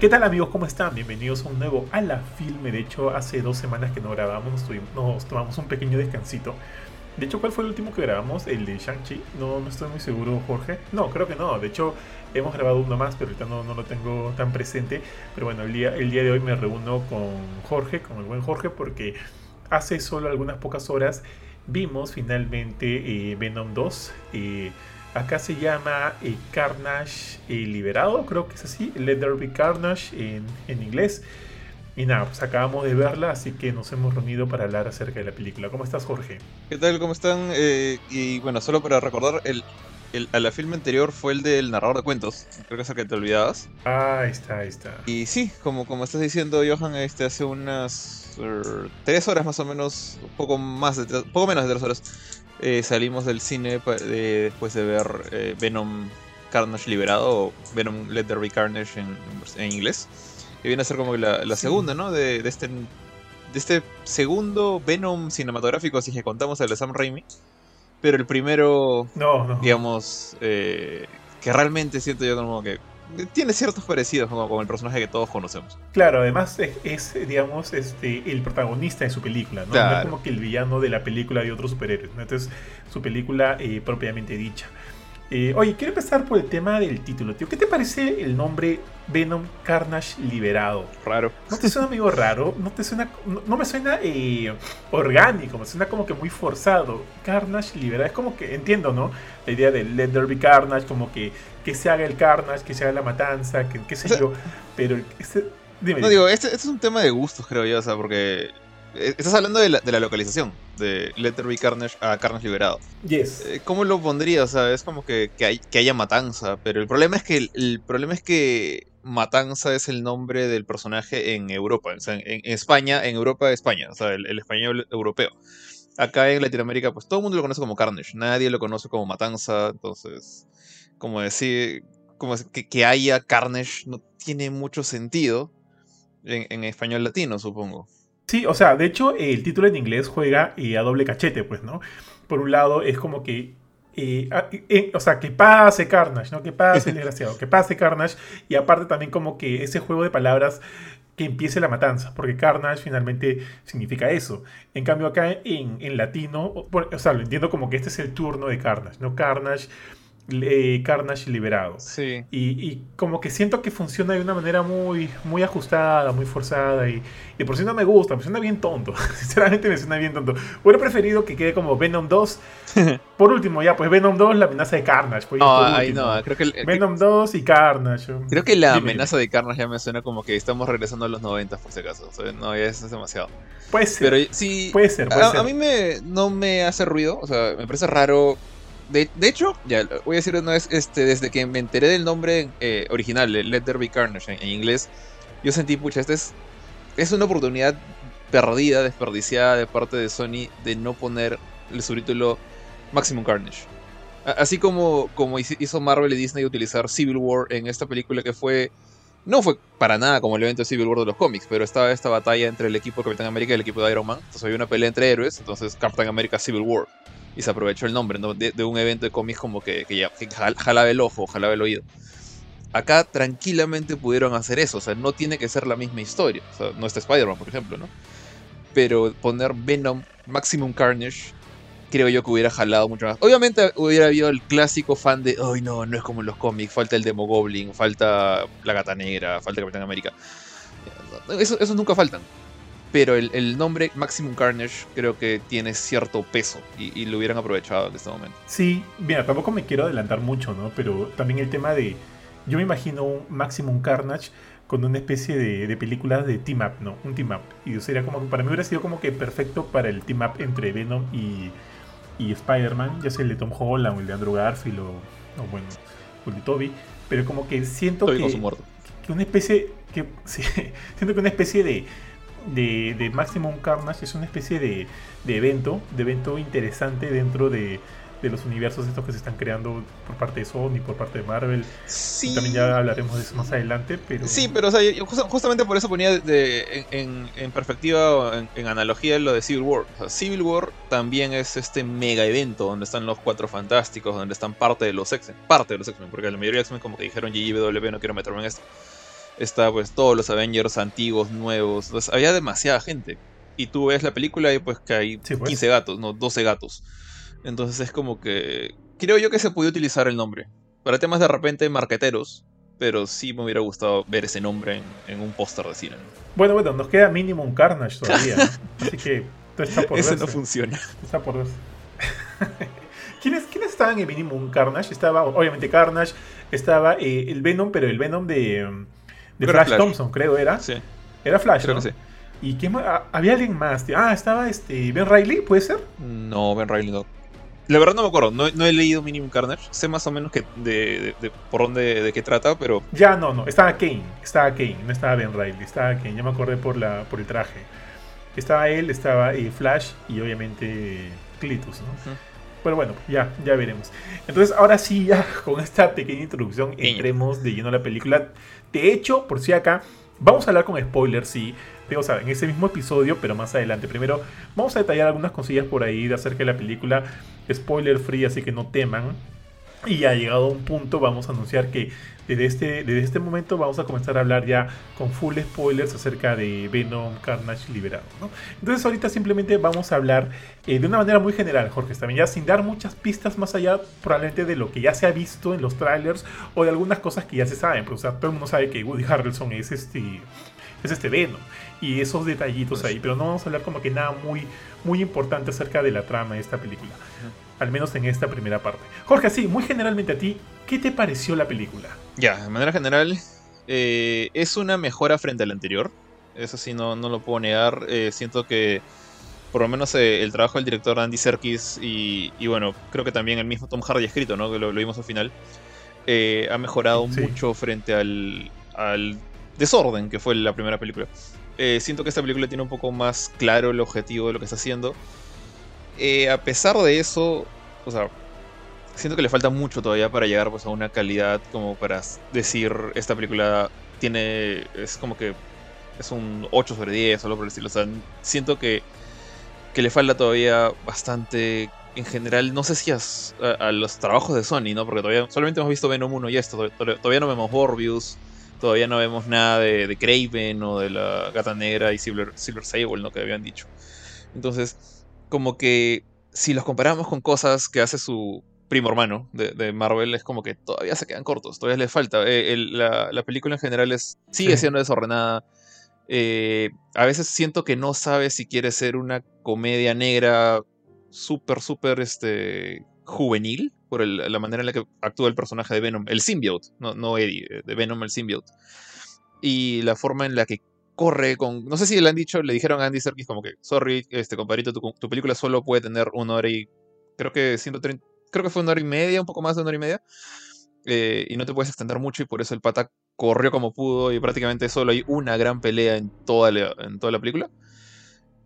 ¿Qué tal amigos? ¿Cómo están? Bienvenidos a un nuevo A la Filme. De hecho, hace dos semanas que no grabamos, nos, tomamos un pequeño descansito. De hecho, ¿cuál fue el último que grabamos? El de Shang-Chi. No, no estoy muy seguro, Jorge. No, creo que no. De hecho, hemos grabado uno más, pero ahorita no, no lo tengo tan presente. Pero bueno, el día, el día de hoy me reúno con Jorge, con el buen Jorge, porque hace solo algunas pocas horas vimos finalmente eh, Venom 2. Eh, Acá se llama eh, Carnage eh, Liberado, creo que es así, Let There Be Carnage en, inglés. Y nada, pues acabamos de verla, así que nos hemos reunido para hablar acerca de la película. ¿Cómo estás, Jorge? ¿Qué tal? ¿Cómo están? Eh, y bueno, solo para recordar, el, el, a la filme anterior fue el del narrador de cuentos. Creo que es el que te olvidabas. Ah, ahí está, ahí está. Y sí, como, como estás diciendo, Johan, este, hace unas tres horas más o menos, poco más de poco menos de tres horas, eh, salimos del cine después de ver eh, Venom Carnage Liberado o Venom Let There Be Carnage en, inglés. Que viene a ser como la, segunda, ¿no? De, este, de este segundo Venom cinematográfico, así que contamos el de Sam Raimi. Pero el primero, no, digamos, eh, que realmente siento yo como que tiene ciertos parecidos como con el personaje que todos conocemos. Claro, además es, digamos, este, el protagonista de su película, ¿no? es como que el villano de la película de otros superhéroes, ¿no? Entonces, su película eh, propiamente dicha. Eh, oye, quiero empezar por el tema del título, tío. ¿Qué te parece el nombre Venom Carnage Liberado? Raro. ¿No te suena amigo raro? ¿No te suena, no, me suena eh, orgánico? Me suena como que muy forzado. Carnage Liberado. Es como que, entiendo, ¿no? La idea de Let There Be Carnage, como que, que se haga el Carnage, que se haga la matanza, que qué sé yo. Pero, este, dime. No, digo, este, este, es un tema de gustos, creo yo, o sea, porque Estás hablando de la, localización de Letter Be Carnage a Carnage Liberado. Yes. Eh, ¿Cómo lo pondría? O sea, es como que, que, hay, que haya matanza. Pero el problema es que el, problema es que Matanza es el nombre del personaje en Europa. O sea, en, España, en Europa, España. O sea, el, español europeo. Acá en Latinoamérica, pues todo el mundo lo conoce como Carnage. Nadie lo conoce como Matanza. Entonces, como decir, como que, que haya Carnage no tiene mucho sentido en, en español latino, supongo. Sí, o sea, de hecho, el título en inglés juega eh, a doble cachete, pues, ¿no? Por un lado, es como que. Eh, eh, o sea, que pase Carnage, ¿no? Que pase el desgraciado, que pase Carnage. Y aparte, también, como que ese juego de palabras que empiece la matanza, porque Carnage finalmente significa eso. En cambio, acá en, en latino, o sea, lo entiendo como que este es el turno de Carnage, ¿no? Carnage eh, Carnage liberado. Sí. Y, como que siento que funciona de una manera muy, muy ajustada, muy forzada. Y, y por si no me gusta, me suena bien tonto. Sinceramente me suena bien tonto. Hubiera preferido que quede como Venom 2. por último, ya, pues Venom 2, la amenaza de Carnage. Pues, no, creo que Venom 2 y Carnage. Creo que la amenaza de Carnage ya me suena como que estamos regresando a los 90, por si acaso. no, ya es demasiado. Puede ser. Pero sí. Puede ser, a, mí me, no me hace ruido. O sea, me parece raro de, hecho, ya voy a decir una vez, este, desde que me enteré del nombre eh, original, Let There Be Carnage en, inglés, yo sentí, pucha, esta es, es una oportunidad perdida, desperdiciada de parte de Sony de no poner el subtítulo Maximum Carnage. Así como, como hizo Marvel y Disney utilizar Civil War en esta película que fue... No fue para nada como el evento de Civil War de los cómics, pero estaba esta batalla entre el equipo de Capitán América y el equipo de Iron Man. Entonces había una pelea entre héroes, entonces Captain America Civil War y se aprovechó el nombre de, un evento de cómics como que, que, ya, jalaba el ojo, jalaba el oído. Acá tranquilamente pudieron hacer eso, o sea, no tiene que ser la misma historia. O sea, no está Spider-Man, por ejemplo, ¿no? Pero poner Venom Maximum Carnage, creo yo que hubiera jalado mucho más. Obviamente hubiera habido el clásico fan de, ay no, no es como en los cómics, falta el Demogoblin, falta la Gata Negra, falta Capitán América. Eso, esos nunca faltan pero el, nombre Maximum Carnage creo que tiene cierto peso y, lo hubieran aprovechado en este momento. Sí, mira, tampoco me quiero adelantar mucho, ¿no? Pero también el tema de. Yo me imagino un Maximum Carnage con una especie de, de películas de team up, ¿no? Un team up. Y sería como para mí hubiera sido como que perfecto para el team up entre Venom y, y Spider-Man, ya sea el de Tom Holland o el de Andrew Garfield o, bueno, o el de Toby. Pero como que siento que, que, una especie. Que, siento que una especie de de, de Maximum Carnage es una especie de, de, evento, de evento interesante dentro de, de, los universos estos que se están creando por parte de Sony, por parte de Marvel. Sí. También ya hablaremos de eso más adelante, pero... Sí, pero o sea, justamente por eso ponía de, en, en, perspectiva o en, analogía lo de Civil War. Civil War también es este mega evento donde están los cuatro fantásticos, donde están parte de los X-Men, parte de los X-Men, porque la mayoría de X-Men como que dijeron GGW no quiero meterme en esto Está pues todos los Avengers antiguos, nuevos. Entonces había demasiada gente. Y tú ves la película y pues que hay 15 pues. gatos, no, 12 gatos. Entonces es como que... Creo yo que se puede utilizar el nombre. Para temas de repente marqueteros, pero sí me hubiera gustado ver ese nombre en, un póster de cine. Bueno, bueno, nos queda mínimo un Carnage todavía. Así que está por Ese no funciona. Está por verse. ¿Quiénes, ¿Quiénes estaban en Minimum Carnage? Estaba, obviamente, Carnage. Estaba eh, el Venom, pero el Venom de, de Flash, Thompson, creo era. Sí. Era Flash, creo que sí. ¿Y quién más? Ah, había alguien más. Ah, estaba este Ben Riley, ¿puede ser? No, Ben Riley no. La verdad no me acuerdo, no, he leído Minimum Carnage. Sé más o menos que de, por dónde de qué trata, pero. Ya no, no. Estaba Kane. Estaba Kane, no estaba Ben Riley. Estaba Kane. Ya me acordé por la, por el traje. Estaba él, estaba eh, Flash y obviamente Clitus, ¿no? Pero bueno, ya, ya veremos. Entonces, ahora sí, ya con esta pequeña introducción, entremos de lleno a la película. De hecho, por si acá, vamos a hablar con spoilers, sí. O sea, en ese mismo episodio, pero más adelante. Primero, vamos a detallar algunas cosillas por ahí de acerca de la película. Spoiler free, así que no teman. Y ha llegado un punto, vamos a anunciar que desde este, desde este momento vamos a comenzar a hablar ya con full spoilers acerca de Venom Carnage liberado. Entonces ahorita simplemente vamos a hablar eh, de una manera muy general, Jorge, también ya sin dar muchas pistas más allá probablemente de lo que ya se ha visto en los trailers o de algunas cosas que ya se saben. Pero, o sea, todo el mundo sabe que Woody Harrelson es este, es este Venom y esos detallitos ahí, pero no vamos a hablar como que nada muy, muy importante acerca de la trama de esta película al menos en esta primera parte. Jorge, sí, muy generalmente a ti, ¿qué te pareció la película? Ya, de manera general, eh, es una mejora frente a la anterior. Eso sí, no, no lo puedo negar. Eh, siento que por lo menos eh, el trabajo del director Andy Serkis y, bueno, creo que también el mismo Tom Hardy escrito, ¿no? Que lo, vimos al final. ha mejorado mucho frente al, al, desorden que fue la primera película. siento que esta película tiene un poco más claro el objetivo de lo que está haciendo. Eh, a pesar de eso, o sea, siento que le falta mucho todavía para llegar pues, a una calidad como para decir esta película tiene, es como que es un 8 sobre 10 o algo por el estilo. O sea, siento que, que le falta todavía bastante en general, no sé si a, los trabajos de Sony, ¿no? Porque todavía solamente hemos visto Venom 1 y esto, todavía no vemos Morbius, todavía no vemos nada de, de Craven o de la Gata Negra y Silver, Silver Sable, ¿no? Que habían dicho. Entonces, como que si los comparamos con cosas que hace su primo hermano de, Marvel, es como que todavía se quedan cortos, todavía les falta. Eh, la, película en general es, sigue siendo desordenada. Eh, a veces siento que no sabe si quiere ser una comedia negra súper, súper este, juvenil, por la manera en la que actúa el personaje de Venom, el symbiote, no, no Eddie, eh, de Venom el symbiote. Y la forma en la que corre con. No sé si le han dicho, le dijeron a Andy Serkis como que, sorry, este compadrito, tu, tu película solo puede tener una hora y. Creo que 130. Creo que fue una hora y media, un poco más de una hora y media. Eh, y no te puedes extender mucho y por eso el pata corrió como pudo y prácticamente solo hay una gran pelea en toda la, en toda la película.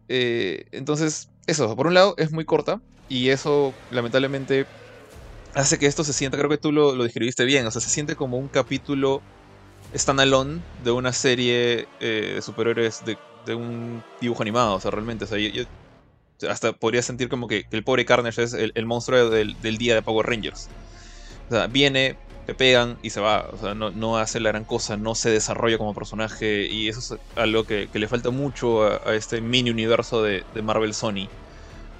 Eh, entonces, eso, por un lado es muy corta y eso lamentablemente hace que esto se sienta, creo que tú lo, lo describiste bien, o sea, se siente como un capítulo standalone de una serie eh, de superhéroes de, un dibujo animado. O sea, realmente, o sea, yo, hasta podría sentir como que, el pobre Carnage es el, monstruo del, día de Power Rangers. O sea, viene, le pegan y se va. O sea, no, hace la gran cosa, no se desarrolla como personaje. Y eso es algo que, le falta mucho a, este mini universo de, Marvel Sony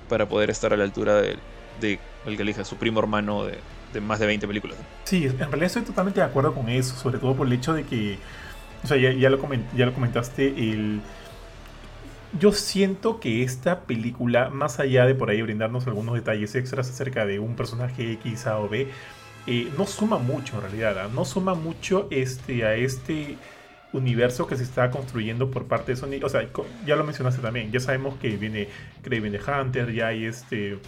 para poder estar a la altura de, de el que elige su primo hermano de, más de 20 películas. Sí, en realidad estoy totalmente de acuerdo con eso, sobre todo por el hecho de que, o sea, ya, lo, ya lo comentaste, el... Yo siento que esta película, más allá de por ahí brindarnos algunos detalles extras acerca de un personaje X, A o B, eh, no suma mucho en realidad, ¿ah? no suma mucho este, a este universo que se está construyendo por parte de Sony. O sea, ya lo mencionaste también, ya sabemos que viene Craven the Hunter, ya hay este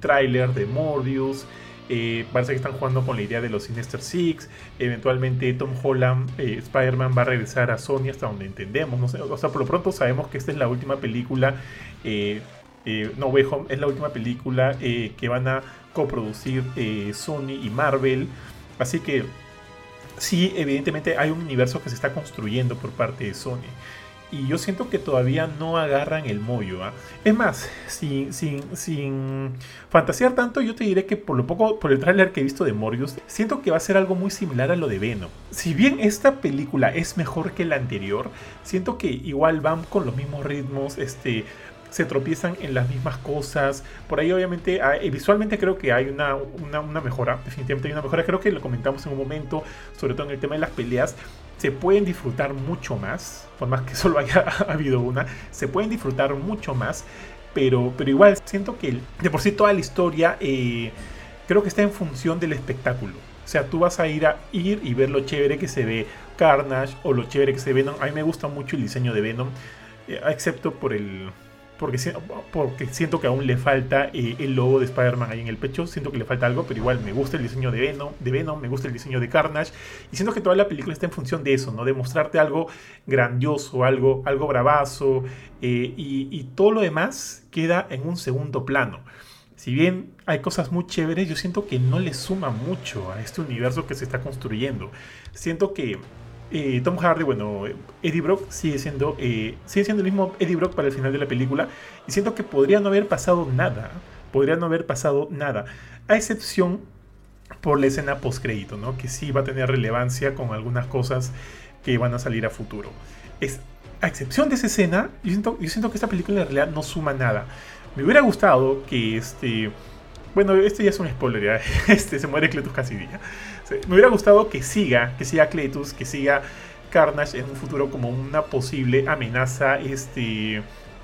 tráiler de Morbius, eh, parece que están jugando con la idea de los Sinister Six. Eventualmente Tom Holland, eh, Spider-Man va a regresar a Sony hasta donde entendemos. O sea, por lo pronto sabemos que esta es la última película. Eh, no Way Home es la última película que van a coproducir Sony y Marvel. Así que sí, evidentemente hay un universo que se está construyendo por parte de Sony. Y yo siento que todavía no agarran el mollo. ¿ah? Es más, sin, sin, sin fantasear tanto, yo te diré que por lo poco, por el tráiler que he visto de Morbius, siento que va a ser algo muy similar a lo de Venom. Si bien esta película es mejor que la anterior, siento que igual van con los mismos ritmos, este, se tropiezan en las mismas cosas. Por ahí obviamente eh, visualmente creo que hay una, una, una, mejora, definitivamente hay una mejora. Creo que lo comentamos en un momento, sobre todo en el tema de las peleas se pueden disfrutar mucho más, por más que solo haya habido una, se pueden disfrutar mucho más, pero, pero igual siento que de por sí toda la historia eh, creo que está en función del espectáculo. O sea, tú vas a ir a ir y ver lo chévere que se ve Carnage o lo chévere que se ve Venom. A mí me gusta mucho el diseño de Venom, eh, excepto por el, porque, siento que aún le falta eh, el logo de Spider-Man ahí en el pecho, siento que le falta algo, pero igual me gusta el diseño de Venom, de Venom, me gusta el diseño de Carnage, y siento que toda la película está en función de eso, ¿no? De mostrarte algo grandioso, algo, algo bravazo, eh, y, y todo lo demás queda en un segundo plano. Si bien hay cosas muy chéveres, yo siento que no le suma mucho a este universo que se está construyendo. Siento que eh, Tom Hardy, bueno, Eddie Brock sigue siendo, eh, sigue siendo el mismo Eddie Brock para el final de la película. Y siento que podría no haber pasado nada. Podría no haber pasado nada. A excepción por la escena post-crédito, ¿no? Que sí va a tener relevancia con algunas cosas que van a salir a futuro. Es, a excepción de esa escena, yo siento, yo siento que esta película en realidad no suma nada. Me hubiera gustado que este. Bueno, esto ya es un spoiler, ya. Este, se muere Cletus Cassidy. Me hubiera gustado que siga, que siga Cletus, que siga Carnage en un futuro como una posible amenaza, este,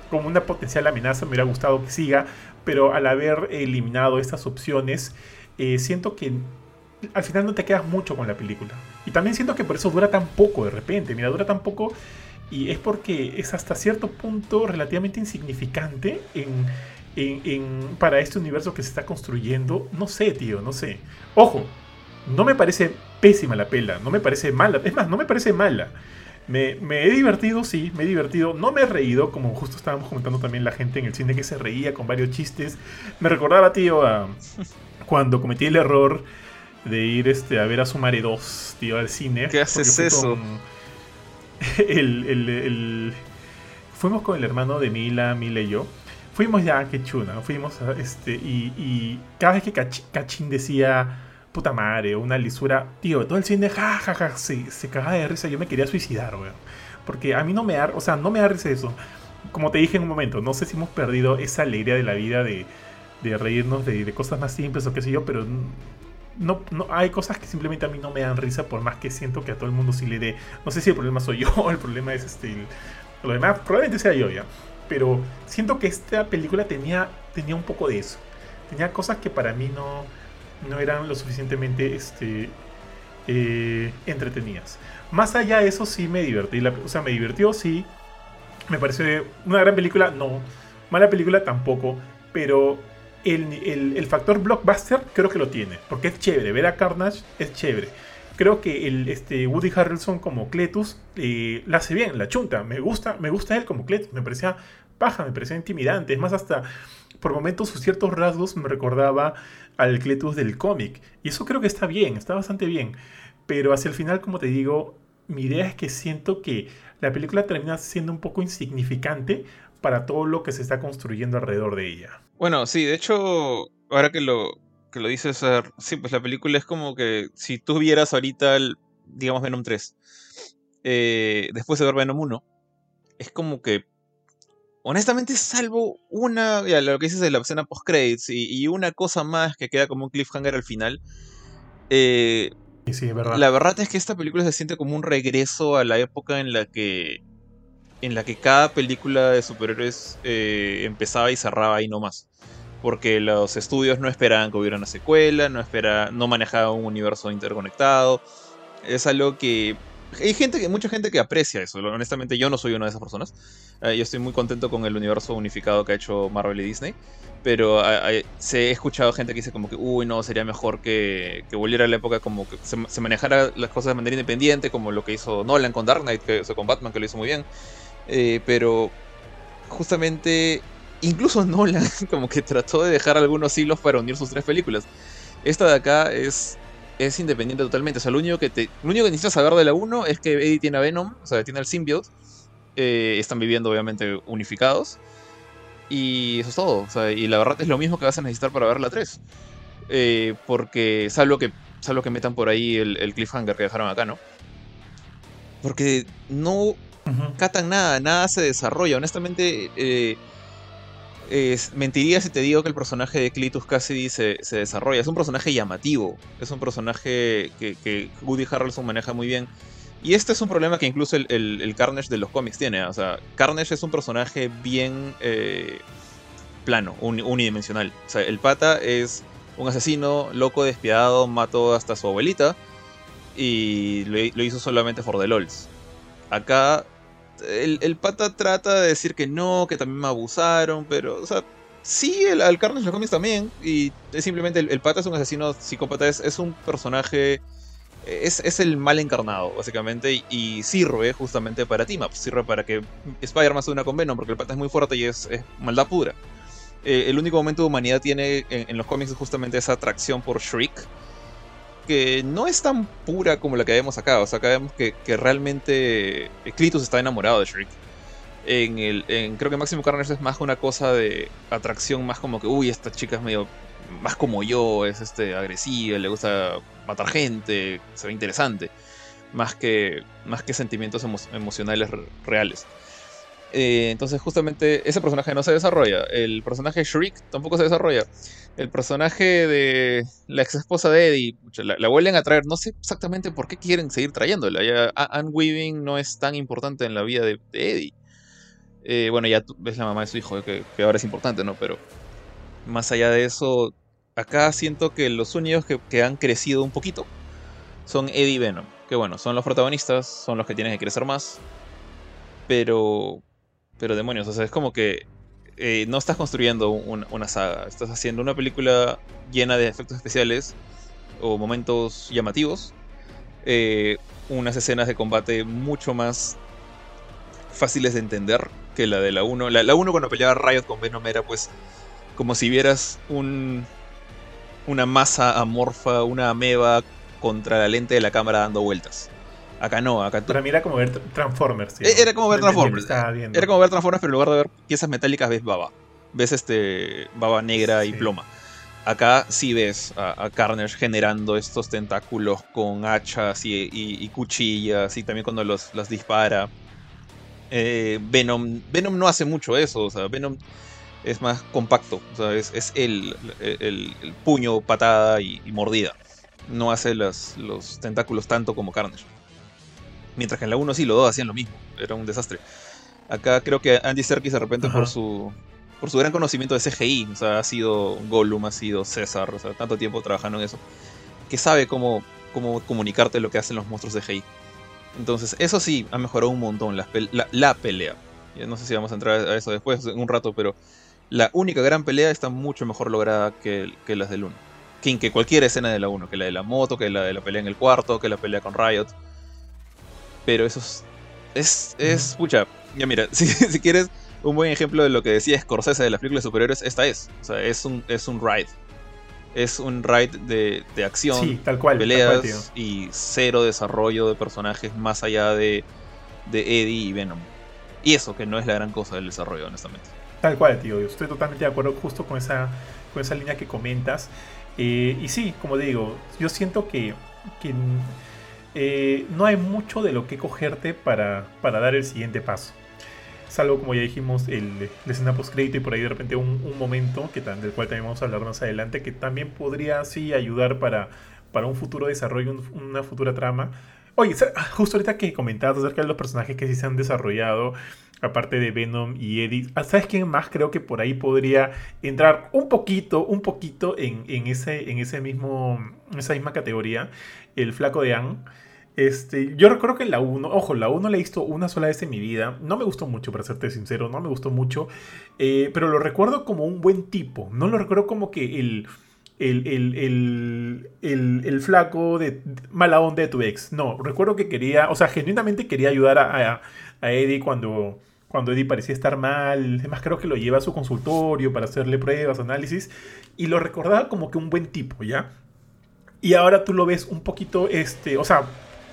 como una potencial amenaza, me hubiera gustado que siga, pero al haber eliminado estas opciones, eh, siento que al final no te quedas mucho con la película. Y también siento que por eso dura tan poco de repente, mira, dura tan poco y es porque es hasta cierto punto relativamente insignificante en, en, para este universo que se está construyendo. No sé, tío, no sé. Ojo, no me parece pésima la pela, no me parece mala, es más, no me parece mala. Me, he divertido, sí, me he divertido. No me he reído, como justo estábamos comentando también la gente en el cine que se reía con varios chistes. Me recordaba, tío, a cuando cometí el error de ir este, a ver a Sumare 2, tío, al cine. ¿Qué haces eso? El, fuimos con el hermano de Mila, Mila y yo. Fuimos ya, qué chuna, fuimos a, este, y, cada vez que Cachín decía puta madre, una lisura. Tío, todo el cine, jajaja, se, se caga de risa. Yo me quería suicidar, weón. Porque a mí no me da, o sea, no me da risa eso. Como te dije en un momento, no sé si hemos perdido esa alegría de la vida de, de reírnos de, de, cosas más simples o qué sé yo, pero no, no, hay cosas que simplemente a mí no me dan risa, por más que siento que a todo el mundo sí le dé. No sé si el problema soy yo, el problema es este. lo demás, probablemente sea yo ya. Pero siento que esta película tenía, tenía un poco de eso. Tenía cosas que para mí no, no eran lo suficientemente este, eh, entretenidas. Más allá de eso, sí me divertí. o sea, me divirtió, sí. Me pareció una gran película, no. Mala película tampoco. Pero el, factor blockbuster creo que lo tiene. Porque es chévere. Ver a Carnage es chévere. Creo que el, este, Woody Harrelson como Cletus eh, la hace bien, la chunta. Me gusta, me gusta él como Cletus. Me parecía paja, me parecía intimidante. Es más, hasta por momentos sus ciertos rasgos me recordaba al Cletus del cómic. Y eso creo que está bien, está bastante bien. Pero hacia el final, como te digo, mi idea es que siento que la película termina siendo un poco insignificante para todo lo que se está construyendo alrededor de ella. Bueno, sí, de hecho, ahora que lo, que lo dices, sí, pues la película es como que si tú vieras ahorita, el, digamos, Venom 3, eh, después de ver Venom 1, es como que honestamente, salvo una, ya, lo que dices de la escena post-credits y, una cosa más que queda como un cliffhanger al final. Eh, sí, verdad. La verdad es que esta película se siente como un regreso a la época en la que. En la que cada película de superhéroes eh, empezaba y cerraba ahí nomás. Porque los estudios no esperaban que hubiera una secuela, no, no manejaban un universo interconectado. Es algo que hay gente que, mucha gente que aprecia eso. Honestamente, yo no soy una de esas personas. Eh, yo estoy muy contento con el universo unificado que ha hecho Marvel y Disney. Pero se he escuchado gente que dice como que, uy, no, sería mejor que, que volviera a la época como que se, manejara las cosas de manera independiente, como lo que hizo Nolan con Dark Knight, que, o con Batman, que lo hizo muy bien. Eh, pero justamente, incluso Nolan como que trató de dejar algunos hilos para unir sus tres películas. Esta de acá es es independiente totalmente. O sea, lo único que te, lo único que necesitas saber de la 1 es que Eddie tiene a Venom, o sea, tiene al symbiote. Eh, están viviendo obviamente unificados. Y eso es todo. y la verdad es lo mismo que vas a necesitar para ver la 3. Eh, porque salvo que, salvo que metan por ahí el, cliffhanger que dejaron acá, ¿no? Porque no catan nada, nada se desarrolla. Honestamente, eh, mentiría si te digo que el personaje de Cletus Cassidy se, desarrolla. Es un personaje llamativo. Es un personaje que, que Woody Harrelson maneja muy bien. Y este es un problema que incluso el, Carnage de los cómics tiene. O sea, Carnage es un personaje bien eh, plano, unidimensional. O sea, el pata es un asesino loco, despiadado, mató hasta su abuelita y lo, hizo solamente for the lols. Acá el, pata trata de decir que no, que también me abusaron, pero, o sea, sí, el, Carnage de los cómics también. Y es simplemente el, pata es un asesino psicópata, es un personaje es, el mal encarnado, básicamente, y, sirve justamente para Team Up, sirve para que Spider-Man se una con Venom, porque el pata es muy fuerte y es, maldad pura. Eh, el único momento de humanidad tiene en, los cómics es justamente esa atracción por Shriek, que no es tan pura como la que vemos acá, o sea, acá vemos que, realmente Clitus está enamorado de Shriek. En el, creo que Máximo Carnage es más una cosa de atracción, más como que, uy, esta chica es medio más como yo, es este agresiva, le gusta matar gente, se ve interesante, más que, más que sentimientos emocionales reales. Eh, entonces justamente ese personaje no se desarrolla, el personaje Shriek tampoco se desarrolla, el personaje de la ex esposa de Eddie, la, vuelven a traer, no sé exactamente por qué quieren seguir trayéndola, ya Anne Weaving no es tan importante en la vida de, Eddie. Eh, bueno, ya ves la mamá de su hijo, que, que ahora es importante, ¿no? Pero más allá de eso, acá siento que los únicos que, han crecido un poquito son Eddie y Venom. Que bueno, son los protagonistas, son los que tienen que crecer más. Pero. Pero demonios, o sea, es como que. Eh, no estás construyendo una saga, estás haciendo una película llena de efectos especiales o momentos llamativos. Eh, unas escenas de combate mucho más fáciles de entender que la de la 1. La, la 1 cuando peleaba Riot con Venom era pues como si vieras un, una masa amorfa, una ameba contra la lente de la cámara dando vueltas. Acá no, acá Para mí era como ver Transformers. E-, era como ver Transformers. Era como ver Transformers, pero en lugar de ver piezas metálicas ves baba. Ves este baba negra y ploma. Acá sí ves a, Carnage generando estos tentáculos con hachas y, cuchillas y también cuando los, dispara. Eh, Venom, Venom no hace mucho eso, o sea, Venom es más compacto, o sea, es, el, puño, patada y, mordida. No hace los tentáculos tanto como Carnage. Mientras que en la 1 sí, los dos hacían lo mismo, era un desastre. Acá creo que Andy Serkis de repente por su por su gran conocimiento de CGI, o sea, ha sido Gollum, ha sido César, o sea, tanto tiempo trabajando en eso, que sabe cómo, cómo comunicarte lo que hacen los monstruos de CGI. Entonces, eso sí, ha mejorado un montón la, la pelea. No sé si vamos a entrar a eso después en un rato, pero la única gran pelea está mucho mejor lograda que, las del 1. Que, que cualquier escena de la 1, que la de la moto, que la de la pelea en el cuarto, que la pelea con Riot. Pero eso es. Es. es pucha. Ya mira, si, quieres un buen ejemplo de lo que decía Scorsese de las películas superiores, esta es. O sea, es un, es un ride. Es un ride de, de acción, sí, tal cual, peleas y cero desarrollo de personajes más allá de, de Eddie y Venom. Y eso, que no es la gran cosa del desarrollo, honestamente. Tal cual, tío. Estoy totalmente de acuerdo justo con esa, con esa línea que comentas. Eh, y sí, como digo, yo siento que, eh, no hay mucho de lo que cogerte para, para dar el siguiente paso. Salvo, como ya dijimos, el, la escena post-crédito y por ahí de repente un, momento que, del cual también vamos a hablar más adelante, que también podría sí ayudar para, para un futuro desarrollo, una futura trama. Oye, justo ahorita que comentabas acerca de los personajes que sí se han desarrollado, aparte de Venom y Eddie, ah, ¿sabes quién más? Creo que por ahí podría entrar un poquito, un poquito en, ese, en ese mismo, esa misma categoría, el flaco de Anne. Este, yo recuerdo que la 1, ojo, la 1 la he visto una sola vez en mi vida. No me gustó mucho, para serte sincero, no me gustó mucho. Eh, pero lo recuerdo como un buen tipo. No lo recuerdo como que el el, el, flaco de mala onda de tu ex. No, recuerdo que quería, o sea, genuinamente quería ayudar a, Eddie cuando, cuando Eddie parecía estar mal. Además, creo que lo lleva a su consultorio para hacerle pruebas, análisis. Y lo recordaba como que un buen tipo, ¿ya? Y ahora tú lo ves un poquito, este, o sea,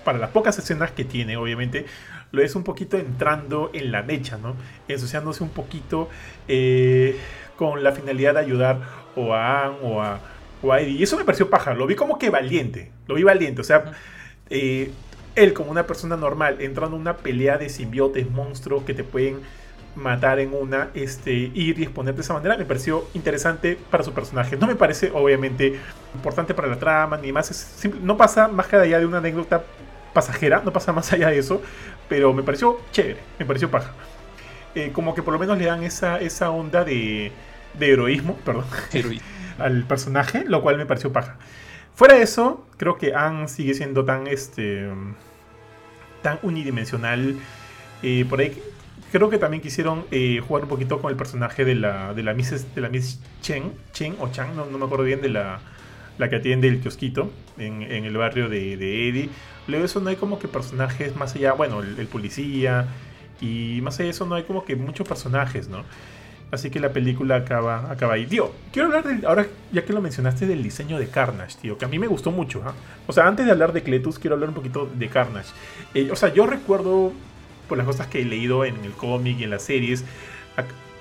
para las pocas escenas que tiene, obviamente, lo ves un poquito entrando en la mecha, ¿no? Ensuciándose un poquito eh, con la finalidad de ayudar o a Anne o a, o Eddie. Y eso me pareció paja, lo vi como que valiente, lo vi valiente, o sea, eh, él como una persona normal entrando en una pelea de simbiotes, monstruos que te pueden matar en una, este, ir y exponer de esa manera, me pareció interesante para su personaje. No me parece, obviamente, importante para la trama, ni más. no pasa más que allá de una anécdota pasajera, no pasa más allá de eso, pero me pareció chévere, me pareció paja. Eh, como que por lo menos le dan esa, esa onda de, de heroísmo, perdón, al personaje, lo cual me pareció paja. Fuera de eso, creo que Anne sigue siendo tan, este, tan unidimensional. Eh, por ahí creo que también quisieron eh, jugar un poquito con el personaje de la, de la Miss, de la Miss Chen, Chen o Chang, no, me acuerdo bien, de la, la que atiende el kiosquito en, en el barrio de, Eddie. Luego eso no hay como que personajes más allá, bueno, el, policía, y más allá de eso no hay como que muchos personajes, ¿no? Así que la película acaba, acaba ahí. Tío, quiero hablar del, ahora ya que lo mencionaste del diseño de Carnage, tío, que a mí me gustó mucho. ¿ah? O sea, antes de hablar de Cletus, quiero hablar un poquito de Carnage. Eh, o sea, yo recuerdo por las cosas que he leído en el cómic y en las series,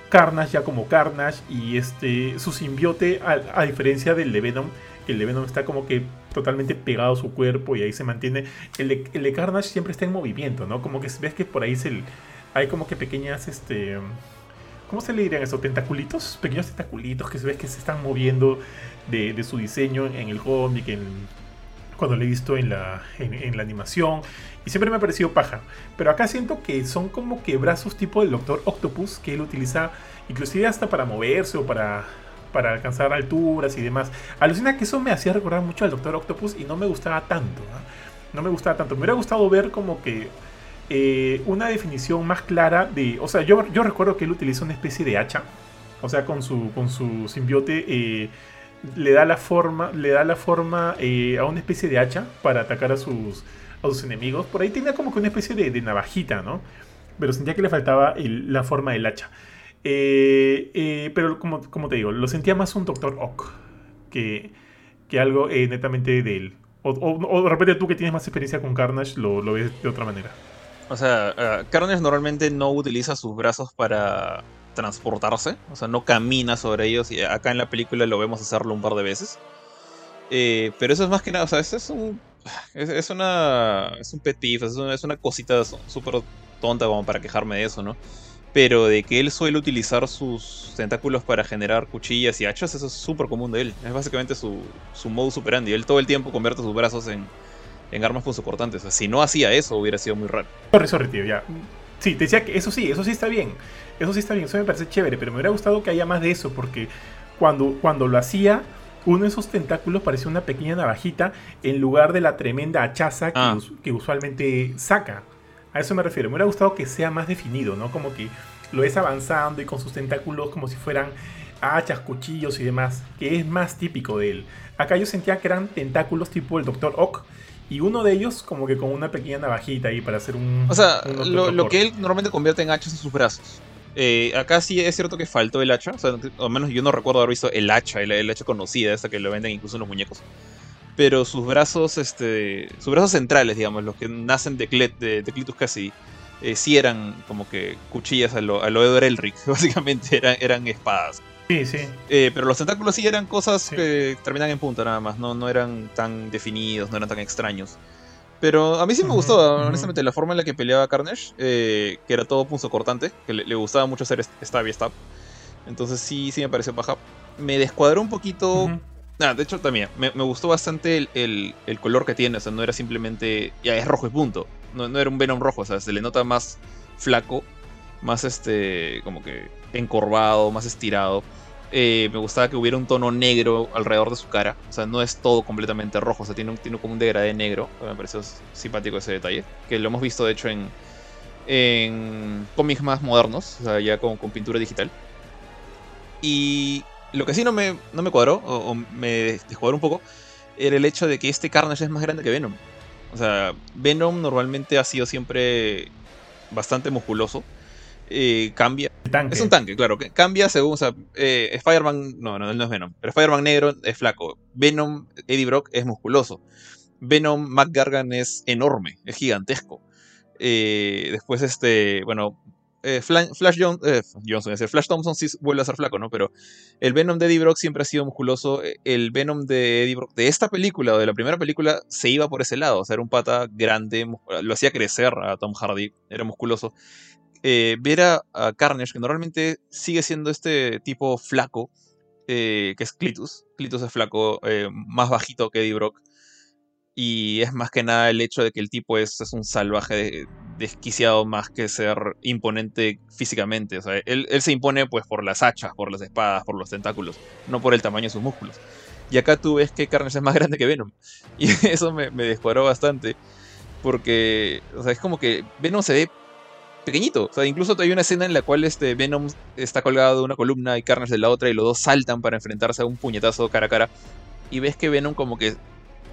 Carnage ya como Carnage y este su simbiote, a, diferencia del de Venom, que el de Venom está como que totalmente pegado a su cuerpo y ahí se mantiene. El de, Carnage siempre está en movimiento, ¿no? Como que ves que por ahí se, hay como que pequeñas, este... ¿Cómo se le dirían eso? ¿Tentaculitos? Pequeños tentaculitos que se ve que se están moviendo de, de su diseño en el cómic, en, cuando lo he visto en la, en, la animación. Y siempre me ha parecido paja. Pero acá siento que son como que brazos tipo del Doctor Octopus que él utiliza inclusive hasta para moverse o para, para alcanzar alturas y demás. Alucina que eso me hacía recordar mucho al Doctor Octopus y no me gustaba tanto. No me gustaba tanto. Me hubiera gustado ver como que eh, una definición más clara de... O sea, yo, recuerdo que él utiliza una especie de hacha. O sea, con su, con su simbiote... Eh, le da la forma, le da la forma eh, a una especie de hacha para atacar a sus, a sus enemigos. Por ahí tenía como que una especie de, navajita, ¿no? Pero sentía que le faltaba la forma del hacha. Pero como, como, te digo, lo sentía más un Doctor Ock que, que algo netamente de él. O, de repente tú que tienes más experiencia con Carnage lo, lo ves de otra manera. O sea, Carnage normalmente no utiliza sus brazos para transportarse, o sea, no camina sobre ellos y acá en la película lo vemos hacerlo un par de veces. Eh, pero eso es más que nada, o sea, es un es, una es un pet peeve, es una, cosita súper tonta como para quejarme de eso, ¿no? Pero de que él suele utilizar sus tentáculos para generar cuchillas y hachas, eso es súper común de él. Es básicamente su, su modus operandi. Él todo el tiempo convierte sus brazos en, en armas punzocortantes. O sea, si no hacía eso, hubiera sido muy raro. Sorry, sorry, tío, ya. Sí, te decía que eso sí, eso sí está bien. Eso sí está bien, eso me parece chévere, pero me hubiera gustado que haya más de eso, porque cuando, cuando lo hacía, uno de esos tentáculos parecía una pequeña navajita en lugar de la tremenda hachaza que, ah. que, usualmente saca. A eso me refiero. Me hubiera gustado que sea más definido, ¿no? Como que lo ves avanzando y con sus tentáculos como si fueran hachas, cuchillos y demás, que es más típico de él. Acá yo sentía que eran tentáculos tipo el Dr. Ock, y uno de ellos como que con una pequeña navajita ahí para hacer un... O sea, lo, que él normalmente convierte en hachas en sus brazos. Eh, acá sí es cierto que faltó el hacha, o sea, al menos yo no recuerdo haber visto el hacha, el, hacha conocida, esa que lo venden incluso en los muñecos. Pero sus brazos, este, sus brazos centrales, digamos, los que nacen de, de, de Clitus casi, eh, sí eran como que cuchillas a lo, a lo Edward Elric, básicamente eran, eran espadas. Sí, sí. Eh, pero los tentáculos sí eran cosas que terminan en punta nada más, no, no eran tan definidos, no eran tan extraños. Pero a mí sí me gustó, honestamente, la forma en la que peleaba Carnage, eh, que era todo punzo cortante, que le, gustaba mucho hacer stab y stab. Entonces sí, sí me pareció baja. Me descuadró un poquito. Nada, de hecho también, me, gustó bastante el, color que tiene, o sea, no era simplemente, ya es rojo y punto. No, no era un Venom rojo, o sea, se le nota más flaco, más este, como que encorvado, más estirado. Eh, me gustaba que hubiera un tono negro alrededor de su cara. O sea, no es todo completamente rojo. O sea, tiene, tiene como un degradé negro. Me pareció simpático ese detalle. Que lo hemos visto, de hecho, en, cómics más modernos. O sea, ya con, pintura digital. Y lo que sí no me, no me cuadró, o, me descuadró un poco, era el hecho de que este Carnage es más grande que Venom. O sea, Venom normalmente ha sido siempre bastante musculoso. Eh, cambia. Es un tanque, claro. Cambia según. O sea, eh, Spider-Man. No, no, no es Venom. Pero Spider-Man negro es flaco. Venom, Eddie Brock es musculoso. Venom, Mac Gargan es enorme, es gigantesco. Eh, después, este, bueno, eh, Flash, eh, Johnson, Flash Thompson sí vuelve a ser flaco, ¿no? Pero el Venom de Eddie Brock siempre ha sido musculoso. El Venom de Eddie Brock de esta película o de la primera película se iba por ese lado. O sea, era un pata grande, lo hacía crecer a Tom Hardy, era musculoso. Ver a, Carnage, que normalmente sigue siendo este tipo flaco, que es Clitus. Clitus es flaco, más bajito que Eddie Brock. Y es más que nada el hecho de que el tipo es, es un salvaje desquiciado más que ser imponente físicamente. O sea, él, se impone pues por las hachas, por las espadas, por los tentáculos, no por el tamaño de sus músculos. Y acá tú ves que Carnage es más grande que Venom. Y eso me, me descuadró bastante. Porque, o sea, es como que Venom se ve pequeñito. O sea, incluso hay una escena en la cual este Venom está colgado de una columna y Carnage de la otra y los dos saltan para enfrentarse a un puñetazo cara a cara. Y ves que Venom como que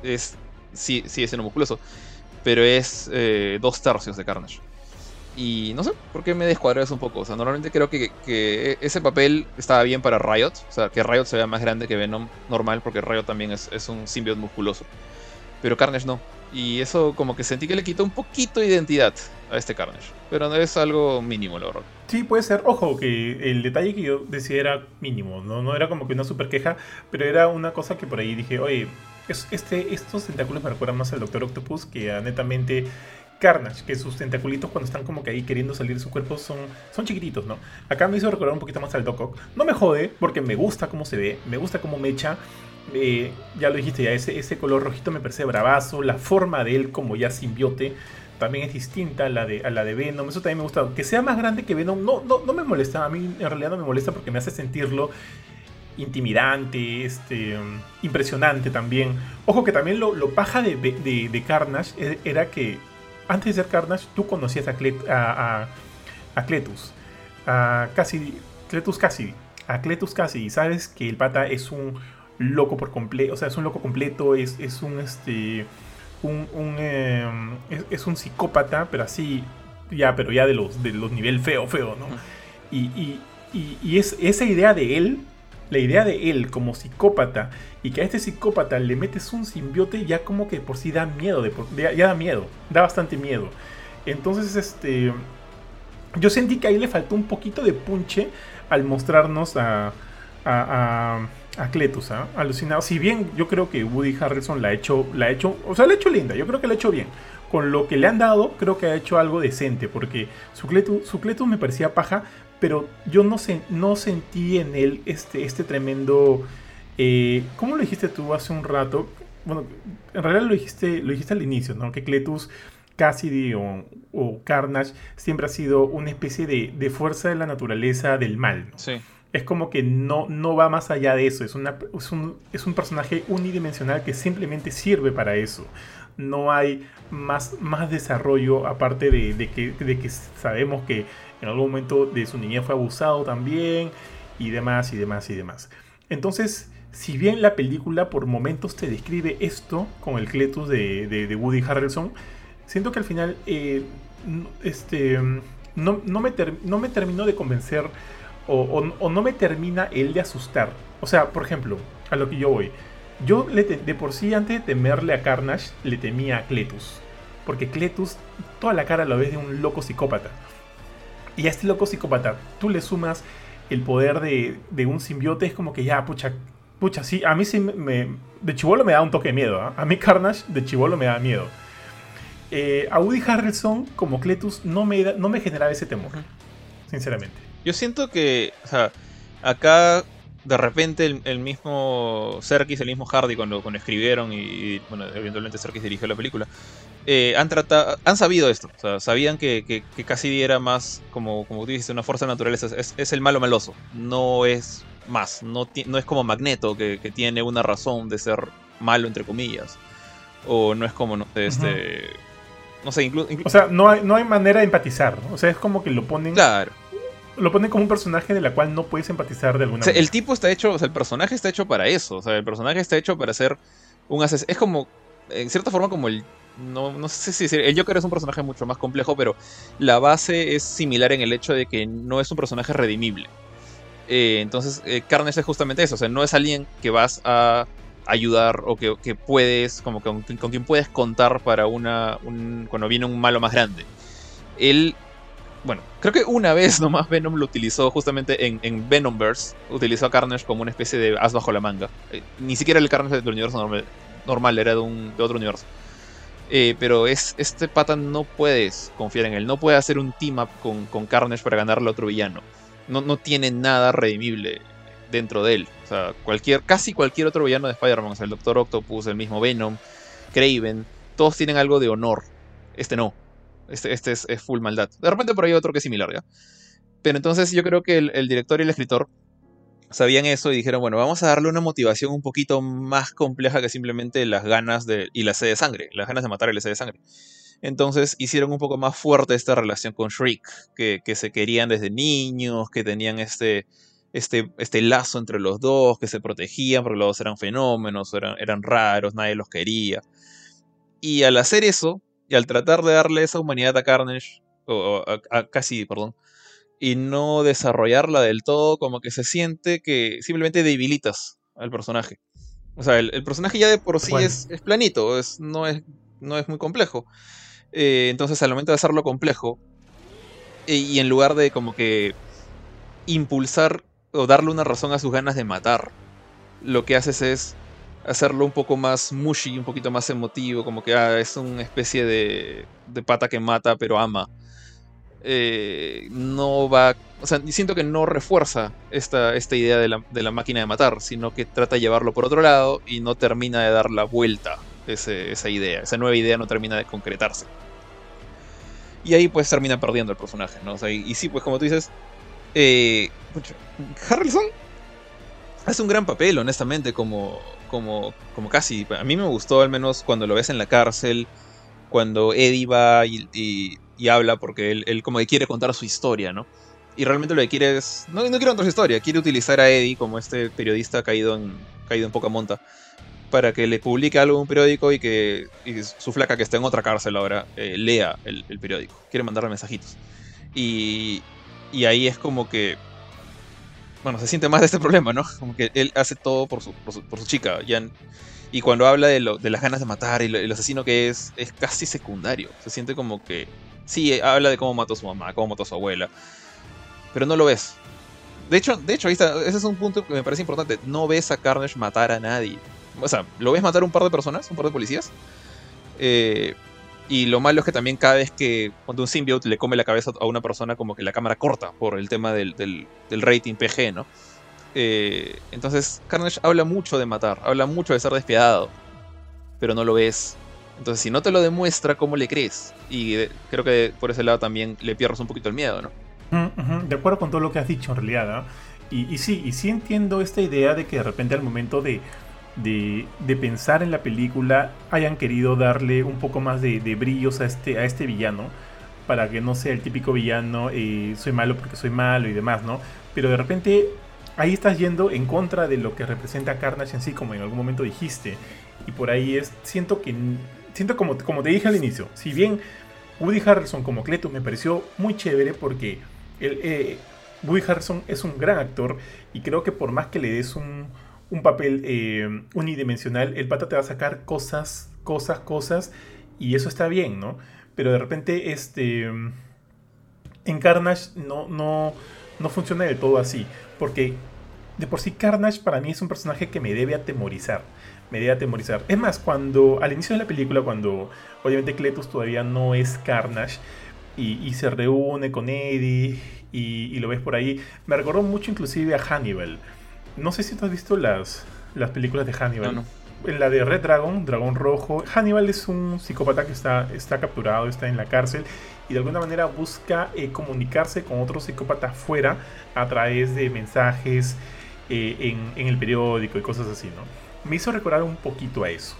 es sí, sigue siendo musculoso, pero es eh, dos tercios de Carnage. Y no sé por qué me descuadró eso un poco. O sea, normalmente creo que, ese papel estaba bien para Riot. O sea, que Riot se vea más grande que Venom normal, porque Riot también es, un simbionte musculoso. Pero Carnage no. Y eso como que sentí que le quitó un poquito de identidad a este Carnage. Pero no es algo mínimo, la verdad. Sí, puede ser. Ojo, que el detalle que yo decía era mínimo. No, no era como que una super queja, pero era una cosa que por ahí dije, oye, este, estos tentáculos me recuerdan más al Doctor Octopus que a netamente Carnage, que sus tentaculitos cuando están como que ahí queriendo salir de su cuerpo son, son chiquititos, ¿no? Acá me hizo recordar un poquito más al Doc Ock. No me jode, porque me gusta cómo se ve, me gusta cómo me echa. Eh, ya lo dijiste, ya ese, ese color rojito me parece bravazo, la forma de él como ya simbiote también es distinta a la de, a la de Venom. Eso también me gusta. Que sea más grande que Venom no, no, no me molesta. A mí en realidad no me molesta porque me hace sentirlo intimidante, este, impresionante también. Ojo que también lo, paja de, de, Carnage e, era que antes de ser Carnage tú conocías a, a, a, Cletus, a Cassidy, Cletus Cassidy, a Cletus Cassidy, sabes que el pata es un loco por completo, o sea, es un loco completo, es, es un, este, un, un em, es, un psicópata, pero así, ya, pero ya de los, de los nivel feo, feo, ¿no? Y, y, y, y es, esa idea de él la idea de él como psicópata y que a este psicópata le metes un simbiote ya como que por sí da miedo, de, ya da miedo, da bastante miedo. Entonces, este, yo sentí que ahí le faltó un poquito de punche al mostrarnos a, a, a, Cletus, ¿ah? alucinado. Si bien yo creo que Woody Harrelson la ha hecho, la ha hecho, o sea, la ha hecho linda, yo creo que la ha hecho bien. Con lo que le han dado, creo que ha hecho algo decente, porque su Cletus, su me parecía paja, pero yo no, no sentí en él este, este tremendo... Eh, ¿Cómo lo dijiste tú hace un rato? Bueno, en realidad lo dijiste, lo dijiste al inicio, ¿no? Que Cletus, Cassidy o, Carnage siempre ha sido una especie de, fuerza de la naturaleza del mal. Sí. Es como que no, no va más allá de eso. Es, es, un, es un personaje unidimensional que simplemente sirve para eso. No hay más, más desarrollo aparte de, que, de que sabemos que en algún momento de su niñez fue abusado también y demás y demás y demás. Entonces, si bien la película por momentos te describe esto con el Cletus de, Woody Harrelson, siento que al final eh, este, no, me no, me terminó de convencer o, no me termina el de asustar. O sea, por ejemplo, a lo que yo voy. Yo de por sí antes de temerle a Carnage, le temía a Cletus. Porque Cletus, toda la cara lo ves de un loco psicópata. Y a este loco psicópata, tú le sumas el poder de, un simbiote, es como que ya, pucha, pucha, sí, a mí sí me. de chivolo me da un toque de miedo, ¿ah? A mí Carnage de chivolo me da miedo. Eh, a Woody Harrelson, como Cletus, no me, no me generaba ese temor, sinceramente. Yo siento que, o sea, acá de repente el, mismo Serkis, el mismo Hardy, cuando, cuando escribieron y, bueno, eventualmente Serkis dirigió la película, eh, han tratado, han sabido esto, o sea, sabían que, que, Cassidy era más, como, como tú dices, una fuerza de naturaleza, es, el malo maloso, no es más, no, no es como Magneto, que, tiene una razón de ser malo, entre comillas, o no es como, no, este... No sé, incluso... o sea, no hay, no hay manera de empatizar, o sea, es como que lo ponen... Claro lo ponen como un personaje de la cual no puedes empatizar de alguna o sea, El tipo está hecho, o sea, el personaje está hecho para eso. O sea, el personaje está hecho para ser un asesino. Es como, en cierta forma, como el no, no sé si decir, el Joker es un personaje mucho más complejo, pero la base es similar en el hecho de que no es un personaje redimible. Eh, entonces, eh, Carnes es justamente eso, o sea, no es alguien que vas a ayudar o que, puedes, como con, quien puedes contar para una, cuando viene un malo más grande. él bueno, creo que una vez nomás Venom lo utilizó justamente en, en Venomverse. Utilizó a Carnage como una especie de as bajo la manga. Eh, ni siquiera el Carnage del universo normal, era de, un, de otro universo. Eh, pero es, este pata no puedes confiar en él. No puede hacer un team up con, con Carnage para ganarle a otro villano. No, no tiene nada redimible dentro de él. O sea, cualquier, casi cualquier otro villano de Spider-Man, o sea, el Doctor Octopus, el mismo Venom, Craven, todos tienen algo de honor. Este no. Este, este es, full maldad. De repente por ahí otro que es similar, ¿ya? Pero entonces yo creo que el, director y el escritor sabían eso y dijeron, bueno, vamos a darle una motivación un poquito más compleja que simplemente las ganas de, y la sed de sangre, las ganas de matar y la sed de sangre. Entonces hicieron un poco más fuerte esta relación con Shriek, que, que se querían desde niños, que tenían este, este, este lazo entre los dos, que se protegían porque los dos eran fenómenos, eran, eran raros, nadie los quería. Y al hacer eso, y al tratar de darle esa humanidad a Carnage, o, a, casi, perdón, y no desarrollarla del todo, como que se siente que simplemente debilitas al personaje. O sea, el, personaje ya de por sí es, planito, es, no, es, no es muy complejo. Eh, entonces, al momento de hacerlo complejo, y, y en lugar de como que impulsar o darle una razón a sus ganas de matar, lo que haces es hacerlo un poco más mushy, un poquito más emotivo, como que ah, es una especie de, de pata que mata pero ama. Eh, no va, o sea, siento que no refuerza esta, esta idea de la, de la, máquina de matar, sino que trata de llevarlo por otro lado y no termina de dar la vuelta esa idea, esa nueva idea no termina de concretarse. Y ahí pues termina perdiendo el personaje, ¿no? O y, sí, pues como tú dices, eh, Harrelson hace un gran papel, honestamente, como, como, como casi. A mí me gustó al menos cuando lo ves en la cárcel, cuando Eddie va y, habla porque él, como que quiere contar su historia, ¿no? Y realmente lo que quiere es... No, no quiere contar su historia, quiere utilizar a Eddie como este periodista caído en, caído en poca monta para que le publique algo en un periódico y que su flaca que está en otra cárcel ahora eh, lea el, periódico. Quiere mandarle mensajitos. Y, y ahí es como que bueno, se siente más de este problema, ¿no? Como que él hace todo por su, por su, chica. Ya, y cuando habla de, lo, de las ganas de matar y el asesino que es, es casi secundario. Se siente como que. Sí, habla de cómo mató a su mamá, cómo mató a su abuela. Pero no lo ves. De hecho, de hecho, ahí está. Ese es un punto que me parece importante. No ves a Carnage matar a nadie. O sea, lo ves matar a un par de personas, un par de policías. Eh, y lo malo es que también cada vez que cuando un symbiote le come la cabeza a una persona, como que la cámara corta por el tema del, rating PG, ¿no? Eh, entonces Carnage habla mucho de matar, habla mucho de ser despiadado, pero no lo ves. Entonces si no te lo demuestra, ¿cómo le crees? Y creo que por ese lado también le pierdes un poquito el miedo, ¿no? De acuerdo con todo lo que has dicho en realidad, y, y sí, y sí entiendo esta idea de que de repente al momento de de, pensar en la película hayan querido darle un poco más de, brillos a este, a este villano para que no sea el típico villano eh, soy malo porque soy malo y demás, ¿no? Pero de repente ahí estás yendo en contra de lo que representa Carnage en sí, como en algún momento dijiste. Y por ahí es, siento que, siento como, como te dije al inicio, si bien Woody Harrelson como Cletus me pareció muy chévere porque el, eh, Woody Harrelson es un gran actor y creo que por más que le des un, un papel eh, unidimensional, el pata te va a sacar cosas, cosas, cosas, y eso está bien, ¿no? Pero de repente, este. En Carnage no, no, no funciona del todo así. Porque de por sí Carnage para mí es un personaje que me debe atemorizar. Me debe atemorizar. Es más, cuando al inicio de la película, cuando obviamente Cletus todavía no es Carnage y, se reúne con Eddie y, y, lo ves por ahí, me recordó mucho inclusive a Hannibal. No sé si tú has visto las, las películas de Hannibal. En la de Red Dragon, Dragón Rojo, Hannibal es un psicópata que está, está capturado, está en la cárcel y de alguna manera busca eh, comunicarse con otro psicópata fuera a través de mensajes eh, en, el periódico y cosas así, ¿no? Me hizo recordar un poquito a eso.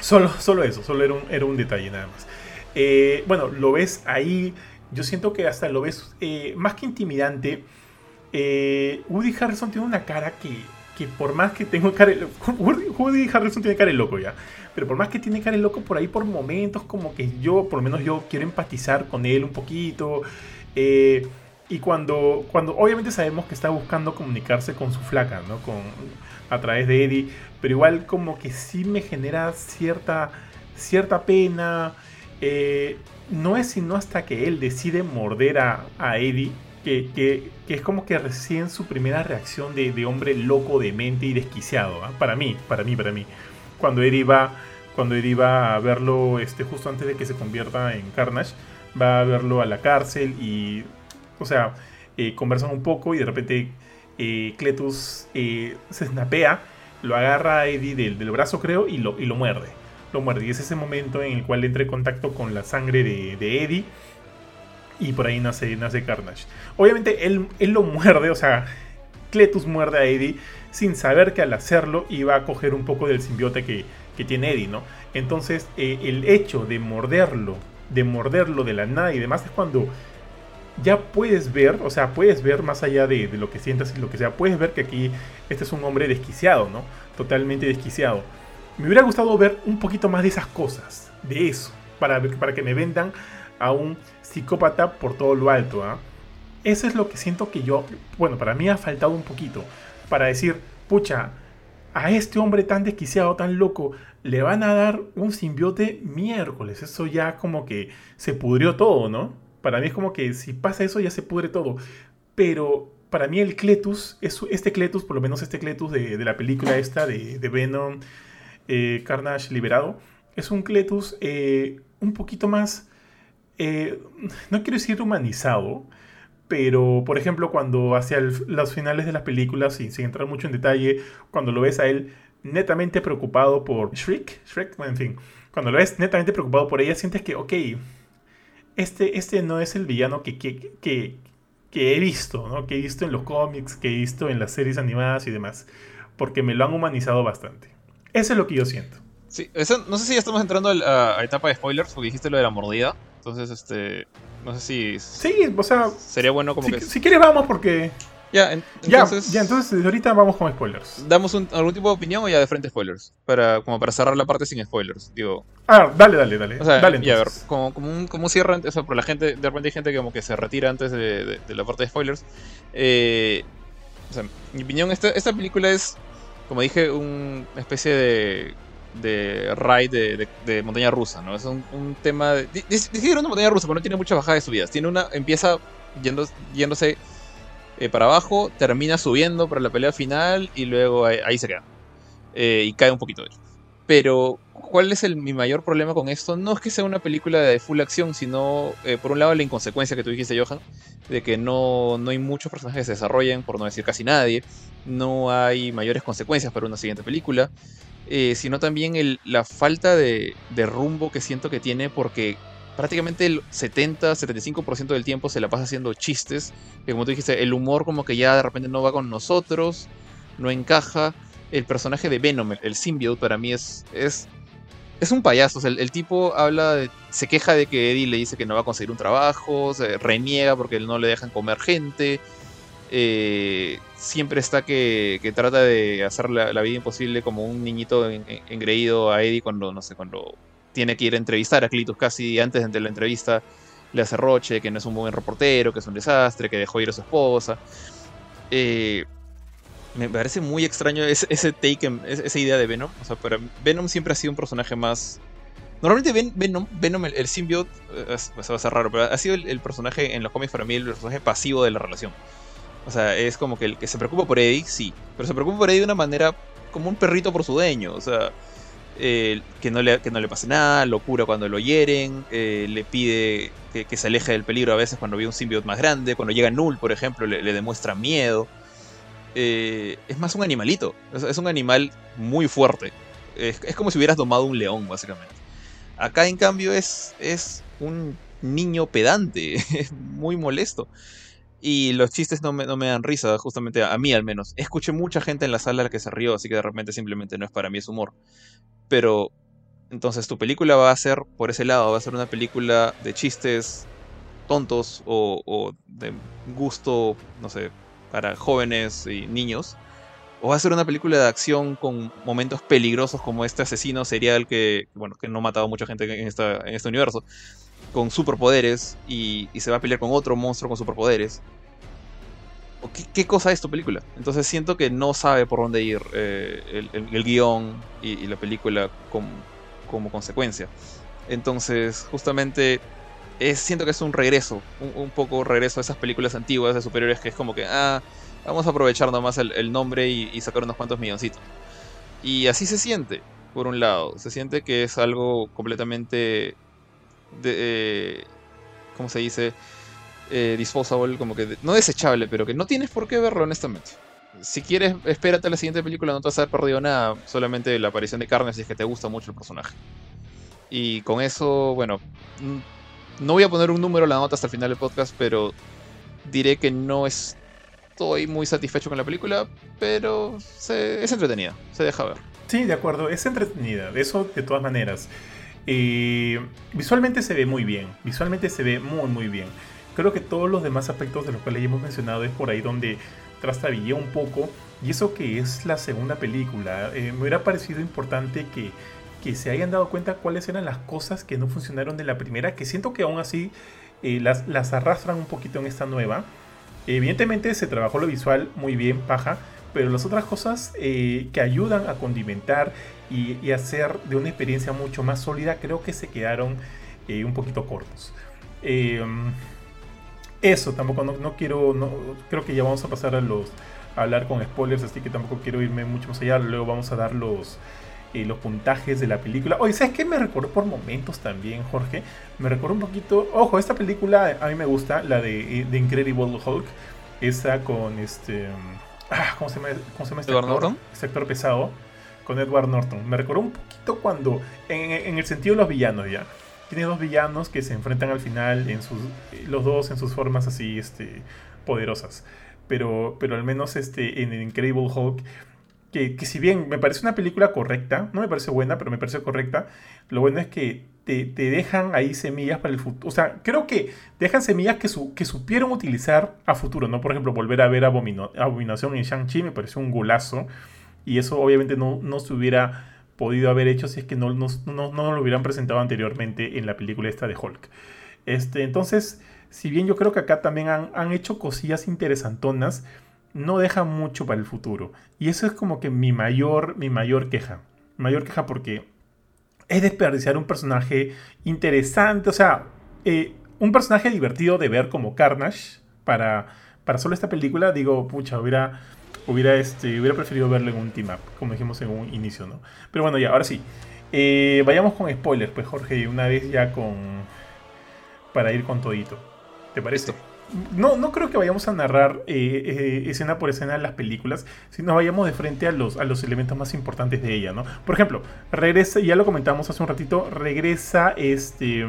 Solo, solo eso, solo era un, era un detalle nada más. Eh, bueno, lo ves ahí, yo siento que hasta lo ves más que intimidante eh, Woody Harrison tiene una cara que, que por más que tengo cara... Woody Harrison tiene cara de loco ya. Pero por más que tiene cara de loco por ahí por momentos como que yo, por lo menos yo quiero empatizar con él un poquito. Eh, y cuando, cuando obviamente sabemos que está buscando comunicarse con su flaca, ¿no? Con, a través de Eddie. Pero igual como que sí me genera cierta, cierta pena. Eh, no es sino hasta que él decide morder a, a Eddie que, que, es como que recién su primera reacción de, de hombre loco, demente y desquiciado. ¿eh? Para mí, para mí, para mí. Cuando Eddie va, cuando Eddie va a verlo este, justo antes de que se convierta en Carnage, va a verlo a la cárcel y, o sea, eh, conversan un poco y de repente eh, Cletus eh, se snapea, lo agarra a Eddie del, del brazo creo y lo, y lo muerde. Lo muerde y es ese momento en el cual entra en contacto con la sangre de, de Eddie y por ahí nace, nace Carnage. Obviamente él, él, lo muerde, o sea, Cletus muerde a Eddie sin saber que al hacerlo iba a coger un poco del simbiote que, que tiene Eddie, ¿no? Entonces eh, el hecho de morderlo, de morderlo de la nada y demás es cuando ya puedes ver, o sea, puedes ver más allá de, de, lo que sientas y lo que sea, puedes ver que aquí este es un hombre desquiciado, ¿no? Totalmente desquiciado. Me hubiera gustado ver un poquito más de esas cosas, de eso, para, para que me vendan a un psicópata por todo lo alto. ¿eh? Eso es lo que siento que yo, bueno, para mí ha faltado un poquito. Para decir, pucha, a este hombre tan desquiciado, tan loco, le van a dar un simbiote miércoles. Eso ya como que se pudrió todo, ¿no? Para mí es como que si pasa eso ya se pudre todo. Pero para mí el Cletus, es, este Cletus, por lo menos este Cletus de, la película esta de, de Venom, eh, Carnage Liberado, es un Cletus eh, un poquito más eh, no quiero decir humanizado, pero por ejemplo cuando hacia los finales de las películas, sin, sin, entrar mucho en detalle, cuando lo ves a él netamente preocupado por Shrek, Shrek, bueno, en fin, cuando lo ves netamente preocupado por ella, sientes que, ok, este, este no es el villano que, que, que, que he visto, ¿no? que he visto en los cómics, que he visto en las series animadas y demás, porque me lo han humanizado bastante. Eso es lo que yo siento. Sí, eso, no sé si ya estamos entrando a, a etapa de spoilers, porque dijiste lo de la mordida. Entonces, este. No sé si. Sí, o sea. Sería bueno como si, que. Si quieres, vamos, porque. Ya, en, entonces. Ya, ya, entonces desde ahorita vamos con spoilers. ¿Damos un, algún tipo de opinión o ya de frente spoilers? Para, como para cerrar la parte sin spoilers. Digo. Ah, dale, dale, dale. O sea, dale ya, a ver, como, como, un, como un cierre. O sea, por la gente. De repente hay gente que como que se retira antes de, de, de la parte de spoilers. Eh, o sea, mi opinión, esta, esta película es. Como dije, una especie de de ride de, de, de, montaña rusa, ¿no? Es un, un tema... De, decidieron una montaña rusa, pero no tiene mucha bajada de subidas. Tiene una... Empieza yendo, yéndose eh, para abajo, termina subiendo para la pelea final y luego ahí, ahí se queda. Eh, y cae un poquito de hecho. Pero, ¿cuál es el, mi mayor problema con esto? No es que sea una película de full acción, sino, eh, por un lado, la inconsecuencia que tú dijiste, Johan, de que no, no hay muchos personajes que se desarrollen, por no decir casi nadie. No hay mayores consecuencias para una siguiente película eh, sino también la falta de, rumbo que siento que tiene porque prácticamente el 70-75% del tiempo se la pasa haciendo chistes, que como tú dijiste, el humor como que ya de repente no va con nosotros, no encaja. El personaje de Venom, el, symbiote, para mí es, es, es un payaso. El, el, tipo habla, de, se queja de que Eddie le dice que no va a conseguir un trabajo, se reniega porque no le dejan comer gente. Eh, siempre está que, trata de hacer la, vida imposible como un niñito en, en, engreído a Eddie cuando, no sé, cuando tiene que ir a entrevistar a Clitus casi antes de la entrevista le hace roche, que no es un buen reportero, que es un desastre, que dejó ir a su esposa. Eh, me parece muy extraño ese, take, esa idea de Venom. O sea, Venom siempre ha sido un personaje más... Normalmente Ven, Venom, Venom, el, el symbiote, eh, va a ser raro, pero ha sido el, el personaje en los cómics para mí el personaje pasivo de la relación. O sea, es como que el que se preocupa por Eddie, sí. Pero se preocupa por Eddie de una manera como un perrito por su dueño. O sea, eh, que, no le, que no le pase nada, lo cura cuando lo hieren, eh, le pide que, se aleje del peligro a veces cuando ve un simbionte más grande. Cuando llega Null, por ejemplo, le, demuestra miedo. Eh, es más un animalito. Es, es un animal muy fuerte. Es, es, como si hubieras domado un león, básicamente. Acá, en cambio, es, es un niño pedante, muy molesto. Y los chistes no me, dan risa, justamente a mí al menos. Escuché mucha gente en la sala a la que se rió, así que de repente simplemente no es para mí ese humor. Pero, entonces tu película va a ser por ese lado, va a ser una película de chistes tontos o, o de gusto, no sé, para jóvenes y niños. O va a ser una película de acción con momentos peligrosos como este asesino serial que, bueno, que no ha matado a mucha gente en, esta, en este universo con superpoderes y, y, se va a pelear con otro monstruo con superpoderes. ¿Qué, ¿Qué, cosa es tu película? Entonces siento que no sabe por dónde ir eh, el, el, el, guion y, y, la película como, consecuencia. Entonces, justamente es, siento que es un regreso, un, poco regreso a esas películas antiguas de superiores que es como que, ah, vamos a aprovechar nomás el, nombre y, sacar unos cuantos milloncitos. Y así se siente, por un lado. Se siente que es algo completamente. De, eh, ¿Cómo se dice? Eh, disposable, como que. no desechable, pero que no tienes por qué verlo, honestamente. Si quieres, espérate a la siguiente película, no te vas a haber perdido nada. Solamente la aparición de carne si es que te gusta mucho el personaje. Y con eso, bueno. No voy a poner un número a la nota hasta el final del podcast, pero diré que no estoy muy satisfecho con la película, pero es entretenida, se deja ver. Sí, de acuerdo, es entretenida, eso de todas maneras. Visualmente se ve muy bien, visualmente se ve muy muy bien. Creo que todos los demás aspectos de los cuales ya hemos mencionado es por ahí donde trastabillé un poco. Y eso que es la segunda película, eh, me hubiera parecido importante que que se hayan dado cuenta cuáles eran las cosas que no funcionaron de la primera, que siento que aún así eh, las, las, arrastran un poquito en esta nueva. Evidentemente se trabajó lo visual muy bien, paja, pero las otras cosas eh, que ayudan a condimentar y, hacer de una experiencia mucho más sólida, creo que se quedaron eh, un poquito cortos. eso, tampoco no, quiero, no, creo que ya vamos a pasar a los a hablar con spoilers, así que tampoco quiero irme mucho más allá. Luego vamos a dar los, eh, los puntajes de la película. Oye, ¿sabes qué? Me recordó por momentos también, Jorge. Me recordó un poquito. Ojo, esta película a mí me gusta, la de, de Incredible Hulk. Esa con este. Ah, ¿cómo, se llama, ¿Cómo se llama este Edward Norton? Este actor pesado. Con Edward Norton. Me recordó un poquito cuando. En, en el sentido de los villanos, ya. Tiene dos villanos que se enfrentan al final. En sus, los dos en sus formas así este, poderosas. Pero, pero al menos este, en el Incredible Hulk que, si bien me parece una película correcta, no me parece buena, pero me parece correcta, lo bueno es que te, dejan ahí semillas para el futuro. O sea, creo que dejan semillas que, que supieron utilizar a futuro, ¿no? Por ejemplo, volver a ver Abominación en Shang-Chi me pareció un golazo. Y eso obviamente no, no se hubiera podido haber hecho si es que no, no, no, lo hubieran presentado anteriormente en la película esta de Hulk. Este, entonces, si bien yo creo que acá también han, han hecho cosillas interesantonas, no deja mucho para el futuro. Y eso es como que mi mayor, mi mayor queja. Mayor queja porque es desperdiciar un personaje interesante, o sea, eh, un personaje divertido de ver como Carnage para, para solo esta película. Digo, pucha, hubiera, hubiera, este, hubiera preferido verlo en un team up, como dijimos en un inicio, ¿no? Pero bueno, ya, ahora sí. Eh, vayamos con spoilers, pues Jorge, una vez ya con... para ir con todito. ¿Te parece? No, no creo que vayamos a narrar eh, eh, escena por escena las películas, sino vayamos de frente a los, a los elementos más importantes de ella, ¿no? Por ejemplo, regresa, ya lo comentamos hace un ratito, regresa este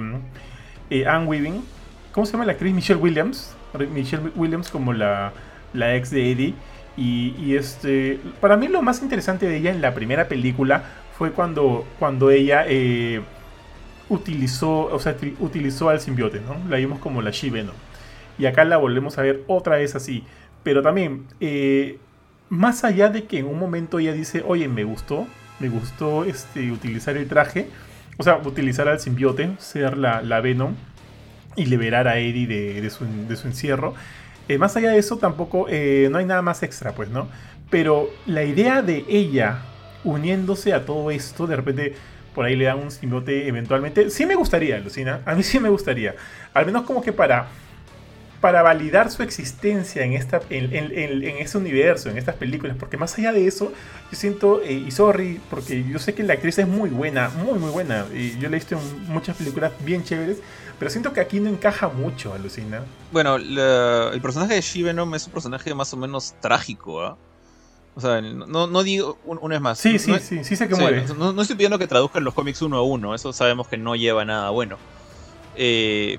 eh, Anne Weaving, ¿cómo se llama la actriz? Michelle Williams, Michelle Williams como la, la ex de Eddie. Y, este, para mí lo más interesante de ella en la primera película fue cuando, cuando ella utilizó, o sea, utilizó al simbiote, ¿no? La vimos como la She-Venom y acá la volvemos a ver otra vez así. Pero también, eh, más allá de que en un momento ella dice, oye, me gustó, me gustó este, utilizar el traje, o sea, utilizar al simbiote, ser la, la Venom y liberar a Eddie de, su, encierro. Eh, más allá de eso, tampoco, eh, no hay nada más extra, pues, ¿no? Pero la idea de ella uniéndose a todo esto, de repente por ahí le dan un simbiote eventualmente, sí me gustaría, Lucina, a mí sí me gustaría. Al menos como que para para validar su existencia en, esta, en, en, este universo, en estas películas, porque más allá de eso, yo siento, eh, y sorry, porque yo sé que la actriz es muy buena, muy, muy buena, y yo la he visto en muchas películas bien chéveres, pero siento que aquí no encaja mucho, alucina. Bueno, el personaje de She-Venom es un personaje más o menos trágico, ¿ah? O sea, no, no digo una vez más. Sí, sí, sí, sí sé que muere. No, no, estoy pidiendo que traduzcan los cómics uno a uno, eso sabemos que no lleva nada bueno. Eh,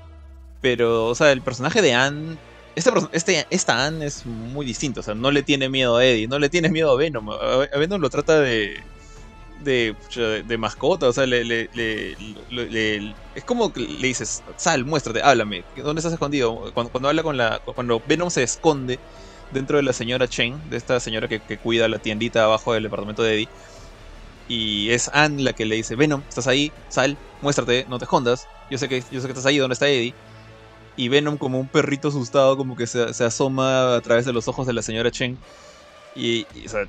pero, o sea, el personaje de Anne. Este, este, esta Anne es muy distinto. O sea, no le tiene miedo a Eddie, no le tiene miedo a Venom. A Venom lo trata de. De, de mascota, o sea, le, le, le, es como que le dices, sal, muéstrate, háblame, ¿dónde estás escondido? Cuando, cuando habla con la, cuando Venom se esconde dentro de la señora Chen, de esta señora que, que, cuida la tiendita abajo del departamento de Eddie, y es Anne la que le dice, Venom, estás ahí, sal, muéstrate, no te escondas, yo sé que, yo sé que estás ahí, ¿dónde está Eddie? Y Venom como un perrito asustado como que se, asoma a través de los ojos de la señora Chen. Y, o sea,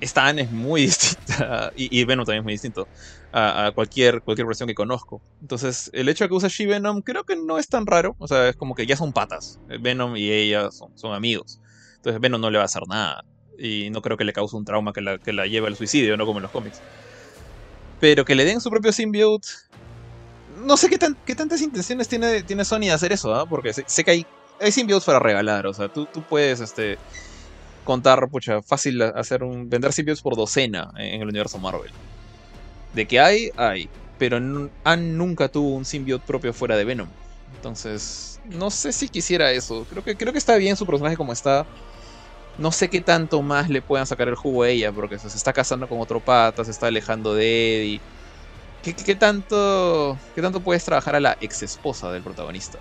esta Anne es muy distinta, y, Venom también es muy distinto a, cualquier, cualquier versión que conozco. Entonces, el hecho de que usa She-Venom creo que no es tan raro, o sea, es como que ya son patas, Venom y ella son, son amigos, entonces Venom no le va a hacer nada, y no creo que le cause un trauma que la, que la lleve al suicidio, no como en los cómics. Pero que le den su propio symbiote, no sé qué, tan, qué tantas intenciones tiene, tiene Sony de hacer eso, ¿ah? porque sé, que hay, hay para regalar, o sea, tú, tú puedes este, contar, pucha, fácil hacer un, vender symbiotes por docena en el universo Marvel. De que hay, hay, pero Han nunca tuvo un symbiote propio fuera de Venom. Entonces, no sé si quisiera eso. Creo que, creo que está bien su personaje como está. No sé qué tanto más le puedan sacar el jugo a ella, porque se está casando con otro pata, se está alejando de Eddie. ¿Qué, tanto, ¿Qué tanto puedes trabajar a la ex esposa del protagonista?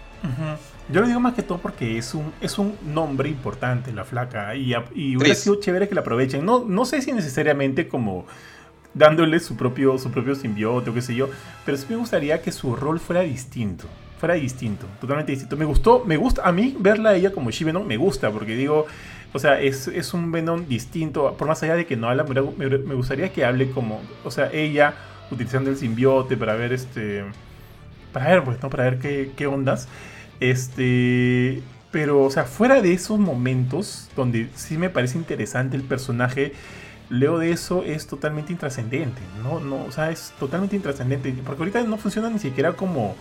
Yo lo digo más que todo porque es un, es un nombre importante, la flaca, y, y hubiera sido chévere que la aprovechen. No, no sé si necesariamente como dándole su propio, su propio simbiote o qué sé yo, pero sí me gustaría que su rol fuera distinto. Fuera distinto, totalmente distinto. Me gustó, me gusta, a mí verla a ella como She-Venom me gusta, porque digo, o sea, es, es, un Venom distinto, por más allá de que no habla, me, me gustaría que hable como, o sea, ella utilizando el simbiote para ver este. Para ver, pues, ¿no? Para ver qué, qué ondas. Este. Pero, o sea, fuera de esos momentos donde sí me parece interesante el personaje, leo de eso es totalmente intrascendente. No, no, o sea, es totalmente intrascendente. Porque ahorita no funciona ni siquiera como,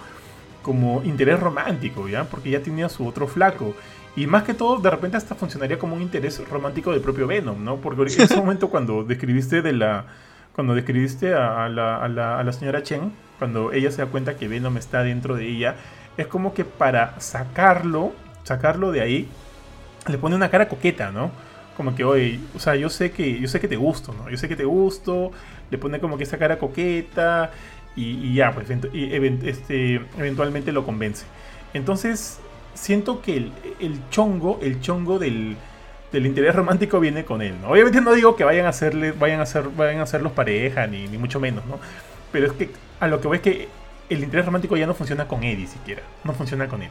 como interés romántico, ¿ya? Porque ya tenía su otro flaco. Y más que todo, de repente hasta funcionaría como un interés romántico del propio Venom, ¿no? Porque en ese momento cuando describiste de la cuando describiste a, la, señora Chen, cuando ella se da cuenta que Venom está dentro de ella, es como que para sacarlo, sacarlo de ahí, le pone una cara coqueta, ¿no? Como que, oye, o sea, yo sé que, yo sé que te gusto, ¿no? Yo sé que te gusto, le pone como que esa cara coqueta y, ya, pues, y, este, eventualmente lo convence. Entonces, siento que el chongo, el chongo del, del interés romántico viene con él, ¿no? Obviamente no digo que vayan a hacerle, vayan a ser, vayan a hacerlos pareja, ni, ni mucho menos, ¿no? Pero es que a lo que voy es que el interés romántico ya no funciona con Eddie siquiera, no funciona con él.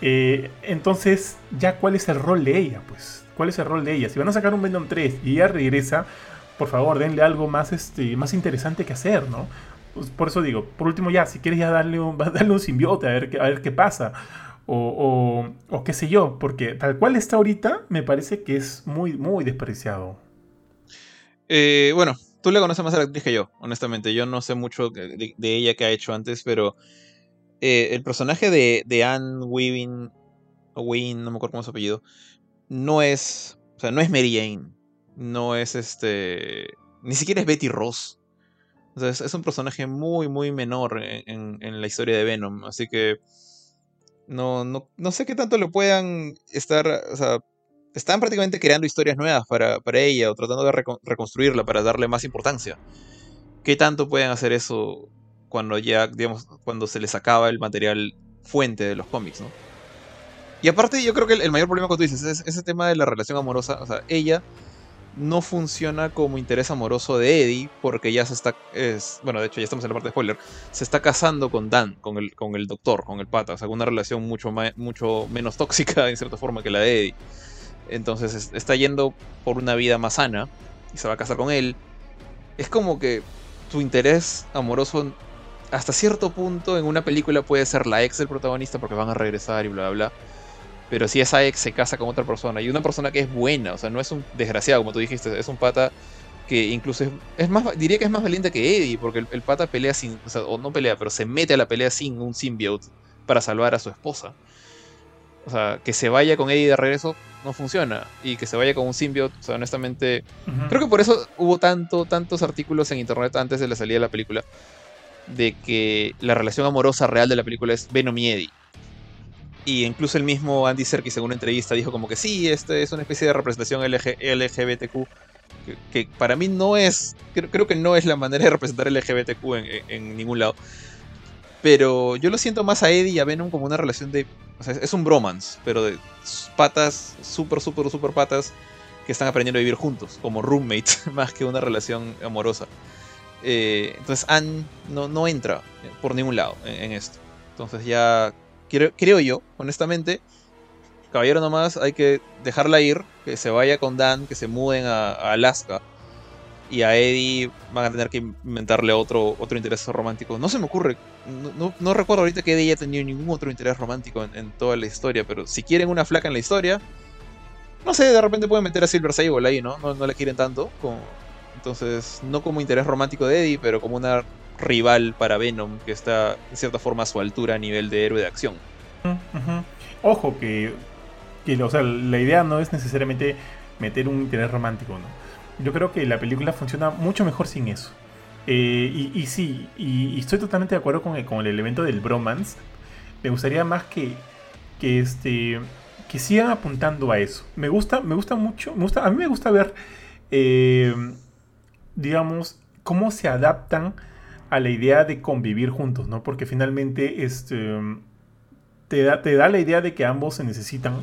Eh, entonces, ya cuál es el rol de ella, pues, cuál es el rol de ella. Si van a sacar un Venom 3 y ella regresa, por favor, denle algo más, este, más interesante que hacer, ¿no? Pues, por eso digo, por último ya, si quieres ya darle un, darle un simbiote, a ver, a ver qué pasa o, o, qué sé yo, porque tal cual está ahorita, me parece que es muy, muy despreciado. Eh, bueno, tú le conoces más a la actriz que yo, honestamente. Yo no sé mucho de, ella que ha hecho antes, pero eh, el personaje de, de Anne Weaving, o Wayne, no me acuerdo cómo es su apellido, no es, o sea, no es Mary Jane, no es este, ni siquiera es Betty Ross. O sea, es, un personaje muy, muy menor en, en la historia de Venom, así que no, no, no sé qué tanto lo puedan estar, o sea, están prácticamente creando historias nuevas para, para ella o tratando de reconstruirla para darle más importancia. ¿Qué tanto pueden hacer eso cuando ya, digamos, cuando se les acaba el material fuente de los cómics, ¿no? Y aparte, yo creo que el, mayor problema que tú dices es ese tema de la relación amorosa. O sea, ella no funciona como interés amoroso de Eddie porque ya se está, es, bueno, de hecho ya estamos en la parte de spoiler, se está casando con Dan, con el, con el doctor, con el pata, o sea, una relación mucho, mucho menos tóxica en cierta forma que la de Eddie. Entonces está yendo por una vida más sana y se va a casar con él. Es como que tu interés amoroso hasta cierto punto en una película puede ser la ex del protagonista porque van a regresar y bla bla bla pero si esa ex se casa con otra persona y una persona que es buena, o sea, no es un desgraciado, como tú dijiste, es un pata que incluso es, más, diría que es más valiente que Eddie, porque el, pata pelea sin, o, sea, o no pelea, pero se mete a la pelea sin un symbiote para salvar a su esposa. O sea, que se vaya con Eddie de regreso no funciona. Y que se vaya con un symbiote, o sea, honestamente. Creo que por eso hubo tanto, tantos artículos en internet antes de la salida de la película. De que la relación amorosa real de la película es Venom y Eddie. Y incluso el mismo Andy Serkis en una entrevista dijo como que sí, este es una especie de representación LGBTQ. Que, para mí no es, creo, que no es la manera de representar LGBTQ en, ningún lado. Pero yo lo siento más a Eddie y a Venom como una relación de... Es un bromance, pero de patas, súper, súper, súper patas, que están aprendiendo a vivir juntos, como roommates, más que una relación amorosa. Eh, entonces Anne no, no entra por ningún lado en esto. Entonces ya creo, yo, honestamente, caballero nomás, hay que dejarla ir, que se vaya con Dan, que se muden a, Alaska y a Eddie van a tener que inventarle otro, otro interés romántico. No se me ocurre, no, recuerdo ahorita que Eddie haya tenido ningún otro interés romántico en, toda la historia, pero si quieren una flaca en la historia, no sé, de repente pueden meter a Silver Sable ahí, ¿no? ¿no? No la quieren tanto. Como, entonces, no como interés romántico de Eddie, pero como una rival para Venom que está en cierta forma a su altura a nivel de héroe de acción. Ojo que, que o sea, la idea no es necesariamente meter un interés romántico, ¿no? Yo creo que la película funciona mucho mejor sin eso. Eh, y, sí, y, estoy totalmente de acuerdo con el, con el elemento del bromance. Me gustaría más que, que, este, que sigan apuntando a eso. Me gusta, me gusta mucho, me gusta, a mí me gusta ver, eh, digamos, cómo se adaptan a la idea de convivir juntos, ¿no? Porque finalmente este, te, da, te da la idea de que ambos se necesitan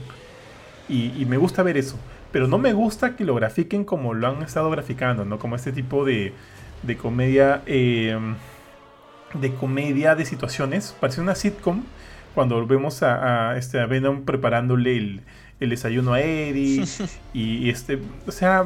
y, me gusta ver eso. Pero no me gusta que lo grafiquen como lo han estado graficando, ¿no? Como este tipo de, de comedia, em, de comedia de situaciones. Parece una sitcom cuando vemos a, este, a Venom preparándole el, el desayuno a Eddie y, este, o sea,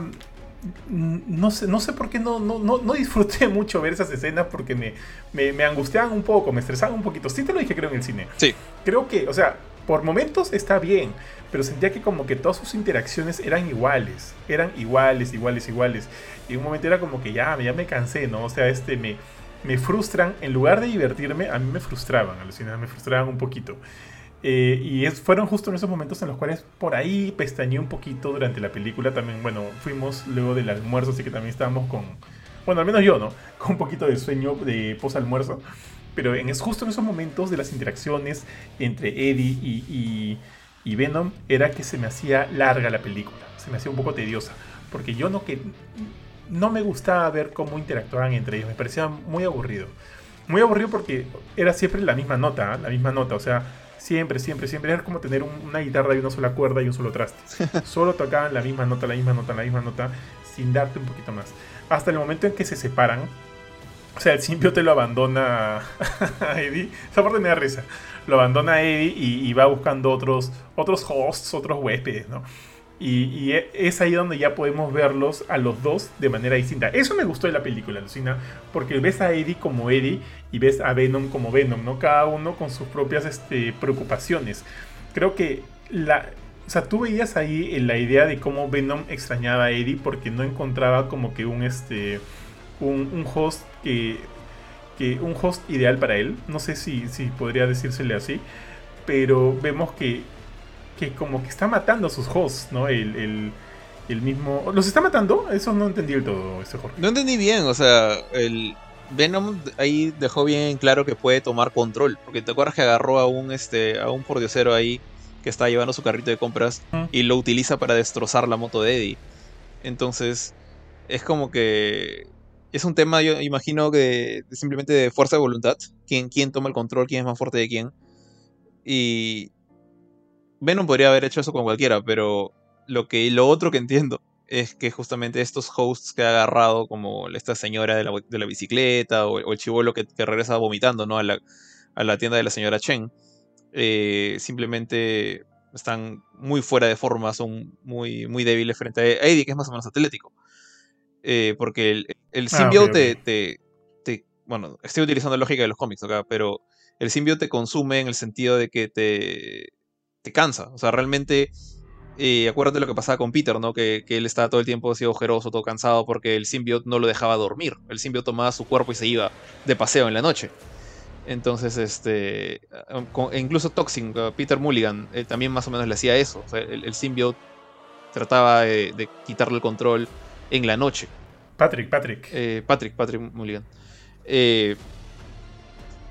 no sé, no sé por qué no, no, no, disfruté mucho ver esas escenas porque me, me, angustiaban un poco, me estresaban un poquito. Sí te lo dije, creo, en el cine. Sí. Creo que, o sea, por momentos está bien, pero sentía que como que todas sus interacciones eran iguales. Eran iguales, iguales, iguales. Y en un momento era como que ya, ya me cansé, ¿no? O sea, este me, me frustran. En lugar de divertirme, a mí me frustraban, alucinadas, me frustraban un poquito. Eh, y es, fueron justo en esos momentos en los cuales por ahí pestañé un poquito durante la película. También, bueno, fuimos luego del almuerzo, así que también estábamos con, bueno, al menos yo, ¿no? Con un poquito de sueño de post-almuerzo. Pero en, es justo en esos momentos de las interacciones entre Eddie y, y, Venom, era que se me hacía larga la película. Se me hacía un poco tediosa. Porque yo no, que, no me gustaba ver cómo interactuaban entre ellos. Me parecía muy aburrido. Muy aburrido porque era siempre la misma nota, ¿eh? la misma nota. O sea, Siempre, siempre, siempre. Era como tener una guitarra y una sola cuerda y un solo traste. Solo tocaban la misma nota, la misma nota, la misma nota, sin darte un poquito más. Hasta el momento en que se separan. O sea, el simbiote lo abandona a Eddie. Esa parte me da risa. Lo abandona a Eddie y, y va buscando otros, otros hosts, otros huéspedes, ¿no? Y, e, es ahí donde ya podemos verlos a los dos de manera distinta. Eso me gustó de la película, Lucina, porque ves a Eddie como Eddie y ves a Venom como Venom, ¿no? Cada uno con sus propias este, preocupaciones. Creo que la... O sea, tú veías ahí la idea de cómo Venom extrañaba a Eddie porque no encontraba como que un, este, un, host que, que... Un host ideal para él. No sé si, si podría decírsele así. Pero vemos que que como que está matando a sus hosts, ¿no? El, mismo... ¿Los está matando? Eso no entendí del todo, ese Jorge. No entendí bien, o sea, el Venom ahí dejó bien claro que puede tomar control, porque te acuerdas que agarró a un, este, a un pordiosero ahí que está llevando su carrito de compras y lo utiliza para destrozar la moto de Eddie. Entonces, es como que es un tema, yo imagino que simplemente de fuerza de voluntad. ¿Quién, quién toma el control? ¿Quién es más fuerte de quién? Y, Venom podría haber hecho eso con cualquiera, pero lo, que, lo otro que entiendo es que justamente estos hosts que ha agarrado, como esta señora de la, bicicleta o, el chivolo que, regresa vomitando ¿no? a, la, tienda de la señora Chen, eh, simplemente están muy fuera de forma, son muy, muy débiles frente a Eddie, que es más o menos atlético. Eh, porque el, el ah, simbiote te, Bueno, estoy utilizando la lógica de los cómics acá, pero el simbiote consume en el sentido de que te te cansa. O sea, realmente, eh, acuérdate lo que pasaba con Peter, ¿no? Que, él estaba todo el tiempo así ojeroso, todo cansado, porque el simbionte no lo dejaba dormir. El simbionte tomaba su cuerpo y se iba de paseo en la noche. Entonces, este. E incluso Toxin, Peter Mulligan, eh, también más o menos le hacía eso. O sea, el, el trataba de, quitarle el control en la noche. Patrick, Patrick. Eh, Patrick, Patrick Mulligan. Eh,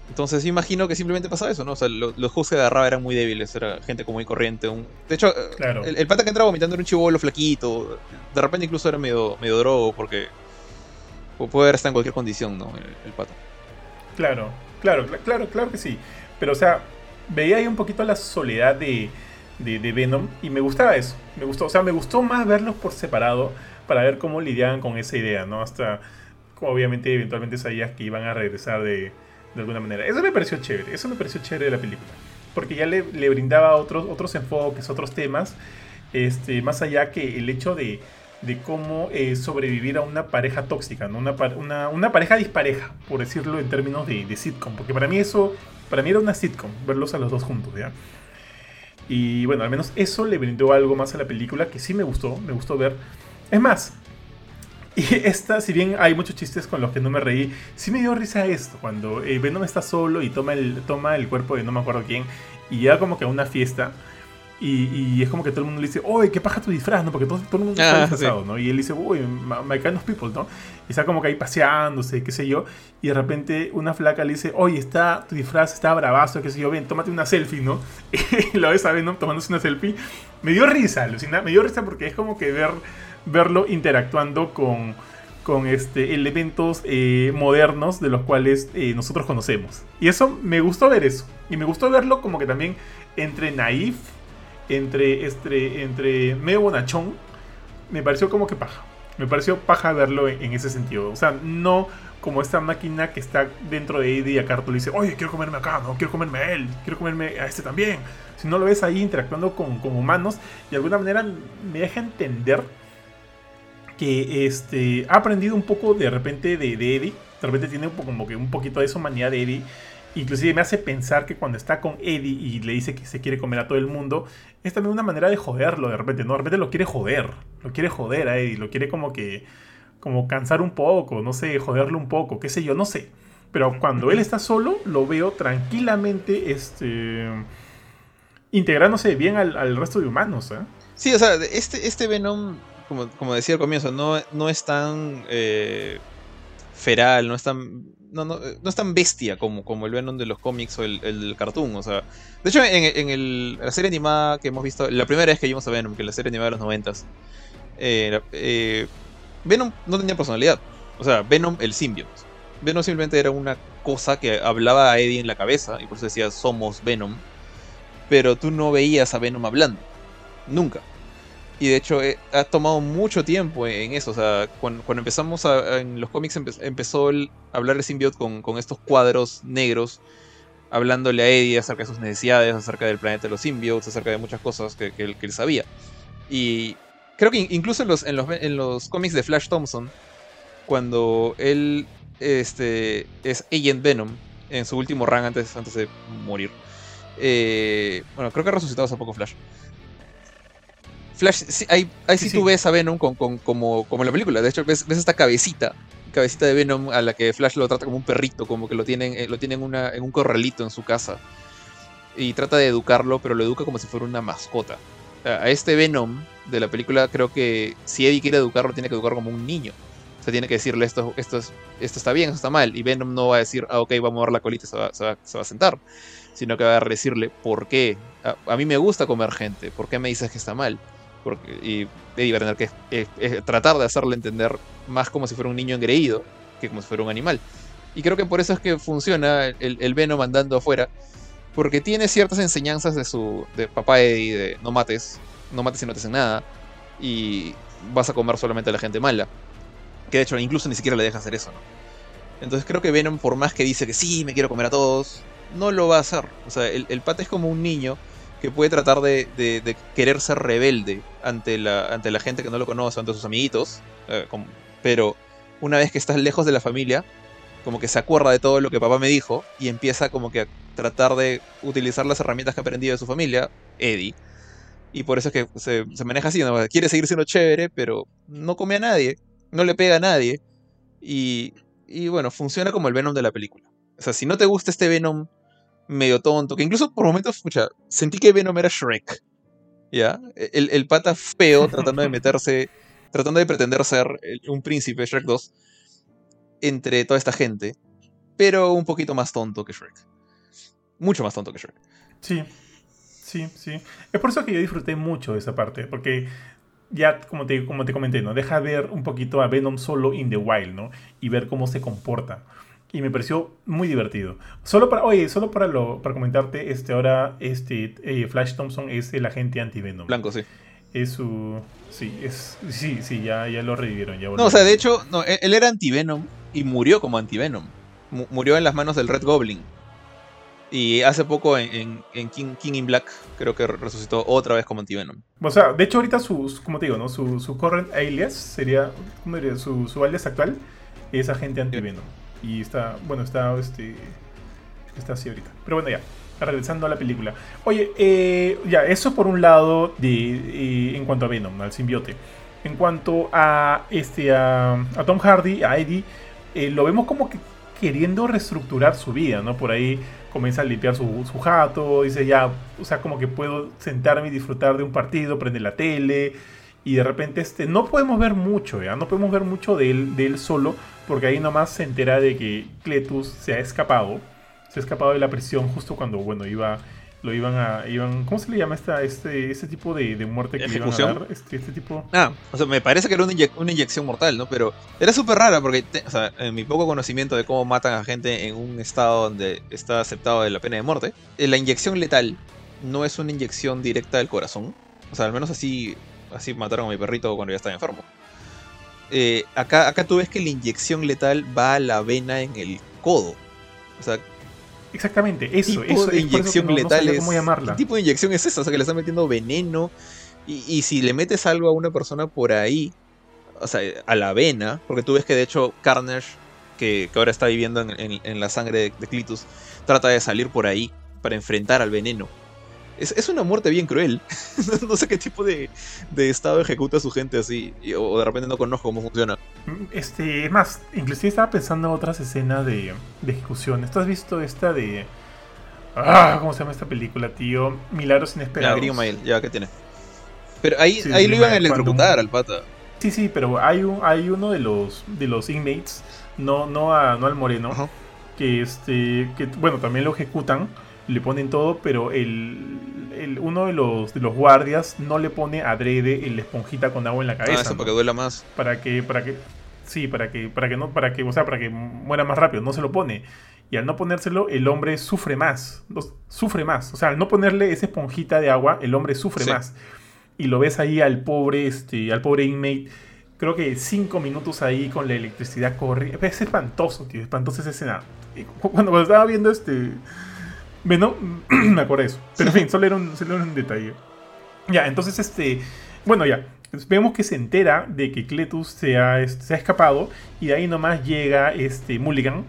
entonces imagino que simplemente pasaba eso, ¿no? O sea, los, juegos que agarraba eran muy débiles, era gente como muy corriente. De hecho, el, pata que entraba vomitando era un chivolo flaquito. De repente incluso era medio, medio drogo porque puede haber estado en cualquier condición, ¿no? El, pata. Claro, claro, claro, claro que sí. Pero o sea, veía ahí un poquito la soledad de, de, Venom y me gustaba eso. Me gustó, o sea, me gustó más verlos por separado para ver cómo lidiaban con esa idea, ¿no? Hasta, obviamente, eventualmente sabías que iban a regresar de de alguna manera. Eso me pareció chévere, eso me pareció chévere de la película. Porque ya le, le brindaba otros, otros enfoques, otros temas, este, más allá que el hecho de, de cómo eh, sobrevivir a una pareja tóxica, ¿no? Una, una, pareja dispareja, por decirlo en términos de, de, sitcom, porque para mí eso, para mí era una sitcom, verlos a los dos juntos, ¿ya? Y bueno, al menos eso le brindó algo más a la película que sí me gustó, me gustó ver. Es más, y esta, si bien hay muchos chistes con los que no me reí, sí me dio risa esto, cuando eh, Venom está solo y toma el, toma el cuerpo de no me acuerdo quién, y ya como que a una fiesta, y, es como que todo el mundo le dice, oye, ¿qué paja tu disfraz? ¿no? Porque todo, todo el mundo está ah, disfrazado, ¿no? Y él dice, uy, my, kind of people, ¿no? Y está como que ahí paseándose, qué sé yo. Y de repente una flaca le dice, oye, está, tu disfraz está bravazo, qué sé yo, ven, tómate una selfie, ¿no? Y lo ves a ¿no? tomándose una selfie. Me dio risa, Lucina, me dio risa porque es como que ver, verlo interactuando con, con este, elementos eh, modernos de los cuales eh, nosotros conocemos. Y eso, me gustó ver eso. Y me gustó verlo como que también entre naif entre, este, entre medio bonachón, me pareció como que paja. Me pareció paja verlo en, ese sentido. O sea, no como esta máquina que está dentro de Eddie y a Carto le dice, oye, quiero comerme acá, no, quiero comerme a él, quiero comerme a este también. Si no lo ves ahí interactuando con, humanos, de alguna manera me deja entender que este, ha aprendido un poco de repente de, Eddie. De repente tiene como que un poquito de esa manía de Eddie Inclusive me hace pensar que cuando está con Eddie y le dice que se quiere comer a todo el mundo, es también una manera de joderlo de repente, ¿no? De repente lo quiere joder, lo quiere joder a Eddie, lo quiere como que, como cansar un poco, no sé, joderlo un poco, qué sé yo, no sé. Pero cuando él está solo, lo veo tranquilamente, este, integrándose bien al, resto de humanos, ¿eh? Sí, o sea, este, este Venom, como, como decía al comienzo, no, no es tan eh, feral, no es tan no, no, no es tan bestia como, como el Venom de los cómics o el, el cartoon. O sea, de hecho, en, en la serie animada que hemos visto, la primera vez que vimos a Venom, que la serie animada de los noventas, eh, eh, Venom no tenía personalidad. O sea, Venom el symbiote. Venom simplemente era una cosa que hablaba a Eddie en la cabeza y por eso decía somos Venom. Pero tú no veías a Venom hablando. Nunca. Y de hecho eh, ha tomado mucho tiempo en eso. O sea, cuando, empezamos en los cómics empezó a hablar de Symbiote con, estos cuadros negros, hablándole a Eddie acerca de sus necesidades, acerca del planeta de los symbiotes, acerca de muchas cosas que, que, él sabía. Y creo que incluso en los, en los, en los cómics de Flash Thompson, cuando él este, es Agent Venom, en su último run antes, antes de morir. Eh, bueno, creo que ha resucitado hace poco Flash. Flash, ahí, sí, tú ves a Venom con, como, como en la película. De hecho, ves, esta cabecita, cabecita de Venom a la que Flash lo trata como un perrito, como que lo tienen, eh, lo tienen una, en un corralito en su casa. Y trata de educarlo, pero lo educa como si fuera una mascota. A este Venom de la película, creo que si Eddie quiere educarlo, tiene que educar como un niño. O sea, tiene que decirle esto, esto, esto está bien, esto está mal. Y Venom no va a decir, ah, ok, vamos a dar la colita y se va, se va, a sentar. Sino que va a decirle, ¿por qué? a mí me gusta comer gente, ¿por qué me dices que está mal? Y Eddie va a tener que eh, tratar de hacerle entender más como si fuera un niño engreído que como si fuera un animal. Y creo que por eso es que funciona el, el Venom andando afuera, porque tiene ciertas enseñanzas de su de papá Eddie de no mates, no mates y no te hacen nada, y vas a comer solamente a la gente mala. Que de hecho incluso ni siquiera le deja hacer eso, ¿no? Entonces creo que Venom, por más que dice que sí, me quiero comer a todos, no lo va a hacer. O sea, el, el pata es como un niño que puede tratar de, querer ser rebelde ante la, gente que no lo conoce, ante sus amiguitos, eh, pero una vez que estás lejos de la familia, como que se acuerda de todo lo que papá me dijo y empieza como que a tratar de utilizar las herramientas que ha aprendido de su familia, Eddie. Y por eso es que se, maneja así, quiere seguir siendo chévere, pero no come a nadie, no le pega a nadie. Y, y bueno, funciona como el Venom de la película. O sea, si no te gusta este Venom medio tonto, que incluso por momentos, escucha, sentí que Venom era Shrek. ¿Ya? El, el pata feo tratando de meterse, tratando de pretender ser un príncipe, Shrek 2, entre toda esta gente, pero un poquito más tonto que Shrek. Mucho más tonto que Shrek. Sí, sí, sí. Es por eso que yo disfruté mucho de esa parte, porque ya, como te, como te comenté, ¿no? Deja ver un poquito a Venom solo in the wild, ¿no? Y ver cómo se comporta y me pareció muy divertido. Solo para, oye, solo para lo, para comentarte, este ahora este eh, Flash Thompson es el agente anti-Venom. Blanco, sí. Es su sí, es sí, sí, ya, ya lo revivieron, ya No, o sea, de hecho, no, e, él era anti-Venom y murió como anti-Venom. Murió en las manos del Red Goblin. Y hace poco en, King, King, in Black creo que resucitó otra vez como anti-Venom. O sea, de hecho ahorita su, como te digo, ¿no? Su, su current alias sería, ¿cómo diría? Su, su alias actual es agente anti-Venom. Y está, bueno, está, este, está así ahorita. Pero bueno, ya, regresando a la película. Oye, eh, ya, eso por un lado de, eh, en cuanto a Venom, al simbiote. En cuanto a, este, a, Tom Hardy, a Eddie, eh, lo vemos como que queriendo reestructurar su vida, ¿no? Por ahí comienza a limpiar su, su, jato, dice ya, o sea, como que puedo sentarme y disfrutar de un partido, prender la tele, y de repente este, no podemos ver mucho, ¿ya? No podemos ver mucho de él, de él solo, porque ahí nomás se entera de que Cletus se ha escapado, se ha escapado de la prisión justo cuando, bueno, iba lo iban a. Iban, ¿Cómo se le llama esta, este, este tipo de, muerte que le iban a dar? Este, este, tipo. Ah, o sea, me parece que era una, inyección mortal, ¿no? Pero era súper rara porque, o sea, en mi poco conocimiento de cómo matan a gente en un estado donde está aceptado de la pena de muerte, eh, la inyección letal no es una inyección directa del corazón. O sea, al menos así, así mataron a mi perrito cuando ya estaba enfermo. Eh, acá, acá tú ves que la inyección letal va a la vena en el codo. O sea, Exactamente, eso, tipo de inyección letal cómo llamarla. ¿Qué tipo de inyección es esa? O sea, que le están metiendo veneno. Y, si le metes algo a una persona por ahí, o sea, a la vena, porque tú ves que de hecho Carnage, que, ahora está viviendo en, la sangre de, de Clitus, trata de salir por ahí para enfrentar al veneno. Es, una muerte bien cruel. no sé qué tipo de, estado ejecuta a su gente así. o de repente no conozco cómo funciona. Este, es más, inclusive estaba pensando en otras escenas de, ejecución. ¿Tú has visto esta de. Ah, ¿cómo se llama esta película, tío? Milagros inesperados. Ya, Mail, ya que tiene. Pero ahí, ahí lo iban a electrocutar al pata. Sí, sí, pero hay, un, hay uno de los, de los inmates, no, no, a, no al moreno, que este, que bueno, también lo ejecutan le ponen todo, pero el, uno de los, de los guardias no le pone adrede el esponjita con agua en la ah, cabeza. Ah, eso para que duela más. Para que, para que, sí, para que, para que no, para que, o sea, para que muera más rápido, no se lo pone. Y al no ponérselo, el hombre sufre más, sufre más. O sea, al no ponerle esa esponjita de agua, el hombre sufre más. Y lo ves ahí al pobre, este, al pobre inmate creo que cinco minutos ahí con la electricidad corriendo. Es espantoso, tío, espantosa esa escena. Cuando, cuando estaba viendo este bueno, me acuerdo de eso. Pero en fin, solo era, un, un detalle. Ya, entonces, este. Bueno, ya. Vemos que se entera de que Cletus se ha, se ha escapado. Y de ahí nomás llega este Mulligan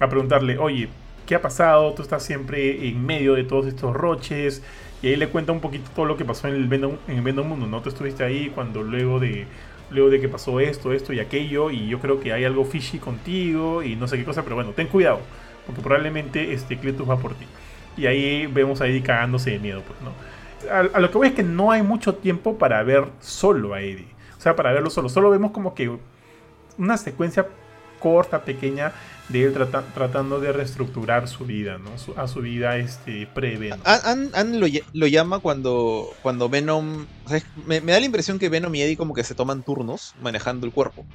a preguntarle: Oye, ¿qué ha pasado? Tú estás siempre en medio de todos estos roches. Y ahí le cuenta un poquito todo lo que pasó en el Venom, en el Venom Mundo. ¿No? Tú estuviste ahí cuando luego de luego de que pasó esto, esto y aquello, y yo creo que hay algo fishy contigo y no sé qué cosa, pero bueno, ten cuidado, porque probablemente este Cletus va por ti. Y ahí vemos a Eddie cagándose de miedo, pues, ¿no? A, lo que voy es que no hay mucho tiempo para ver solo a Eddie. O sea, para verlo solo. Solo vemos como que una secuencia corta, pequeña, de él tratando de reestructurar su vida, ¿no? a su vida este, pre-Venom. Ann, lo, llama cuando, cuando Venom... me, da la impresión que Venom y Eddie como que se toman turnos manejando el cuerpo.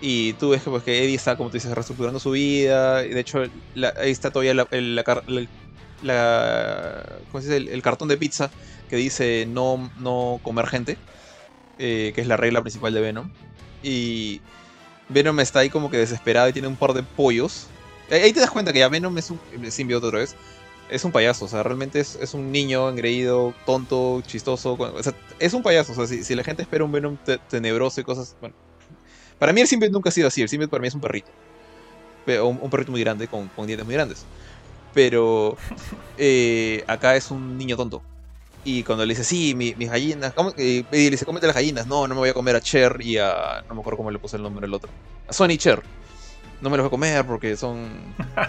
Y tú ves que, pues, que Eddie está, como tú dices, reestructurando su vida. Y de hecho, ahí está todavía la, la, el, cartón de pizza que dice no, no comer gente, eh, que es la regla principal de Venom. Y Venom está ahí como que desesperado y tiene un par de pollos. Ahí te das cuenta que ya Venom es un otra vez. Es un payaso, o sea, realmente es, es un niño engreído, tonto, chistoso. O sea, es un payaso, o sea, si, si la gente espera un Venom tenebroso y cosas. Bueno, para mí el simbiote nunca ha sido así, el simbiote para mí es un perrito. Un, un perrito muy grande con, con dientes muy grandes. Pero eh, acá es un niño tonto. Y cuando le dice, sí, mis gallinas, y le dice, cómete las gallinas. No, no me voy a comer a Cher y a. No me acuerdo cómo le puse el nombre al otro. A Sonny Cher. No me los voy a comer porque son,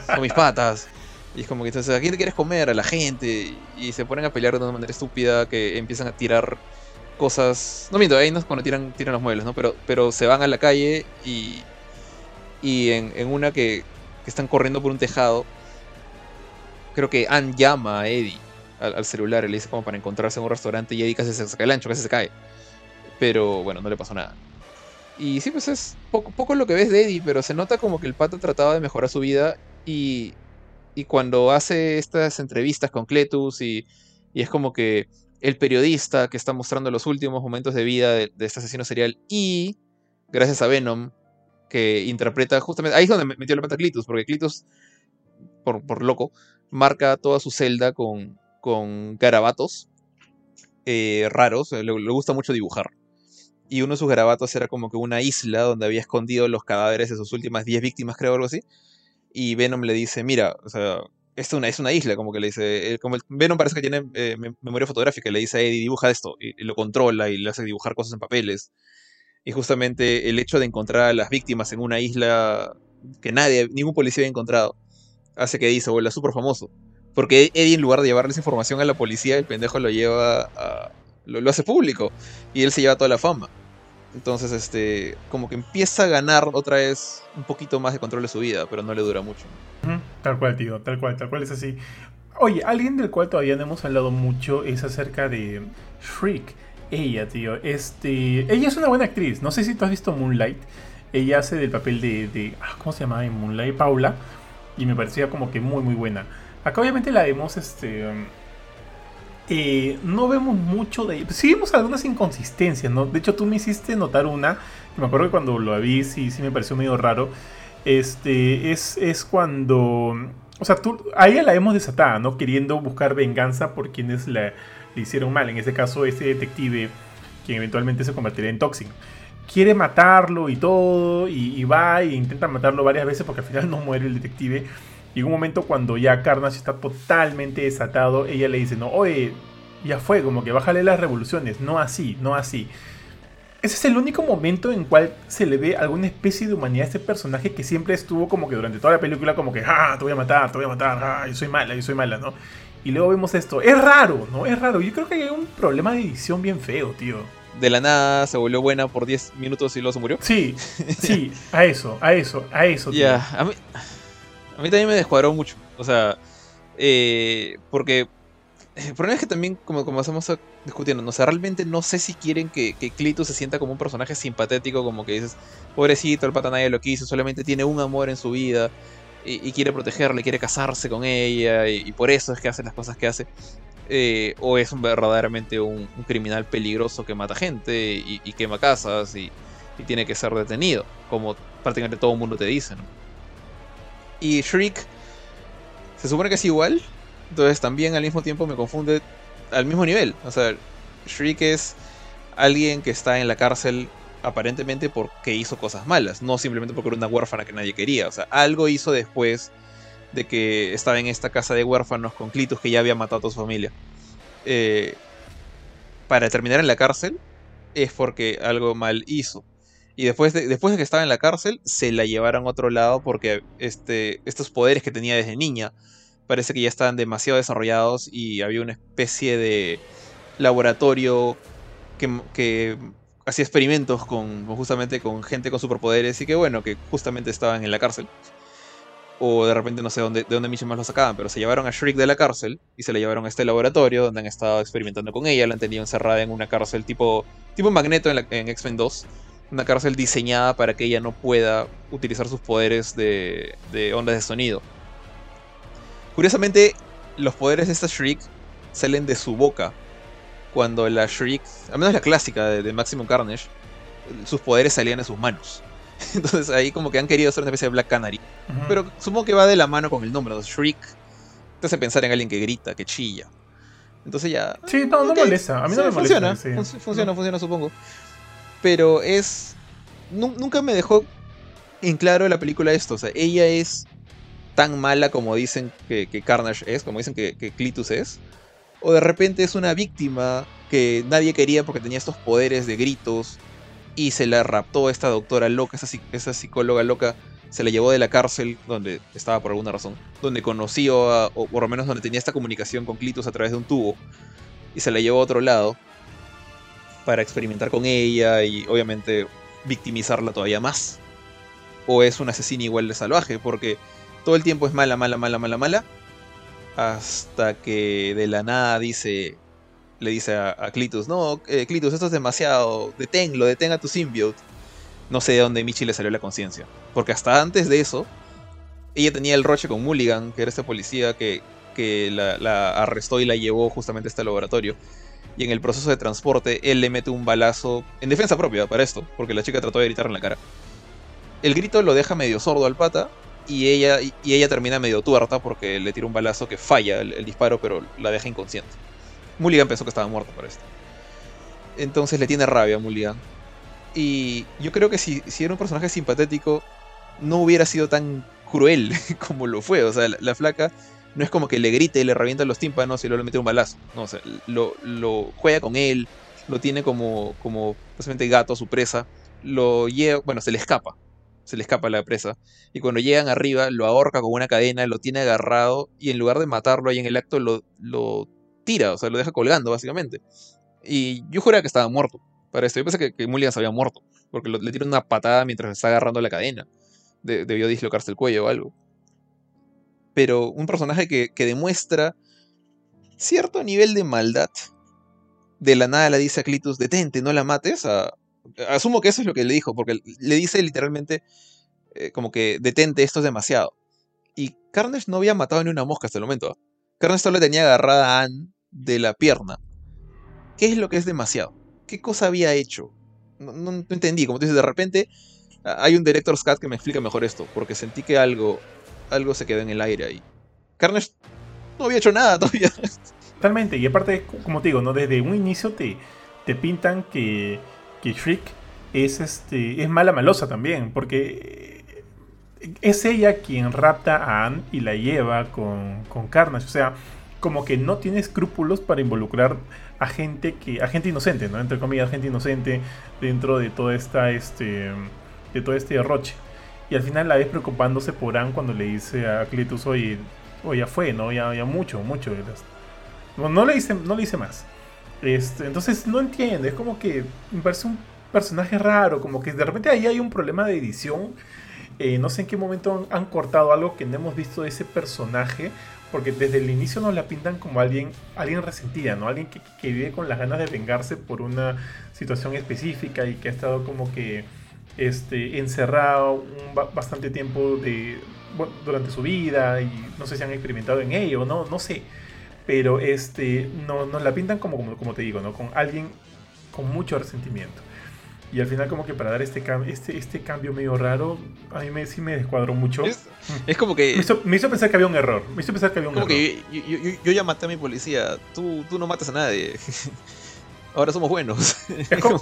son mis patas. Y es como que entonces, ¿a quién te quieres comer? A la gente. Y se ponen a pelear de una manera estúpida que empiezan a tirar cosas. No miento, ahí no es cuando tiran, tiran los muebles, ¿no? Pero, pero se van a la calle y. Y en, en una que, que están corriendo por un tejado creo que Ann llama a Eddie al, celular y le dice como para encontrarse en un restaurante y Eddie casi se saca el ancho, casi se cae. Pero bueno, no le pasó nada. Y sí, pues es poco, poco lo que ves de Eddie, pero se nota como que el pato trataba de mejorar su vida y, y cuando hace estas entrevistas con Cletus y, y, es como que el periodista que está mostrando los últimos momentos de vida de, este asesino serial y gracias a Venom que interpreta justamente ahí es donde metió la pata Clitus porque Clitus por, por loco marca toda su celda con, con garabatos eh, raros, le, le gusta mucho dibujar. Y uno de sus garabatos era como que una isla donde había escondido los cadáveres de sus últimas 10 víctimas, creo, algo así. Y Venom le dice, mira, o sea, es una, es una isla, como que le dice, eh, como Venom parece que tiene eh, mem- memoria fotográfica, le dice a Eddie, dibuja esto, y, y lo controla y le hace dibujar cosas en papeles. Y justamente el hecho de encontrar a las víctimas en una isla que nadie, ningún policía había encontrado, hace que Eddie se vuelva súper famoso. Porque Eddie, en lugar de llevarles información a la policía, el pendejo lo lleva a. lo, lo hace público. Y él se lleva toda la fama. Entonces, este. como que empieza a ganar otra vez un poquito más de control de su vida, pero no le dura mucho. Tal cual, tío, tal cual, tal cual es así. Oye, alguien del cual todavía no hemos hablado mucho es acerca de Shriek. Ella, tío, este. Ella es una buena actriz. No sé si tú has visto Moonlight. Ella hace del papel de. de- ah, ¿Cómo se llama en Moonlight? Paula. Y me parecía como que muy, muy buena. Acá obviamente la vemos, este. um, eh, no vemos mucho de. Sí vemos algunas inconsistencias, ¿no? De hecho, tú me hiciste notar una. Me acuerdo que cuando lo vi, sí, sí me pareció medio raro. Este. Es, es cuando. O sea, tú, a ella la vemos desatada, ¿no? Queriendo buscar venganza por quienes la, le hicieron mal. En este caso, ese detective, quien eventualmente se convertiría en Toxin. Quiere matarlo y todo, y, va e intenta matarlo varias veces porque al final no muere el detective. Y en un momento cuando ya Carnage está totalmente desatado, ella le dice, no, oye, ya fue, como que bájale las revoluciones, no así, no así. Ese es el único momento en cual se le ve alguna especie de humanidad a este personaje que siempre estuvo como que durante toda la película como que, ah, te voy a matar, te voy a matar, ah, yo soy mala, yo soy mala, ¿no? Y luego vemos esto. Es raro, ¿no? Es raro. Yo creo que hay un problema de edición bien feo, tío. De la nada se volvió buena por 10 minutos y luego se murió. Sí, sí, a eso, a eso, a eso. Ya, a mí, a mí también me descuadró mucho. O sea, eh, porque el problema es que también, como, como estamos discutiendo, no o sea, realmente no sé si quieren que, que Clitus se sienta como un personaje simpatético, como que dices, pobrecito, el pata nadie lo quiso, solamente tiene un amor en su vida y, y quiere protegerle, quiere casarse con ella y, y por eso es que hace las cosas que hace. Eh, o es verdaderamente un, criminal peligroso que mata gente y, quema casas y, tiene que ser detenido, como prácticamente todo el mundo te dice. Y Shriek se supone que es igual, entonces también al mismo tiempo me confunde al mismo nivel. O sea, Shriek es alguien que está en la cárcel aparentemente porque hizo cosas malas, no simplemente porque era una huérfana que nadie quería. O sea, algo hizo después de que estaba en esta casa de huérfanos con Clitus que ya había matado a su familia. Eh, para terminar en la cárcel es porque algo mal hizo. Y después de, después de que estaba en la cárcel, se la llevaron a otro lado porque este, estos poderes que tenía desde niña parece que ya estaban demasiado desarrollados y había una especie de laboratorio que, que hacía experimentos con justamente con gente con superpoderes y que bueno, que justamente estaban en la cárcel. O de repente no sé dónde, de dónde Michi más lo sacaban, pero se llevaron a Shriek de la cárcel y se la llevaron a este laboratorio donde han estado experimentando con ella, la han tenido encerrada en una cárcel tipo, tipo Magneto en, en X-Men 2 una cárcel diseñada para que ella no pueda utilizar sus poderes de, de ondas de sonido. Curiosamente, los poderes de esta Shriek salen de su boca. Cuando la Shriek, al menos la clásica de, de Maximum Carnage, sus poderes salían de sus manos. Entonces ahí como que han querido hacer una especie de Black Canary. Pero supongo que va de la mano con el nombre, ¿no? Shriek. Te hace pensar en alguien que grita, que chilla. Entonces ya... Sí, no, no Ok, molesta. A mí no sí, me molesta. funciona, sí. fun- funciona, No. funciona, supongo. Pero es. nu- nunca me dejó en claro la película esto. O sea, ella es tan mala como dicen que, que Carnage es, como dicen que, que Clitus es. O de repente es una víctima que nadie quería porque tenía estos poderes de gritos. Y se la raptó esta doctora loca, esa, psi- esa psicóloga loca. Se la llevó de la cárcel, donde estaba por alguna razón. Donde conoció, a- o por lo menos donde tenía esta comunicación con Clitus a través de un tubo. Y se la llevó a otro lado para experimentar con ella y obviamente victimizarla todavía más. O es una asesina igual de salvaje, porque todo el tiempo es mala, mala, mala, mala, mala. Hasta que de la nada dice, le dice a, Clitus, no, eh, Clitus, esto es demasiado, deténlo, detén a tu symbiote. No sé de dónde Michi le salió la conciencia. Porque hasta antes de eso, ella tenía el roche con Mulligan, que era este policía que, la arrestó y la llevó justamente a este laboratorio y en el proceso de transporte él le mete un balazo en defensa propia para esto, porque la chica trató de gritar en la cara. El grito lo deja medio sordo al pata y ella, y ella termina medio tuerta porque le tira un balazo que falla el, disparo, pero la deja inconsciente. Mulligan pensó que estaba muerto por esto. Entonces le tiene rabia a Mulligan. Y yo creo que si, si era un personaje simpatético, no hubiera sido tan cruel como lo fue. O sea, la, flaca no es como que le grite y le revienta los tímpanos y luego le mete un balazo. No, o sea, lo, lo juega con él, lo tiene como, como básicamente gato a su presa, lo lleva, bueno, se le escapa, se le escapa la presa, y cuando llegan arriba lo ahorca con una cadena, lo tiene agarrado, y en lugar de matarlo ahí en el acto, lo tira, o sea, lo deja colgando, básicamente. Y yo juraba que estaba muerto para esto. Yo pensé que, que Mulligan se había muerto, porque le tira una patada mientras está agarrando la cadena. debió dislocarse el cuello o algo. Pero un personaje que, demuestra cierto nivel de maldad de la nada le dice a Clitus, detente, no la mates. asumo que eso es lo que le dijo, porque le dice literalmente eh, como que detente, esto es demasiado. Y Carnage no había matado ni una mosca hasta el momento. Carnage solo le tenía agarrada a Anne de la pierna. ¿Qué es lo que es demasiado? ¿Qué cosa había hecho? No, entendí, como tú dices, de repente hay un director's cut que me explica mejor esto, porque sentí que algo, algo se quedó en el aire ahí. Carnage no había hecho nada todavía. Totalmente, y aparte, como te digo, ¿no? Desde un inicio te, te pintan que, que Shriek es, este, es mala malosa también, porque es ella quien rapta a Anne y la lleva con, con Carnage. O sea, como que no tiene escrúpulos para involucrar a gente que. a gente inocente, ¿no? Entre comillas, gente inocente dentro de toda esta. este. de todo este derroche. Y al final la ves preocupándose por Anne cuando le dice a Cletus, oye, oye ya fue, ¿no? Ya, ya mucho, mucho. No, le hice, no le hice más. Este, entonces no entiendo, es como que me parece un personaje raro, como que de repente ahí hay un problema de edición. Eh, no sé en qué momento han, cortado algo que no hemos visto de ese personaje, porque desde el inicio nos la pintan como alguien, alguien resentida, ¿no? Alguien que, vive con las ganas de vengarse por una situación específica y que ha estado como que este, encerrado bastante tiempo de, durante su vida y no sé si han experimentado en ello, no, no sé pero este, no, nos la pintan como, como, te digo, ¿no? Con alguien con mucho resentimiento. Y al final como que para dar este, este, este cambio medio raro, a mí me, sí me descuadró mucho. Es, como que... Me hizo, pensar que había un error. Me hizo pensar que había un como error. Que yo, ya maté a mi policía. Tú, tú no matas a nadie. Ahora somos buenos. Es como,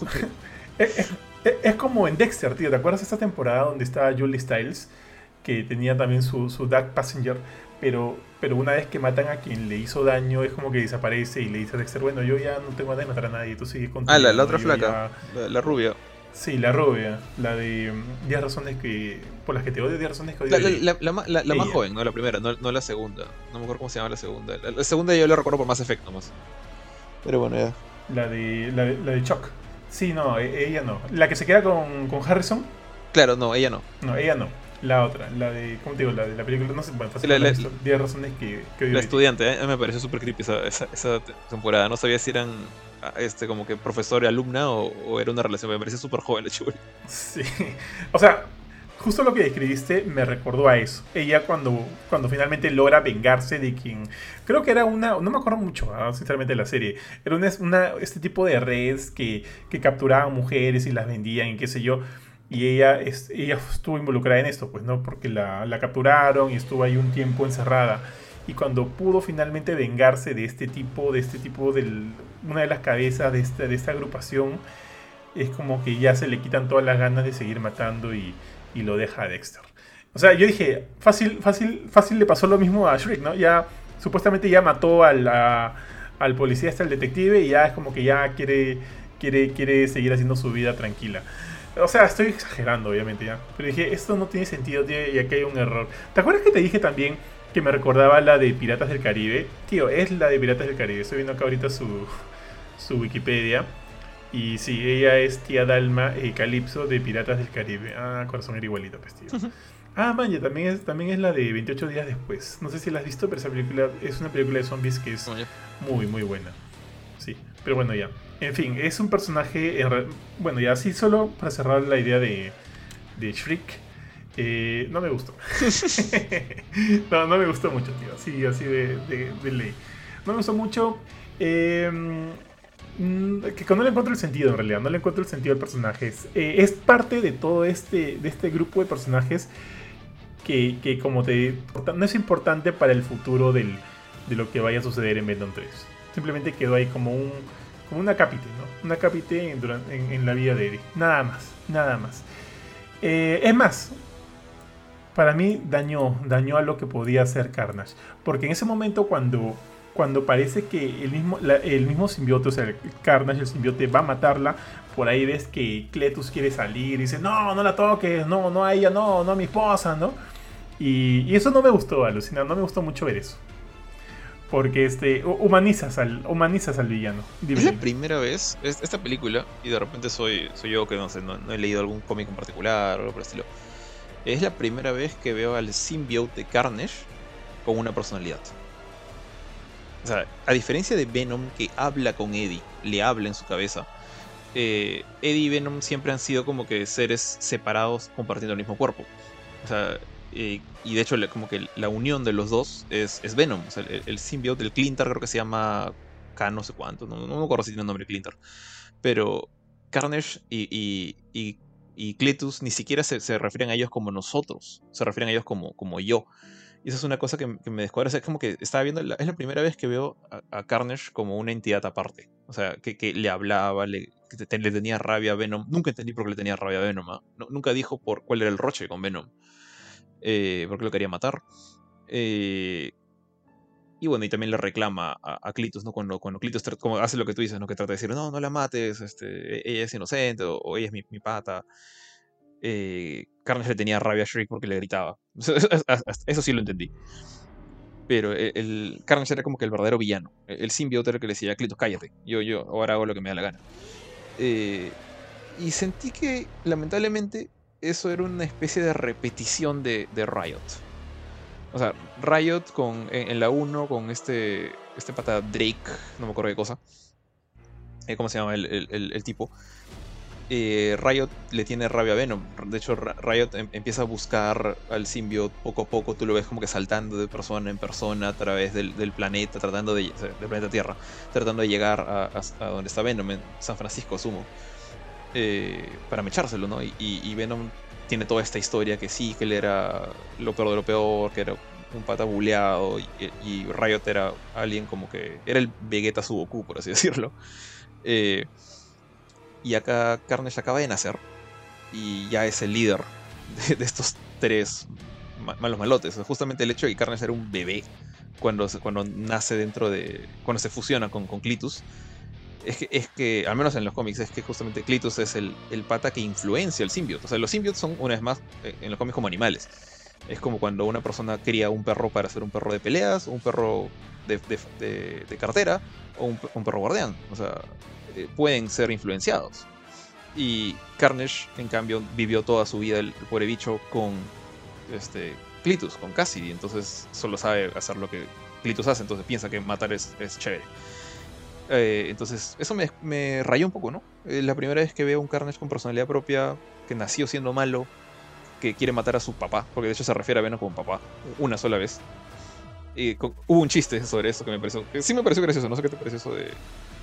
es, como, en Dexter, tío. ¿Te acuerdas de esta temporada donde estaba Julie Styles? Que tenía también su, su Dark Passenger pero, pero una vez que matan a quien le hizo daño, es como que desaparece y le dice a Dexter, bueno, yo ya no tengo ganas de matar a nadie, tú sigues con Ah, la, otra flaca, la, rubia. Sí, la rubia, la de 10 mm, razones que por las que te odio, 10 razones que odio. La, la, la más joven, no la primera, no, no, la segunda. No me acuerdo cómo se llama la segunda. La, segunda yo la recuerdo por más efecto más. Pero bueno, ya. La de, la de, la de Chuck. Sí, no, e, ella no. La que se queda con, con Harrison. Claro, no, ella no. No, ella no. La otra, la de. ¿Cómo te digo? La de la película. No sé, bueno, fácil. 10 razones que. que la estudiante, ¿eh? me pareció súper creepy esa, esa, temporada. No sabía si eran ah, este como que profesor y alumna o, era una relación. Me pareció súper joven la. Sí. O sea, justo lo que describiste me recordó a eso. Ella cuando, cuando finalmente logra vengarse de quien... Creo que era una... No me acuerdo mucho, ah, sinceramente, de la serie. Era una, una, este tipo de redes que, que capturaban mujeres y las vendían y qué sé yo y ella, es, ella estuvo involucrada en esto, pues, ¿no? Porque la, capturaron y estuvo ahí un tiempo encerrada. Y cuando pudo finalmente vengarse de este tipo, de este tipo, de una de las cabezas de esta, de esta agrupación, es como que ya se le quitan todas las ganas de seguir matando y, y lo deja a Dexter. O sea, yo dije, fácil, fácil, fácil le pasó lo mismo a Shrek, ¿no? Ya, supuestamente ya mató al, al policía hasta el detective y ya es como que ya quiere, quiere, quiere seguir haciendo su vida tranquila. O sea, estoy exagerando, obviamente, ya. Pero dije, esto no tiene sentido, tío, y aquí hay un error. ¿Te acuerdas que te dije también que me recordaba la de Piratas del Caribe? Tío, es la de Piratas del Caribe. Estoy viendo acá ahorita su, su Wikipedia. Y sí, ella es tía Dalma y Calypso de Piratas del Caribe. Ah, corazón era igualito, pues, tío. Ah, man, ya también es, también es la de 28 días después. No sé si la has visto, pero esa película es una película de zombies que es muy, muy buena. Sí, pero bueno, ya. En fin, es un personaje. Bueno, y así solo para cerrar la idea de, de Shriek. Eh, no me gustó. no, no me gustó mucho, tío. Así, así de, de, ley. No me gustó mucho. Em, mm, que no le encuentro el sentido en realidad. No le encuentro el sentido al personaje. Es, eh, es parte de todo este, de este grupo de personajes que, como te... No es importante para el futuro del, de lo que vaya a suceder en Venom 3. Simplemente quedó ahí como un... Como una capite, ¿no? Una capite en, la vida de Eddie. Nada más, nada más. Eh, es más, para mí dañó, dañó a lo que podía hacer Carnage. Porque en ese momento cuando, cuando parece que el mismo, el mismo simbiote, o sea, el Carnage, el simbiote, va a matarla, por ahí ves que Cletus quiere salir y dice, no, no la toques, no, no a ella, no, no a mi esposa, ¿no? Y, eso no me gustó, alucina, no me gustó mucho ver eso. Porque este, humanizas al, humanizas al villano. Es la primera vez, esta película, y de repente soy, soy yo que no sé, no, he leído algún cómic en particular o algo por el estilo. Es la primera vez que veo al symbiote Carnage con una personalidad. O sea, a diferencia de Venom que habla con Eddie, le habla en su cabeza, eh, Eddie y Venom siempre han sido como que seres separados compartiendo el mismo cuerpo. O sea, eh, y de hecho como que la unión de los dos es, Venom. O sea, el, el del Clintar creo que se llama K no sé cuánto, no, me acuerdo si tiene el nombre Clintar. Pero Carnage y, y, y, Cletus ni siquiera se, se, refieren a ellos como nosotros, se refieren a ellos como, como yo. Y eso es una cosa que, me descuadra. es como que estaba viendo, es la primera vez que veo a, Carnage como una entidad aparte. O sea, que, que le hablaba, le, le tenía rabia a Venom. Nunca entendí por qué le tenía rabia a Venom. ¿ah? nunca dijo por cuál era el roche con Venom. Eh, por qué lo quería matar. Eh, y bueno, y también le reclama a, a Clitus, ¿no? Cuando, cuando Clitus como hace lo que tú dices, ¿no? Que trata de decir, no, no la mates, este, e, ella es inocente, o, ella es mi, mi pata. Eh, Carnage le tenía rabia a Shriek porque le gritaba. Eso sí lo entendí. Pero e, el, Carnage era como que el verdadero villano. E, el simbiote era el que le decía, Clitus, cállate. Yo, yo, ahora hago lo que me da la gana. Eh, y sentí que, lamentablemente, eso era una especie de repetición de, Riot. O sea, Riot con, en, la 1 con este, este pata Drake, no me acuerdo qué cosa. Eh, ¿Cómo se llama el tipo? eh, Riot le tiene rabia a Venom. De hecho, Riot em, empieza a buscar al simbiote poco a poco. Tú lo ves como que saltando de persona en persona a través del, planeta, tratando de. del planeta Tierra, tratando de llegar a, donde está Venom, en San Francisco, asumo. Eh, para mechárselo, ¿no? Y, Venom tiene toda esta historia que sí, que él era lo peor de lo peor, que era un pata buleado y, y Riot era alguien como que era el Vegeta Suboku, por así decirlo. Eh, y acá Carnage acaba de nacer. Y ya es el líder de, estos tres malos malotes. Justamente el hecho de que Carnage era un bebé cuando, cuando nace dentro de. cuando se fusiona con, con Clitus. Es que, es que, al menos en los cómics, es que justamente Clitus es el, el pata que influencia el simbiote. O sea, los simbiotes son, una vez más, eh, en los cómics como animales. Es como cuando una persona cría un perro para ser un perro de peleas, un perro de, de, de, cartera, o un, un, perro guardián. O sea, eh, pueden ser influenciados. Y Carnage, en cambio, vivió toda su vida el, pobre bicho con este, Clitus, con Cassidy. Entonces solo sabe hacer lo que Clitus hace, entonces piensa que matar es, es chévere. Eh, entonces, eso me, me, rayó un poco, ¿no? Eh, la primera vez que veo un Carnage con personalidad propia, que nació siendo malo, que quiere matar a su papá, porque de hecho se refiere a Venom como papá, una sola vez. Y hubo un chiste sobre eso que me pareció. sí me pareció gracioso, no sé qué te pareció eso de.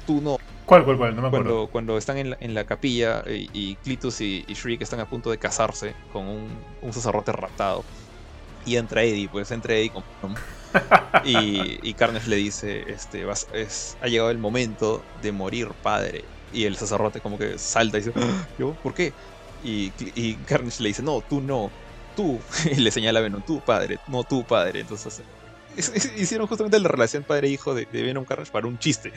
Tú no ¿Cuál, cuál, cuál? No me acuerdo. Cuando, cuando están en la, en la capilla y, y Clitus y, Shriek están a punto de casarse con un, un sacerdote raptado. Y entra Eddie, pues entra Eddie con... y, y Carnage le dice, este, vas, es, ha llegado el momento de morir, padre. Y el sacerdote como que salta y dice, ah, ¿yo? ¿Por qué? Y, y Carnage le dice, no, tú no, tú. Y le señala a Venom, tú padre, no tú padre. Entonces hicieron justamente la relación padre-hijo de, de Venom Carnage para un chiste.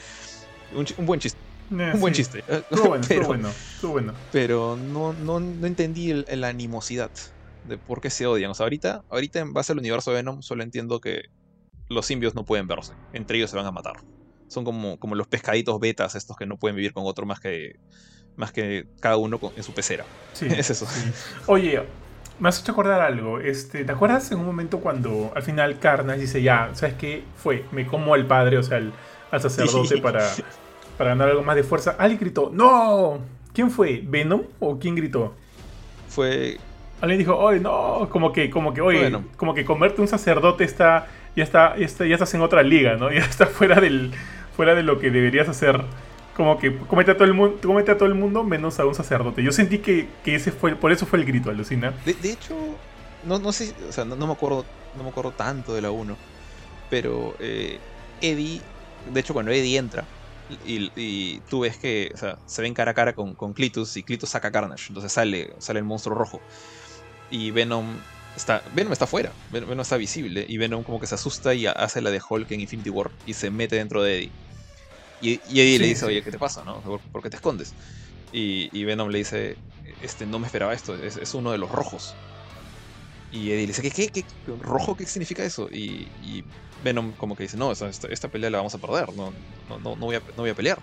Un, buen chiste. Eh, un buen chiste. Estuvo bueno, pero, bueno, bueno. Pero no, no, no entendí la animosidad de por qué se odian. O sea, ahorita, ahorita en base al universo de Venom, solo entiendo que los simbios no pueden verse. Entre ellos se van a matar. Son como, como los pescaditos betas, estos que no pueden vivir con otro más que, más que cada uno en su pecera. Sí, es eso. Oye, me has hecho acordar algo. Este, ¿Te acuerdas en un momento cuando al final Carnage dice, ya, ¿sabes qué? Fue, me como al padre, o sea, el, al sacerdote para, para ganar algo más de fuerza. Alguien gritó, ¡No! ¿Quién fue? ¿Venom? ¿O quién gritó? Fue. Alguien dijo, ¡Oye, no! Como que, como que, oye, como que comerte un sacerdote está. Ya está, ya está, ya estás en otra liga, ¿no? Ya está fuera del. fuera de lo que deberías hacer. Como que comete a todo el mundo, comete a todo el mundo menos a un sacerdote. Yo sentí que, ese fue, por eso fue el grito, alucina. De, de hecho, no, no sé, o sea, no, me acuerdo, no me acuerdo tanto de la 1, pero eh, Eddie, de hecho cuando Eddie entra, y, tú ves que o sea, se ven cara a cara con, con Clitus y Clitus saca Carnage, entonces sale, sale el monstruo rojo. Y Venom está, Venom está fuera, Venom está visible y Venom como que se asusta y hace la de Hulk en Infinity War y se mete dentro de Eddie. Y, Eddie le dice, oye, ¿qué te pasa? No? ¿Por, qué te escondes? Y, Venom le dice, este, no me esperaba esto, es, uno de los rojos. Y Eddie le dice, ¿qué, qué, qué rojo? ¿Qué significa eso? Y, Venom como que dice, no, esta, esta, pelea la vamos a perder, no, no, no, voy a, no voy a pelear.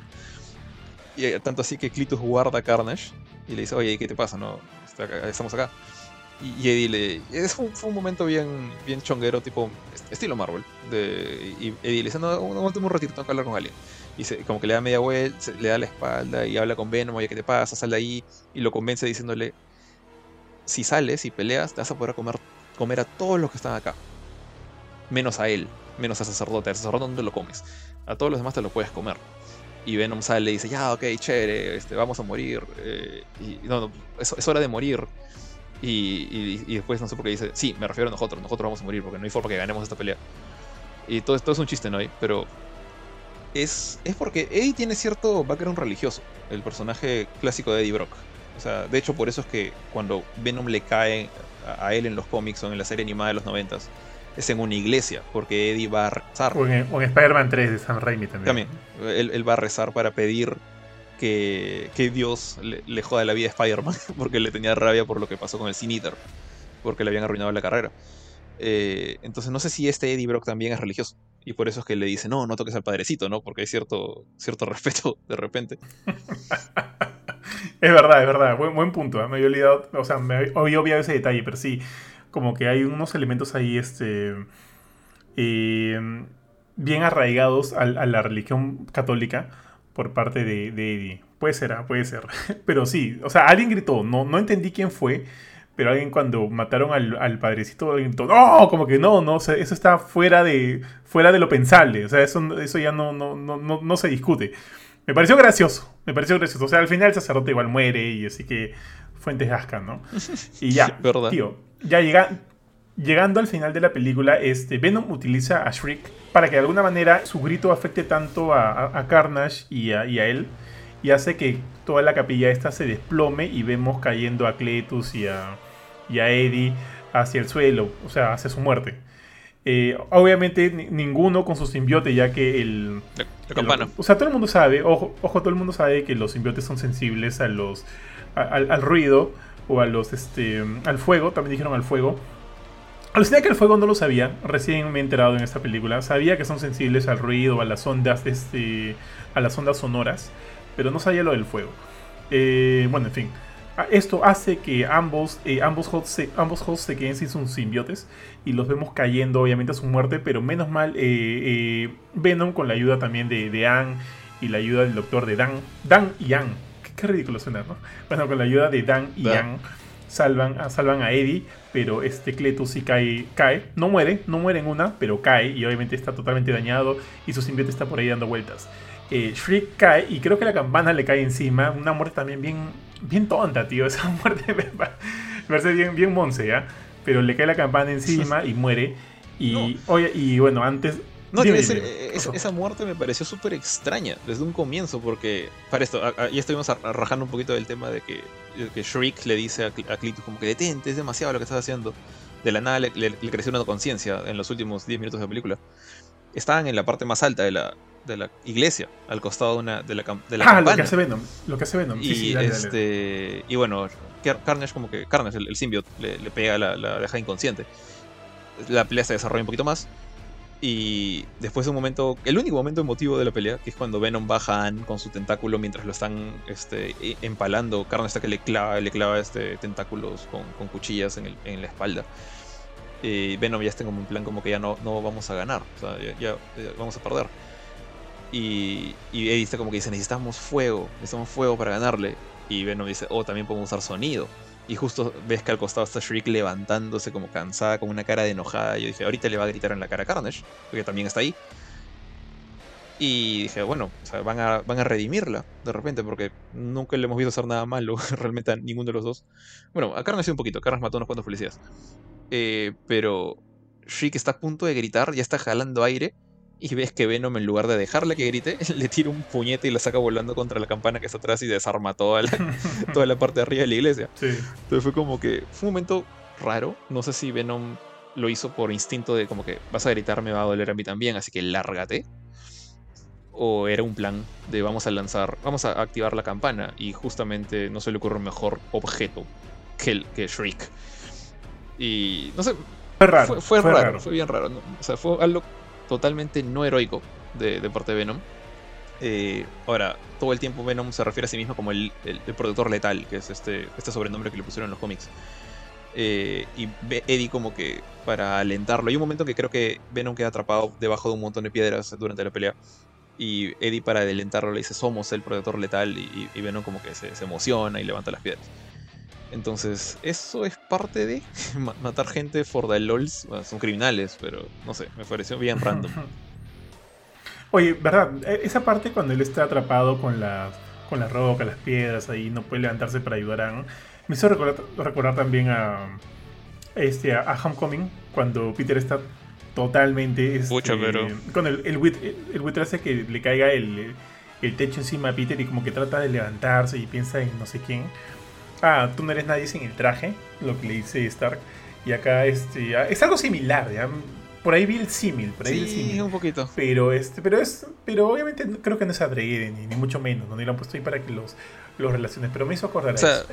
Y eh, tanto así que Clitus guarda Carnage y le dice, oye, ¿qué te pasa? No, estamos acá. Y, Eddie le. Es fue un momento bien, bien chonguero, tipo estilo Marvel. De, y Eddie le dice: No, aguantame un ratito, tengo que hablar con alguien. Y se, como que le da media vuelta, le da la espalda y habla con Venom: Oye, ¿qué te pasa? Sal de ahí. Y lo convence diciéndole: Si sales y peleas, te vas a poder comer, comer a todos los que están acá. Menos a él, menos al sacerdote. Al sacerdote no te lo comes. A todos los demás te lo puedes comer. Y Venom sale y dice: Ya, ok, chévere, este, vamos a morir. Eh, y no, no es, es hora de morir. Y, después no sé por qué dice, sí, me refiero a nosotros, nosotros vamos a morir porque no hay forma que ganemos esta pelea. Y todo esto es un chiste, ¿no? Pero es, es porque Eddie tiene cierto background religioso, el personaje clásico de Eddie Brock. O sea, de hecho por eso es que cuando Venom le cae a, él en los cómics o en la serie animada de los noventas, es en una iglesia, porque Eddie va a rezar. O en, Spider-Man 3 de Sam Raimi también. También, él, él va a rezar para pedir que, Dios le, joda la vida a Spider-Man porque le tenía rabia por lo que pasó con el Sin Eater, porque le habían arruinado la carrera. Eh, entonces no sé si este Eddie Brock también es religioso. Y por eso es que le dice, no, no toques al padrecito, ¿no? Porque hay cierto, cierto respeto de repente. es verdad, es verdad. Buen, buen punto. ¿eh? Me había olvidado, o sea, me había obviado ese detalle, pero sí, como que hay unos elementos ahí, este... Eh, bien arraigados a la religión católica por parte de, Eddie. Puede ser, ah, puede ser. Pero sí, o sea, alguien gritó, no, no entendí quién fue, pero alguien cuando mataron al, padrecito, alguien gritó, no, como que no, no, eso está fuera de, fuera de lo pensable, o sea, eso, eso ya no, no, no, no, se discute. Me pareció gracioso, me pareció gracioso. O sea, al final el sacerdote igual muere y así que fuentes gascan, ¿no? Y ya, tío, ya llega, llegando al final de la película, este, Venom utiliza a Shriek para que de alguna manera su grito afecte tanto a, Carnage y a, él y hace que toda la capilla esta se desplome y vemos cayendo a Cletus y a, Eddie hacia el suelo, o sea, hacia su muerte. Eh, obviamente ninguno con su simbiote, ya que el... o sea, todo el mundo sabe, ojo, ojo, todo el mundo sabe que los simbiotes son sensibles a los, al, ruido o a los, este, al fuego, también dijeron al fuego. Alucina que el fuego no lo sabía, recién me he enterado en esta película. Sabía que son sensibles al ruido, a las ondas, este, a las ondas sonoras, pero no sabía lo del fuego. Eh, bueno, en fin. Esto hace que ambos, eh, ambos, hosts se, ambos hosts se queden sin sus simbiotes y los vemos cayendo obviamente a su muerte, pero menos mal eh, Venom con la ayuda también de, de Anne y la ayuda del doctor de Dan, Dan y Anne. Qué, ridículo suena, ¿no? Bueno, con la ayuda de Dan y Anne salvan, salvan a Eddie, pero este Cletus sí cae, cae. No muere, no muere en una, pero cae y obviamente está totalmente dañado y su simbionte está por ahí dando vueltas. Eh, Shriek cae y creo que la campana le cae encima. Una muerte también bien, bien tonta, tío. Esa muerte me parece bien, bien monse, ¿ya? Pero le cae la campana encima y muere. Y, oye, y bueno, antes, no, eh, esa, muerte me pareció súper extraña desde un comienzo, porque para esto, ya estuvimos rajando un poquito del tema de que, que Shriek le dice a, a Clitus como que detente, es demasiado lo que estás haciendo. De la nada le, creció una conciencia en los últimos 10 minutos de la película. Estaban en la parte más alta de la, de la iglesia, al costado de, una, de la, de la ah, lo que hace Venom. Lo que hace Venom. y, este, y bueno, Carnage como que Carnage, el, el symbiote, le, pega, la, la deja inconsciente. La pelea se desarrolla un poquito más y después de un momento, el único momento emotivo de la pelea, que es cuando Venom baja a con su tentáculo mientras lo están este, e, empalando. Carne está que le clava, le clava este, tentáculos con, cuchillas en, la espalda. Y Venom ya está como en plan como que ya no, no vamos a ganar, o sea, ya, vamos a perder. Y, y Eddie está como que dice, necesitamos fuego, necesitamos fuego para ganarle. Y Venom dice, oh, también podemos usar sonido. Y justo ves que al costado está Shriek levantándose como cansada, con una cara de enojada. Y yo dije, ahorita le va a gritar en la cara a Carnage, porque también está ahí. Y dije, bueno, van, a, van a redimirla de repente, porque nunca le hemos visto hacer nada malo realmente a ninguno de los dos. Bueno, a Carnage sí un poquito, Carnage mató unos cuantos policías. eh, pero Shriek está a punto de gritar, ya está jalando aire, y ves que Venom, en lugar de dejarle que grite, le tira un puñete y la saca volando contra la campana que está atrás y desarma toda la, toda la parte de arriba de la iglesia. Sí. Entonces fue como que. Fue un momento raro. No sé si Venom lo hizo por instinto de como que vas a gritar, me va a doler a mí también, así que lárgate. O era un plan de vamos a lanzar, vamos a activar la campana y justamente no se le ocurre un mejor objeto que, el, que Shriek. Y no sé, Fue raro. fue, fue raro, fue bien raro. ¿no? O sea, fue algo totalmente no heroico de, de parte de Venom. Eh, ahora, todo el tiempo Venom se refiere a sí mismo como el, el, el letal, que es este, este sobrenombre que le pusieron en los cómics. Eh, y Eddie como que para alentarlo. Hay un momento que creo que Venom queda atrapado debajo de un montón de piedras durante la pelea. Y Eddie para alentarlo le dice, somos el protector letal. Y, Venom como que se emociona y levanta las piedras. Entonces, eso es parte de ma- matar gente for the lols. Bueno, son criminales, pero no sé, me pareció bien random. Oye, ¿verdad? E- Esa parte cuando él está atrapado con las con la roca, las piedras, ahí no puede levantarse para ayudar a Me hizo recordar, recordar también a, este, a, a Homecoming, cuando Peter está totalmente... Este, Pucha, pero- Con el, el, el buitre hace que le caiga el, el techo encima a Peter y como que trata de levantarse y piensa en no sé quién. Ah, tú no eres nadie sin el traje, lo que le dice Stark. Y acá este, ah, es algo similar, ¿ya? Por ahí vi el símil, por ahí vi el Sí, símil. un poquito. Pero este, pero es, pero obviamente creo que no es adrede ni, ni mucho menos, ¿no? Ni lo han puesto ahí para que los, los relaciones. Pero me hizo acordar O sea, eso.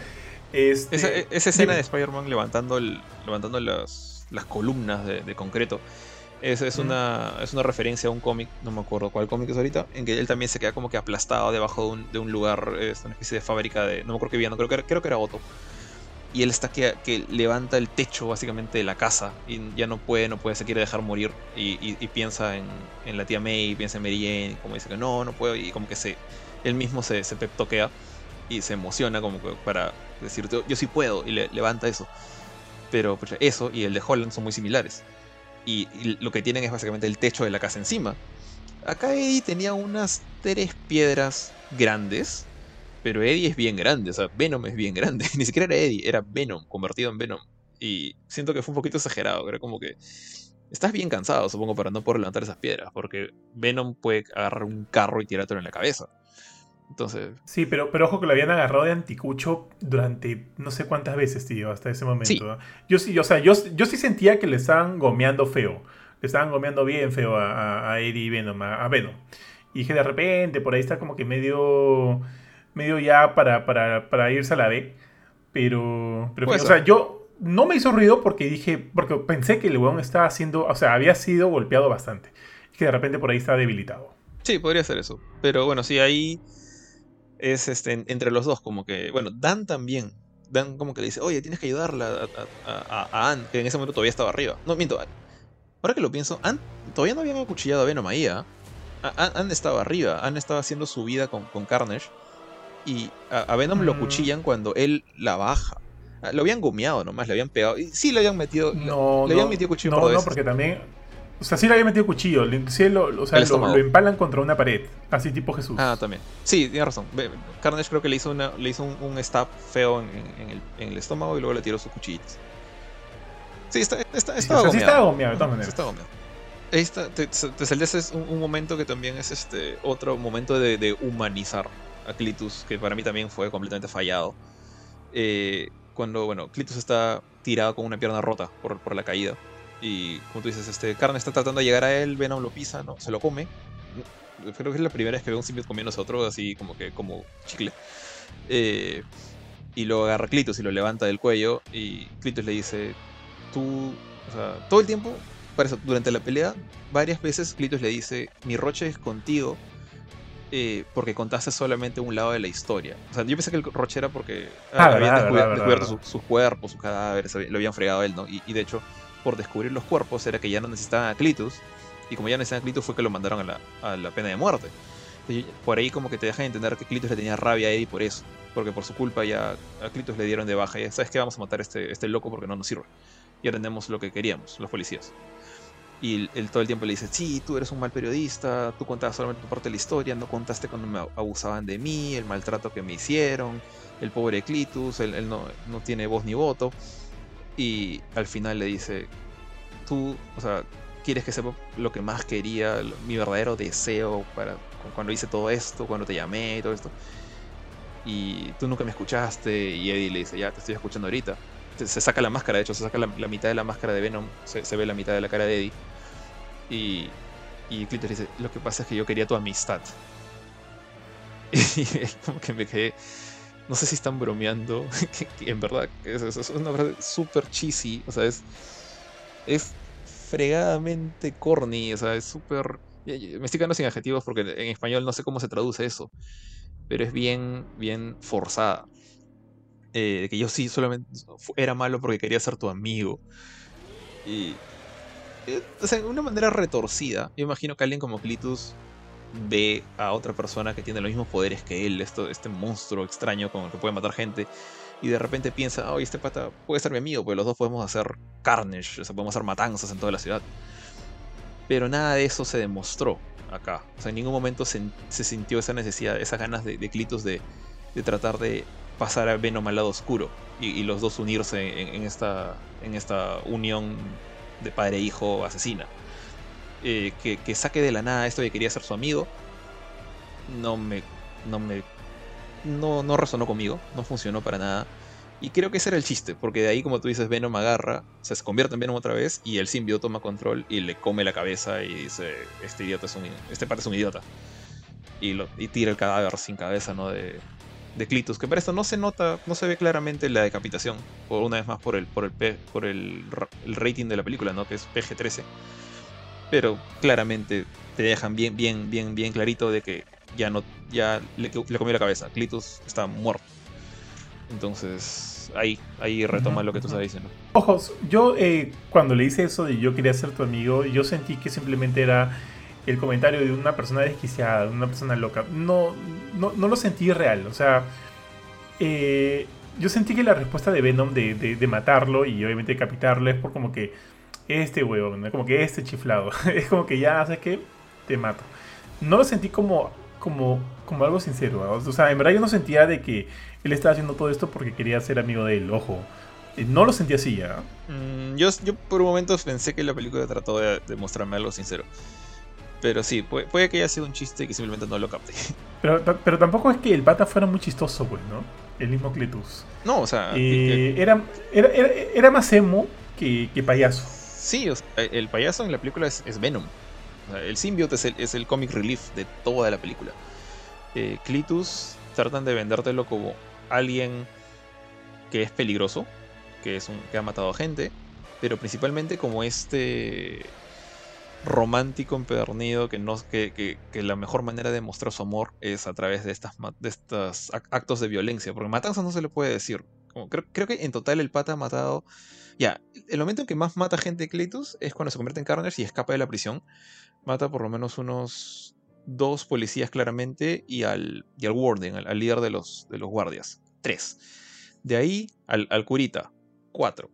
Este, Esa, esa escena dime. de Spider-Man levantando, el, levantando las, las columnas de, de concreto es, es, una, es una referencia a un cómic, no me acuerdo cuál cómic es ahorita, en que él también se queda como que aplastado debajo de un, de un lugar, es una especie de fábrica de. No me acuerdo qué villano, creo que era, creo que era Otto. Y él está que, que levanta el techo básicamente de la casa y ya no puede, no puede, se quiere dejar morir y, y- y piensa en, en la tía May, piensa en Mary Jane, como dice que no, no puedo y como que se, él mismo se, se peptoquea y se emociona como que para decir yo, yo sí puedo y le levanta eso. Pero pucha, eso y el de Holland son muy similares. Y, lo que tienen es básicamente el techo de la casa encima. Acá Eddie tenía unas tres piedras grandes, pero Eddie es bien grande, o sea, Venom es bien grande. Ni siquiera era Eddie, era Venom, convertido en Venom. Y siento que fue un poquito exagerado, era como que estás bien cansado, supongo, para no poder levantar esas piedras, porque Venom puede agarrar un carro y tirártelo en la cabeza. Entonces, Sí, pero, pero ojo que lo habían agarrado de anticucho durante no sé cuántas veces, tío, hasta ese momento. Sí. Yo sí, o sea, yo, yo sí sentía que le estaban gomeando feo. Le estaban gomeando bien feo a, a- a Eddie y Venom, a, a Venom. Y que de repente por ahí está como que medio. medio ya para, para, para irse a la B. Pero. o sea, yo no me hizo ruido porque dije. Porque pensé que el weón estaba haciendo. O sea, había sido golpeado bastante. Y que de repente por ahí está debilitado. Sí, podría ser eso. Pero bueno, sí, ahí es este, en- entre los dos, como que. Bueno, Dan también. Dan como que le dice, oye, tienes que ayudarla a, a, a- a Anne, que en ese momento todavía estaba arriba. No, miento. Ahora que lo pienso, Anne todavía no habían acuchillado a Venom ahí, ¿ah? A- Anne, Anne estaba arriba, Anne estaba haciendo su vida con, con Carnage. Y a, Venom lo Mm. cuchillan cuando él la baja. Ah, Lo habían gomeado nomás, le habían pegado. Y sí le habían metido. le- No, le no, habían metido cuchillo no, no, veces. porque también. O sea, sí le había metido cuchillo. le- Sí lo, o sea, lo, lo empalan contra una pared. Así tipo Jesús. Ah, también. Sí, tiene razón. Carnage creo que le hizo, una, le hizo un, un stab feo en, el, en el estómago y luego le tiró sus cuchillitas. Sí, está, está, o sea, sí gomeado. de todas Sí, estaba gomeado. Ahí está, te, te saltaste un, un momento que también es este otro momento de, de humanizar a Clitus, que para mí también fue completamente fallado. Eh, cuando, bueno, Clitus está tirado con una pierna rota por, por la caída. Y como tú dices, este Carne está tratando de llegar a él, Venom lo pisa, ¿no? Se lo come. Creo que es la primera vez que veo un simbionte comiéndose a otro, así como que como chicle. Eh, y lo agarra Clitus y lo levanta del cuello. Y Clitus le dice: Tú, o sea, todo el tiempo, para eso, durante la pelea, varias veces Clitus le dice: Mi roche es contigo. eh, porque contaste solamente un lado de la historia. O sea, yo pensé que el roche era porque Ah, habían verdad, descubi- verdad, descubierto verdad, su- sus cuerpos, sus cadáveres, había- lo habían fregado a él, ¿no? Y, y de hecho, por descubrir los cuerpos era que ya no necesitaban a Clitus. Y como ya no necesitaban a Clitus, fue que lo mandaron a la, a la pena de muerte. Entonces, por ahí como que te dejan entender que Clitus le tenía rabia a Eddie por eso. Porque por su culpa ya a Clitus le dieron de baja. Y sabes que vamos a matar a este, este loco porque no nos sirve. Y tenemos lo que queríamos, los policías. Y él todo el tiempo le dice, sí, tú eres un mal periodista, tú contabas solamente tu parte de la historia, no contaste cuando me abusaban de mí, el maltrato que me hicieron, el pobre Clitus, él, él no, no tiene voz ni voto. Y al final le dice, tú, o sea, quieres que sepa lo que más quería, mi verdadero deseo para cuando hice todo esto, cuando te llamé y todo esto. Y tú nunca me escuchaste y Eddie le dice, ya, te estoy escuchando ahorita. Se saca la máscara, de hecho, se saca la, mitad de la máscara de Venom, se, ve la mitad de la cara de Eddie. Y, y Clitter dice, lo que pasa es que yo quería tu amistad. Y como que me quedé, no sé si están bromeando, en verdad, es, una frase súper cheesy, o sea, es, es fregadamente corny, o sea, es súper... Me estoy quedando sin adjetivos porque en español no sé cómo se traduce eso, pero es bien, bien forzada. Eh, que yo sí solamente era malo porque quería ser tu amigo. Y... Eh, o sea, de una manera retorcida. Yo imagino que alguien como Clitus ve a otra persona que tiene los mismos poderes que él, esto, este monstruo extraño con el que puede matar gente, y de repente piensa, oh, este pata puede ser mi amigo, pues los dos podemos hacer carnage, o sea, podemos hacer matanzas en toda la ciudad. Pero nada de eso se demostró acá. O sea, en ningún momento se, sintió esa necesidad, esas ganas de, de Clitus de, tratar de pasar a Venom al lado oscuro y, los dos unirse en, esta, en esta unión de padre e asesina. Eh, que, saque de la nada esto de que quería ser su amigo, no me, no me, no, no resonó conmigo, no funcionó para nada. Y creo que ese era el chiste, porque de ahí, como tú dices, Venom agarra, se convierte en Venom otra vez y el simbio toma control y le come la cabeza y dice, este idiota es un, este parte es un idiota. Y, lo, y tira el cadáver sin cabeza, ¿no? De, de Clitus, que para esto no se nota, no se ve claramente la decapitación, por una vez más por el, por el, por el, rating de la película, ¿no? Que es PG-13 pero claramente te dejan bien, bien, bien, bien clarito de que ya no, ya le, comió la cabeza. Clitus está muerto. Entonces, ahí, ahí retoma lo que tú estás diciendo. Ojos, yo eh, cuando le hice eso de yo quería ser tu amigo, yo sentí que simplemente era el comentario de una persona desquiciada, de una persona loca. No, no, no lo sentí real. O sea, eh, yo sentí que la respuesta de Venom de, de, matarlo y obviamente decapitarlo es por como que este huevón, como que este chiflado. es como que ya, ¿sabes qué? Te mato. No lo sentí como, como, como algo sincero. O sea, en verdad yo no sentía de que él estaba haciendo todo esto porque quería ser amigo de él, ojo. Eh, no lo sentía así ya. Mm, yo, yo por un momento pensé que la película trató de, mostrarme algo sincero. Pero sí, puede, que haya sido un chiste que simplemente no lo capte. Pero, pero tampoco es que el pata fuera muy chistoso, pues, ¿no? El mismo Cletus. No, o sea. Eh, era, era, era, más emo que, que payaso. Sí, el payaso en la película es, Venom. el simbiote es el, es el comic relief de toda la película. Eh, Clitus tratan de vendértelo como alguien que es peligroso, que, es un, que ha matado a gente, pero principalmente como este romántico empedernido que, no, que, que, la mejor manera de mostrar su amor es a través de, estas, de estos actos de violencia, porque matanza no se le puede decir. creo, creo, que en total el pata ha matado ya, el momento en que más mata gente Cletus es cuando se convierte en Carnage y escapa de la prisión. Mata por lo menos unos dos policías claramente y al, y al Warden, al, líder de los, de los guardias. Tres. De ahí al, al curita. Cuatro.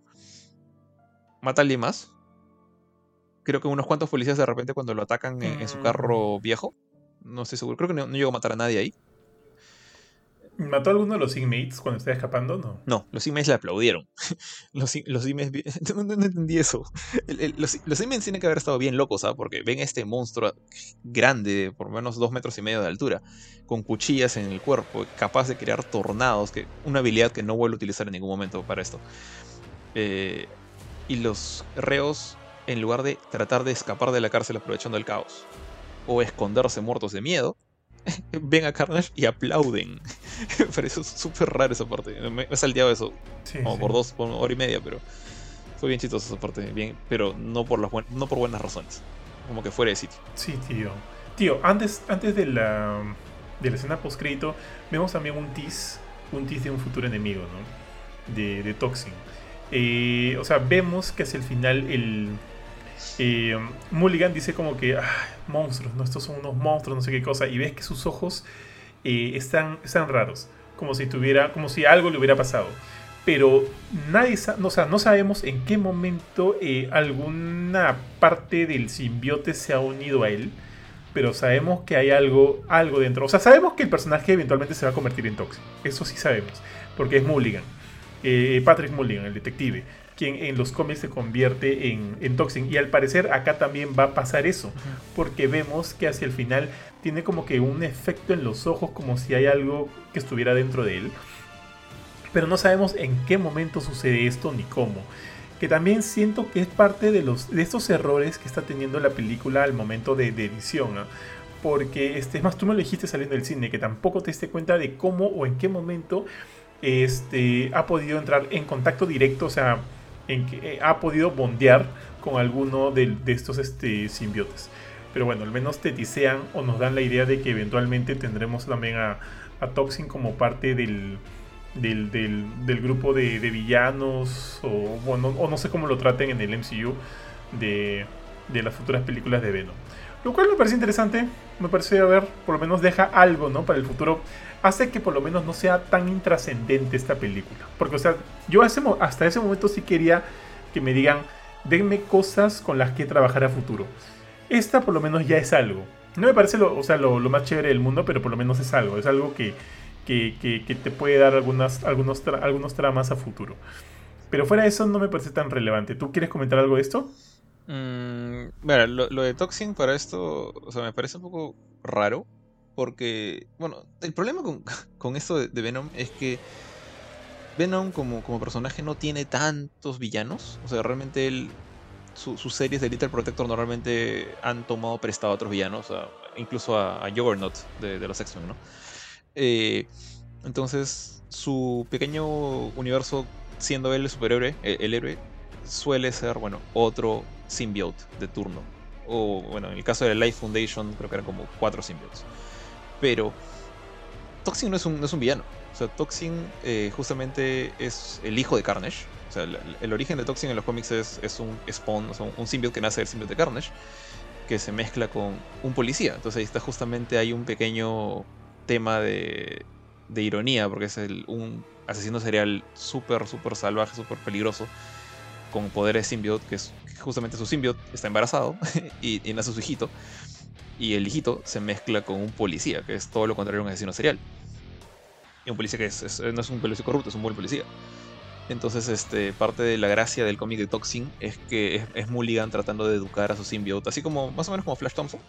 Mata a alguien más. Creo que unos cuantos policías de repente cuando lo atacan en, su carro mm. viejo. No estoy seguro. Creo que no, no llegó a matar a nadie ahí. ¿Mató a alguno de los inmates cuando estaba escapando? No. No, los inmates le aplaudieron. los, los inmates. No, entendí eso. los, los inmates tienen que haber estado bien locos, ¿sabes? Porque ven este monstruo grande, por menos dos metros y medio de altura, con cuchillas en el cuerpo, capaz de crear tornados, que una habilidad que no vuelvo a utilizar en ningún momento para esto. Eh, y los reos, en lugar de tratar de escapar de la cárcel aprovechando el caos, o esconderse muertos de miedo, ven a Carnage y aplauden. me pareció súper raro esa parte. Me, he salteado eso como por dos, por una hora y media, pero fue bien chistoso esa parte. Bien, pero no por, las no por buenas razones. Como que fuera de sitio. Sí, tío. Tío, antes, antes de la, de la escena post-crédito, vemos también un tease, un tease de un futuro enemigo, ¿no? De, de Toxin. Eh, o sea, vemos que hacia el final el, eh, Mulligan dice como que, ah, monstruos, ¿no? estos son unos monstruos, no sé qué cosa, y ves que sus ojos eh, están, están raros, como si tuviera, como si algo le hubiera pasado. Pero nadie, no, sabemos en qué momento eh, alguna parte del simbiote se ha unido a él, pero sabemos que hay algo, algo dentro. O sea, sabemos que el personaje eventualmente se va a convertir en Toxic, eso sí sabemos, porque es Mulligan, Patrick Mulligan, el detective quien en los cómics se convierte en, en Toxin. Y al parecer acá también va a pasar eso, porque vemos que hacia el final tiene como que un efecto en los ojos, como si hay algo que estuviera dentro de él. Pero no sabemos en qué momento sucede esto ni cómo. Que también siento que es parte de, los, de estos errores que está teniendo la película al momento de, de edición. ¿no? Porque, este, es más, tú me lo dijiste saliendo del cine, que tampoco te diste cuenta de cómo o en qué momento este, ha podido entrar en contacto directo, o sea, en que, eh, ha podido bondear con alguno de, estos este, simbiotes. Pero bueno, al menos te tisean o nos dan la idea de que eventualmente tendremos también a, a Toxin como parte del, del, del, del grupo de, de, villanos o, bueno, o no sé cómo lo traten en el MCU de, de las futuras películas de Venom. Lo cual me parece interesante, me parece, a ver, por lo menos deja algo, ¿no? Para el futuro. Hace que por lo menos no sea tan intrascendente esta película. Porque, o sea, yo hasta ese momento sí quería que me digan, denme cosas con las que trabajar a futuro. Esta por lo menos ya es algo. No me parece lo, o sea, lo, lo más chévere del mundo, pero por lo menos es algo. Es algo que, que, que, que te puede dar algunas, algunos, tra algunos tramas a futuro. Pero fuera de eso no me parece tan relevante. ¿Tú quieres comentar algo de esto? Mm, lo, de Toxin para esto, o sea, me parece un poco raro. Porque, bueno, el problema con, con esto de, Venom es que Venom como, como personaje no tiene tantos villanos. O sea, realmente él, su, sus series de Little Protector normalmente han tomado prestado a otros villanos, incluso a, a Juggernaut de, de los ¿no? Eh, entonces, su pequeño universo, siendo él el superhéroe, el, el héroe, suele ser, bueno, otro symbiote de turno. O, bueno, en el caso de la Life Foundation, creo que eran como cuatro symbiotes. Pero Toxin no es un, no es un villano. O sea, Toxin eh, justamente es el hijo de Carnage. O sea, el, origen de Toxin en los cómics es, es un spawn, o sea, un, symbiote que nace del symbiote de Carnage, que se mezcla con un policía. Entonces ahí está justamente, hay un pequeño tema de, de ironía, porque es un asesino serial súper, súper salvaje, súper peligroso, con poderes symbiote, que es justamente su symbiote está embarazado y, y, nace su hijito. Y el hijito se mezcla con un policía, que es todo lo contrario a un asesino serial. Y un policía que es, no es un policía corrupto, es un buen policía. Entonces, este, parte de la gracia del cómic de Toxin es que es, es, Mulligan tratando de educar a su symbiote, así como más o menos como Flash Thompson,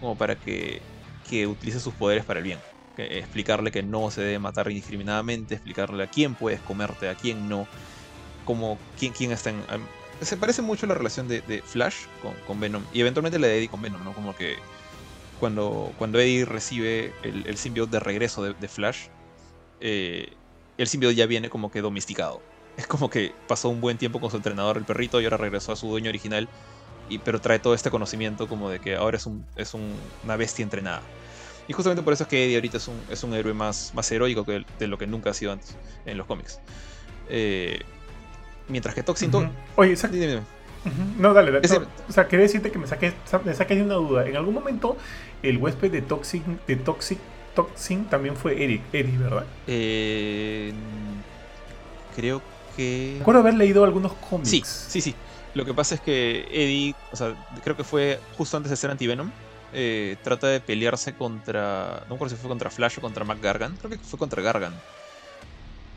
como para que, que utilice sus poderes para el bien. Explicarle que no se debe matar indiscriminadamente, explicarle a quién puedes comerte, a quién no, como quién, quién está en, se parece mucho la relación de, Flash con, Venom y eventualmente la de Eddie con Venom, ¿no? Como que cuando, cuando Eddie recibe el, el simbiote de regreso de, Flash, eh, el simbiote ya viene como que domesticado. Es como que pasó un buen tiempo con su entrenador, el perrito, y ahora regresó a su dueño original, y, pero trae todo este conocimiento como de que ahora es, un, es un, una bestia entrenada. Y justamente por eso es que Eddie ahorita es un, es un héroe más, más heroico que de lo que nunca ha sido antes en los cómics. Eh, Mientras que Toxin. Uh -huh. Oye, exacto. Dime, dime. Uh -huh. No, dale, dale. No, o sea, quería decirte que me saqué, me saqué de una duda. En algún momento, el huésped de Toxin, de Toxic, Toxin también fue Eric, Eddie, ¿verdad? Eh, creo que. Recuerdo haber leído algunos cómics. Sí, sí, sí. Lo que pasa es que Eddie, o sea, creo que fue justo antes de ser Antivenom. Eh, trata de pelearse contra. No me acuerdo si fue contra Flash o contra Mac Gargan. Creo que fue contra Gargan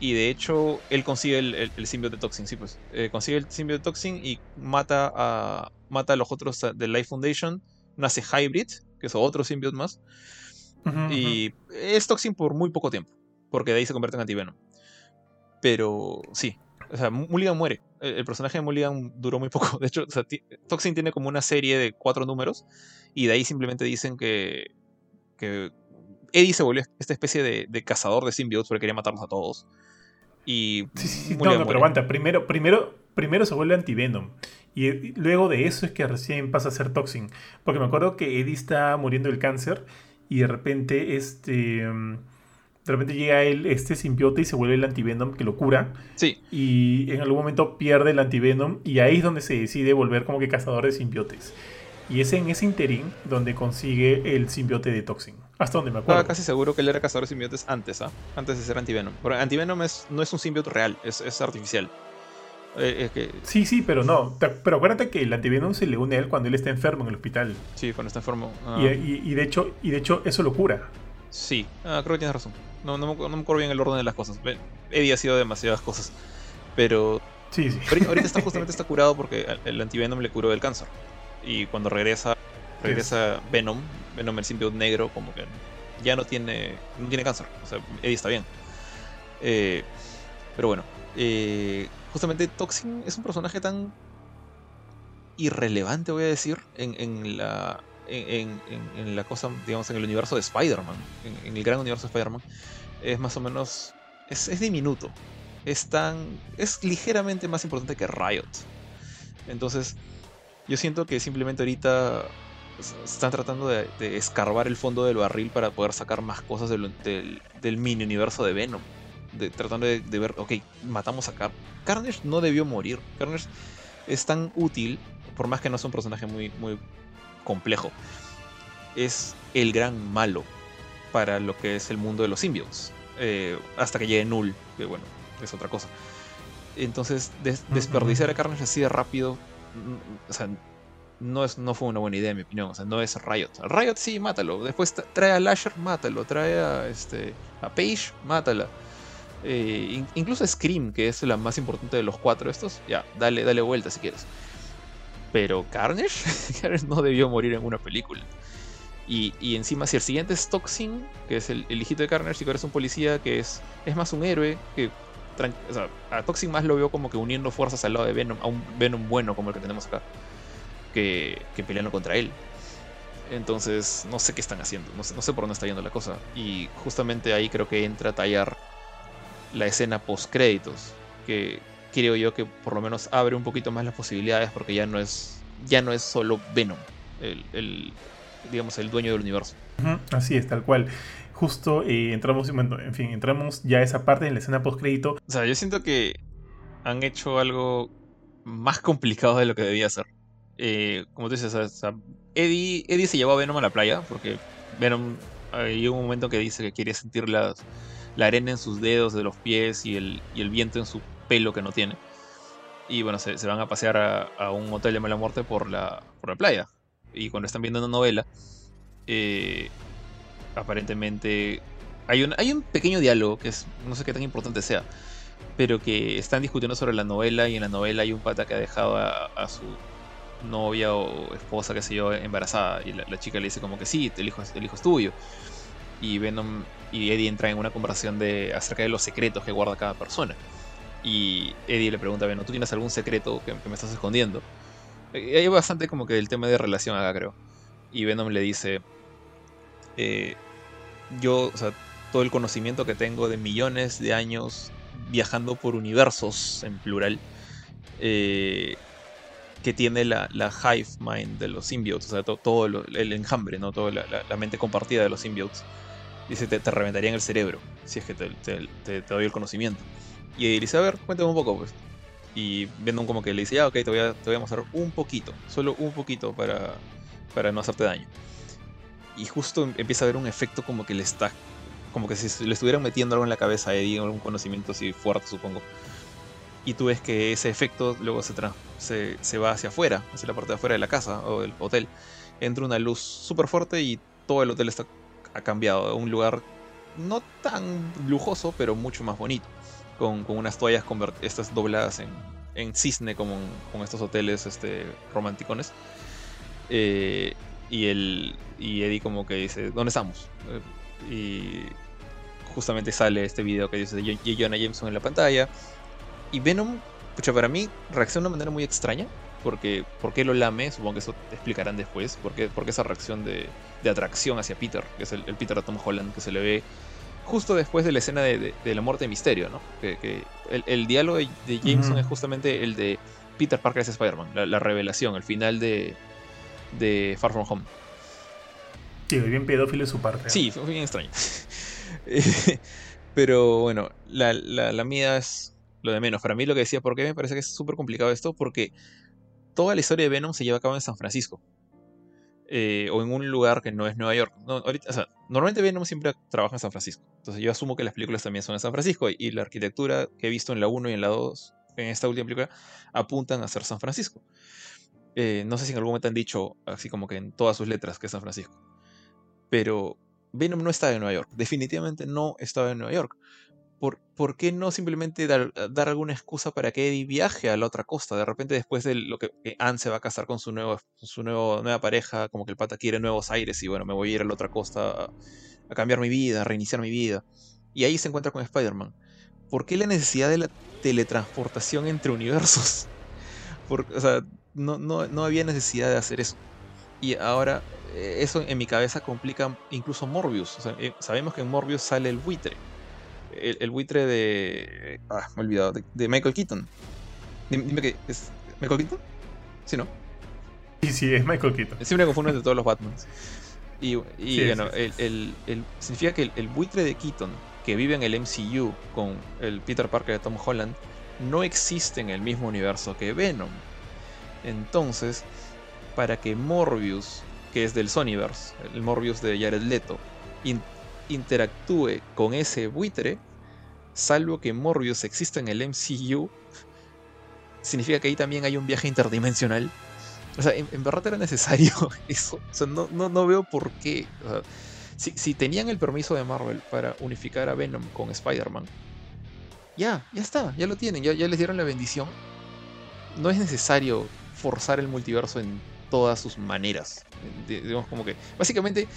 y de hecho él consigue el, el, el simbiote Toxin, sí pues. Eh, consigue el simbiote de Toxin y mata a, mata a los otros de Life Foundation. Nace Hybrid, que es otro simbiote más. Uh -huh, y uh -huh. es Toxin por muy poco tiempo, porque de ahí se convierte en antivenom. Pero sí, o sea, Mulligan muere. El, el, personaje de Mulligan duró muy poco. De hecho, o sea, Toxin tiene como una serie de cuatro números y de ahí simplemente dicen que, que Eddie se volvió esta especie de, de cazador de simbiotes porque quería matarlos a todos. Y sí, sí, sí. No, no, pero aguanta. Primero, primero, primero se vuelve antivenom. Y luego de eso es que recién pasa a ser Toxin. Porque me acuerdo que Eddie está muriendo del cáncer y de repente este de repente llega él, este simbiote y se vuelve el antivenom que lo cura. Sí. Y en algún momento pierde el antivenom y ahí es donde se decide volver como que cazador de simbiotes. Y es en ese interín donde consigue el simbiote de Toxin. Hasta donde me acuerdo. Estaba casi seguro que él era cazador de simbiotes antes, ¿ah? Antes de ser antivenom. Pero antivenom es, no es un simbiote real, es, es artificial. Eh, es que... Sí, sí, pero no. Pero acuérdate que el antivenom se le une a él cuando él está enfermo en el hospital. Sí, cuando está enfermo. Ah. Y, y, y, de hecho, y de hecho, eso lo cura. Sí, ah, creo que tienes razón. No, no, no, me acuerdo bien el orden de las cosas. Eddie ha sido demasiadas cosas. Pero Sí, sí. ahorita está, justamente está curado porque el antivenom le curó del cáncer. Y cuando regresa, regresa Venom, Venom el simbionte negro, como que ya no tiene, no tiene cáncer. O sea, Eddie está bien. Eh, pero bueno, eh, justamente Toxin es un personaje tan irrelevante, voy a decir, en, en la en, en, la cosa, digamos, en el universo de Spider-Man, en, el gran universo de Spider-Man, es más o menos, es, es, diminuto, es tan, es ligeramente más importante que Riot. Entonces, yo siento que simplemente ahorita están tratando de, escarbar el fondo del barril para poder sacar más cosas del, del, mini universo de Venom. De, tratando de, ver, ok, matamos a Car Carnage no debió morir. Carnage es tan útil, por más que no sea un personaje muy, muy complejo. Es el gran malo para lo que es el mundo de los symbiotes. Eh, hasta que llegue Null, que bueno, es otra cosa. Entonces, desperdiciar a Carnage así de rápido, mm, o sea, no, es, no fue una buena idea, en mi opinión. O sea, no es Riot. Riot sí, mátalo. Después trae a Lasher, mátalo. Trae a, este, a Paige, mátala. Eh, incluso Scream, que es la más importante de los cuatro estos, ya, dale, dale vuelta si quieres. Pero Carnage, Carnage no debió morir en una película. Y, y, encima, si el siguiente es Toxin, que es el, hijito de Carnage, ahora es un policía que es, es más un héroe, que o sea, a Toxin más lo veo como que uniendo fuerzas al lado de Venom, a un Venom bueno como el que tenemos acá que, peleando contra él. Entonces, no sé qué están haciendo, no sé, no sé por dónde está yendo la cosa. Y justamente ahí creo que entra a tallar la escena post créditos, que creo yo que por lo menos abre un poquito más las posibilidades porque ya no es ya no es solo Venom, el, digamos el dueño del universo. así es, tal cual. Justo eh, entramos, en fin, entramos ya a esa parte en la escena post crédito. O sea, yo siento que han hecho algo más complicado de lo que debía ser. Eh, como tú dices, Eddie, Eddie se llevó a Venom a la playa porque Venom hay un momento que dice que quiere sentir la, arena en sus dedos de los pies y el, el, viento en su pelo que no tiene. Y bueno, se, van a pasear a, un hotel de mala muerte por la, por la playa. Y cuando están viendo una novela, eh, aparentemente hay un, hay un pequeño diálogo que es, no sé qué tan importante sea, pero que están discutiendo sobre la novela y en la novela hay un pata que ha dejado a su novia o esposa, que sé yo, embarazada. Y la, chica le dice como que sí, el hijo, el hijo es tuyo. Y Venom y Eddie entran en una conversación de, acerca de los secretos que guarda cada persona. Y Eddie le pregunta a Venom, ¿tú tienes algún secreto que, me estás escondiendo? Eh, hay bastante como que el tema de relación acá, creo. Y Venom le dice, eh, yo, o sea, todo el conocimiento que tengo de millones de años viajando por universos en plural, eh, que tiene la, hive mind de los symbiotes, o sea, todo, el enjambre, ¿no? Toda la, mente compartida de los symbiotes. Dice, te, te reventarían el cerebro si es que te, doy el conocimiento. Y dice, a ver, cuéntame un poco, pues. Y viendo como que le dice, ya, ok, te voy a, te voy a mostrar un poquito, solo un poquito para, para no hacerte daño. Y justo em, empieza a ver un efecto como que le está, como que si le estuvieran metiendo algo en la cabeza a Eddie, algún conocimiento así fuerte, supongo y tú ves que ese efecto luego se, se, se, va hacia afuera, hacia la parte de afuera de la casa o del hotel. Entra una luz súper fuerte y todo el hotel está, ha cambiado un lugar no tan lujoso, pero mucho más bonito, con, con unas toallas estas dobladas en, en cisne como con estos hoteles este, romanticones. Eh, y, el, y Eddie como que dice, ¿dónde estamos? Eh, y justamente sale este video que dice de Jonah Jameson en la pantalla y Venom, pucha, para mí reacciona de una manera muy extraña. Porque, ¿Por qué lo lame? Supongo que eso te explicarán después. ¿Por qué, esa reacción de, atracción hacia Peter? Que es el, Peter de Tom Holland que se le ve justo después de la escena de, la muerte de Misterio, ¿no? Que, el, diálogo de, Jameson es justamente el de Peter Parker es Spider-Man, la, revelación, el final de, de Far From Home. Sí, bien pedófilo de su parte. Sí, fue bien extraño. Pero bueno, la, la, la mía es lo de menos. Para mí lo que decía, ¿por qué me parece que es súper complicado esto? Porque toda la historia de Venom se lleva a cabo en San Francisco. Eh, o en un lugar que no es Nueva York. normalmente Venom siempre trabaja en San Francisco. Entonces yo asumo que las películas también son en San Francisco. Y la arquitectura que he visto en la 1 y en la 2, en esta última película, apuntan a ser San Francisco. Eh, no sé si en algún momento han dicho, así como que en todas sus letras, que es San Francisco. Pero Venom no estaba en Nueva York. Definitivamente no estaba en Nueva York ¿por, ¿por qué no simplemente dar, dar, alguna excusa para que Eddie viaje a la otra costa? De repente, después de lo que, Anne se va a casar con su, nuevo, su nuevo, nueva pareja, como que el pata quiere nuevos aires y bueno, me voy a ir a la otra costa a, cambiar mi vida, a reiniciar mi vida. Y ahí se encuentra con Spider-Man. ¿Por qué la necesidad de la teletransportación entre universos? O sea, no, no, no había necesidad de hacer eso. Y ahora eh, eso en mi cabeza complica incluso Morbius. Eh, sabemos que en Morbius sale el buitre el, buitre de. Ah, me he olvidado. De, Michael Keaton. Dime, que es. ¿Michael Keaton? Sí, ¿no? Sí, sí, es Michael Keaton. Siempre me confundo entre todos los Batmans. Y, bueno, el, significa que el, buitre de Keaton, que vive en el MCU con el Peter Parker de Tom Holland, no existe en el mismo universo que Venom. Entonces, para que Morbius, que es del Sonyverse, el Morbius de Jared Leto, interactúe con ese buitre, salvo que Morbius exista en el MCU, significa que ahí también hay un viaje interdimensional. O sea, en, verdad era necesario eso. O sea, no, no, veo por qué. si, tenían el permiso de Marvel para unificar a Venom con Spider-Man, ya, ya está, ya lo tienen, ya les dieron la bendición. No es necesario forzar el multiverso en todas sus maneras. Digamos como que, básicamente,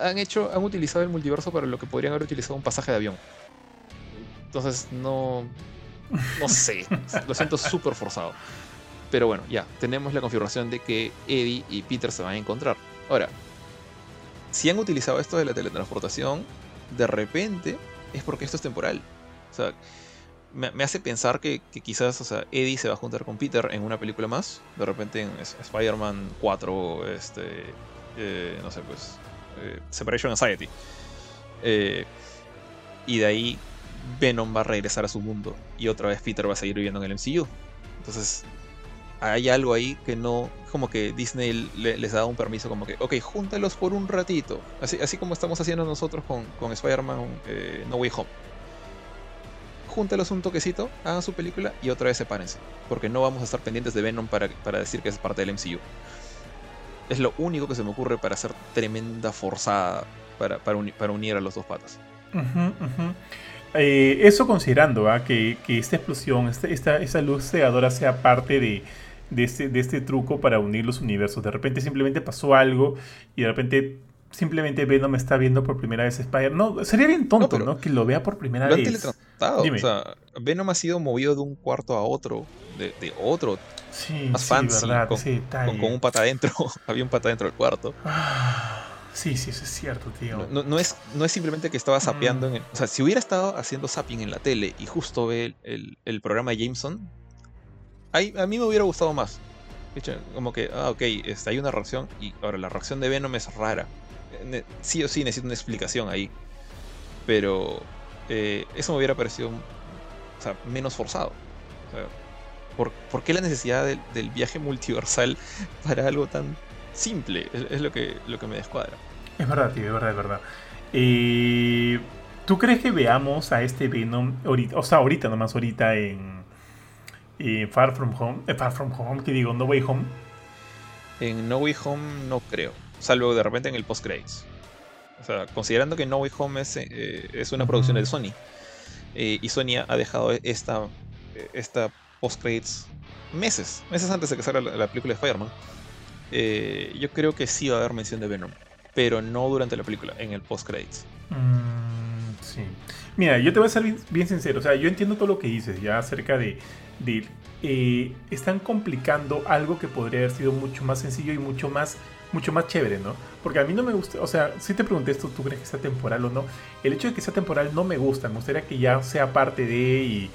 han hecho, han utilizado el multiverso para lo que podrían haber utilizado un pasaje de avión. Entonces no, no sé, lo siento súper forzado. Pero bueno, ya, tenemos la confirmación de que Eddie y Peter se van a encontrar. Ahora, si han utilizado esto de la teletransportación, de repente es porque esto es temporal. O sea, me, hace pensar que, quizás o sea, Eddie se va a juntar con Peter en una película más. De repente en Spider-Man 4, este, eh, no sé, pues eh, Separation Anxiety. Eh, y de ahí Venom va a regresar a su mundo y otra vez Peter va a seguir viviendo en el MCU. Entonces hay algo ahí que no, como que Disney les da un permiso como que, ok, júntalos por un ratito, así, así como estamos haciendo nosotros con, con Spider-Man eh, No Way Home. Júntalos un toquecito, hagan su película y otra vez sepárense, porque no vamos a estar pendientes de Venom para, para decir que es parte del MCU. Es lo único que se me ocurre para hacer tremenda forzada para, para, unir a los dos patas. Eh, eso considerando ¿ah? que, esta explosión, este, esta, esta luz cegadora sea parte de, este, de este truco para unir los universos. De repente simplemente pasó algo y de repente simplemente Venom está viendo por primera vez Spider. No, sería bien tonto, ¿no? Que lo vea por primera vez. O sea, Venom ha sido movido de un cuarto a otro, de, de otro Sí, más fancy, con, un pata adentro. Había un pata dentro del cuarto. Ah, sí, sí, eso es cierto, tío. No, es, no es simplemente que estaba sapeando. Mm. o sea, si hubiera estado haciendo zapping en la tele y justo ve el, programa de Jameson, ahí, a mí me hubiera gustado más. Como que, ah, ok, este, hay una reacción y ahora la reacción de Venom es rara. Sí o sí necesito una explicación ahí. Pero eh, eso me hubiera parecido menos forzado. O sea, ¿Por, qué la necesidad del, viaje multiversal para algo tan simple? Es, lo, que, lo que me descuadra. Es verdad, tío, es verdad, es verdad. Eh, ¿Tú crees que veamos a este Venom ahorita, o sea, ahorita nomás, ahorita en, Far From Home, eh, Far From Home, que digo, No Way Home? En No Way Home no creo, salvo de repente en el post-credits. O sea, considerando que No Way Home es, eh, es una producción de Sony, y Sony ha dejado esta, esta post-credits meses, meses antes de que salga la, película de Spider-Man. Eh, yo creo que sí va a haber mención de Venom, pero no durante la película, en el post-credits. Mm, sí. Mira, yo te voy a ser bien, sincero, o sea, yo entiendo todo lo que dices ya acerca de... de eh, están complicando algo que podría haber sido mucho más sencillo y mucho más mucho más chévere, ¿no? Porque a mí no me gusta, o sea, si te pregunté esto, ¿tú crees que sea temporal o no? El hecho de que sea temporal no me gusta, me gustaría que ya sea parte de y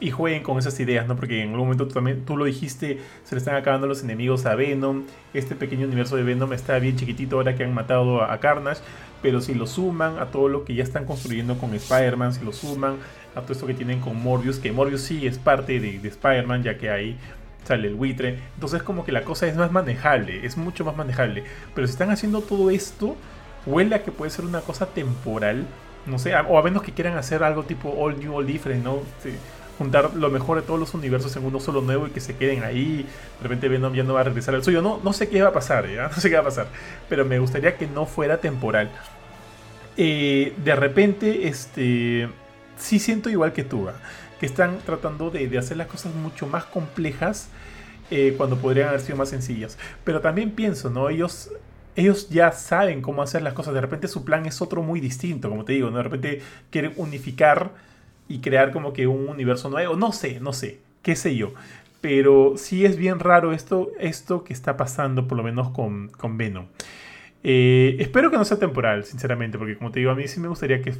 y, jueguen con esas ideas, ¿no? Porque en algún momento tú, también, tú lo dijiste, se le están acabando los enemigos a Venom, este pequeño universo de Venom está bien chiquitito ahora que han matado a, Carnage, pero si lo suman a todo lo que ya están construyendo con Spider-Man, si lo suman a todo esto que tienen con Morbius, que Morbius sí es parte de, de Spider-Man, ya que ahí sale el buitre, entonces como que la cosa es más manejable, es mucho más manejable, pero si están haciendo todo esto, huele a que puede ser una cosa temporal, no sé, o a menos que quieran hacer algo tipo all new, all different, ¿no? juntar lo mejor de todos los universos en uno solo nuevo y que se queden ahí. De repente Venom ya no va a regresar al suyo. No, no sé qué va a pasar, ¿ya? No sé qué va a pasar. Pero me gustaría que no fuera temporal. Eh, de repente, este. sí siento igual que tú, ¿ah? Que están tratando de, hacer las cosas mucho más complejas eh, cuando podrían haber sido más sencillas. Pero también pienso, ¿no? Ellos, ellos ya saben cómo hacer las cosas. De repente su plan es otro muy distinto, como te digo, ¿no? De repente quieren unificar y crear como que un universo nuevo. No sé, no sé, qué sé yo. Pero sí es bien raro esto, esto que está pasando, por lo menos con, con Venom. Eh, espero que no sea temporal, sinceramente, porque como te digo, a mí sí me gustaría que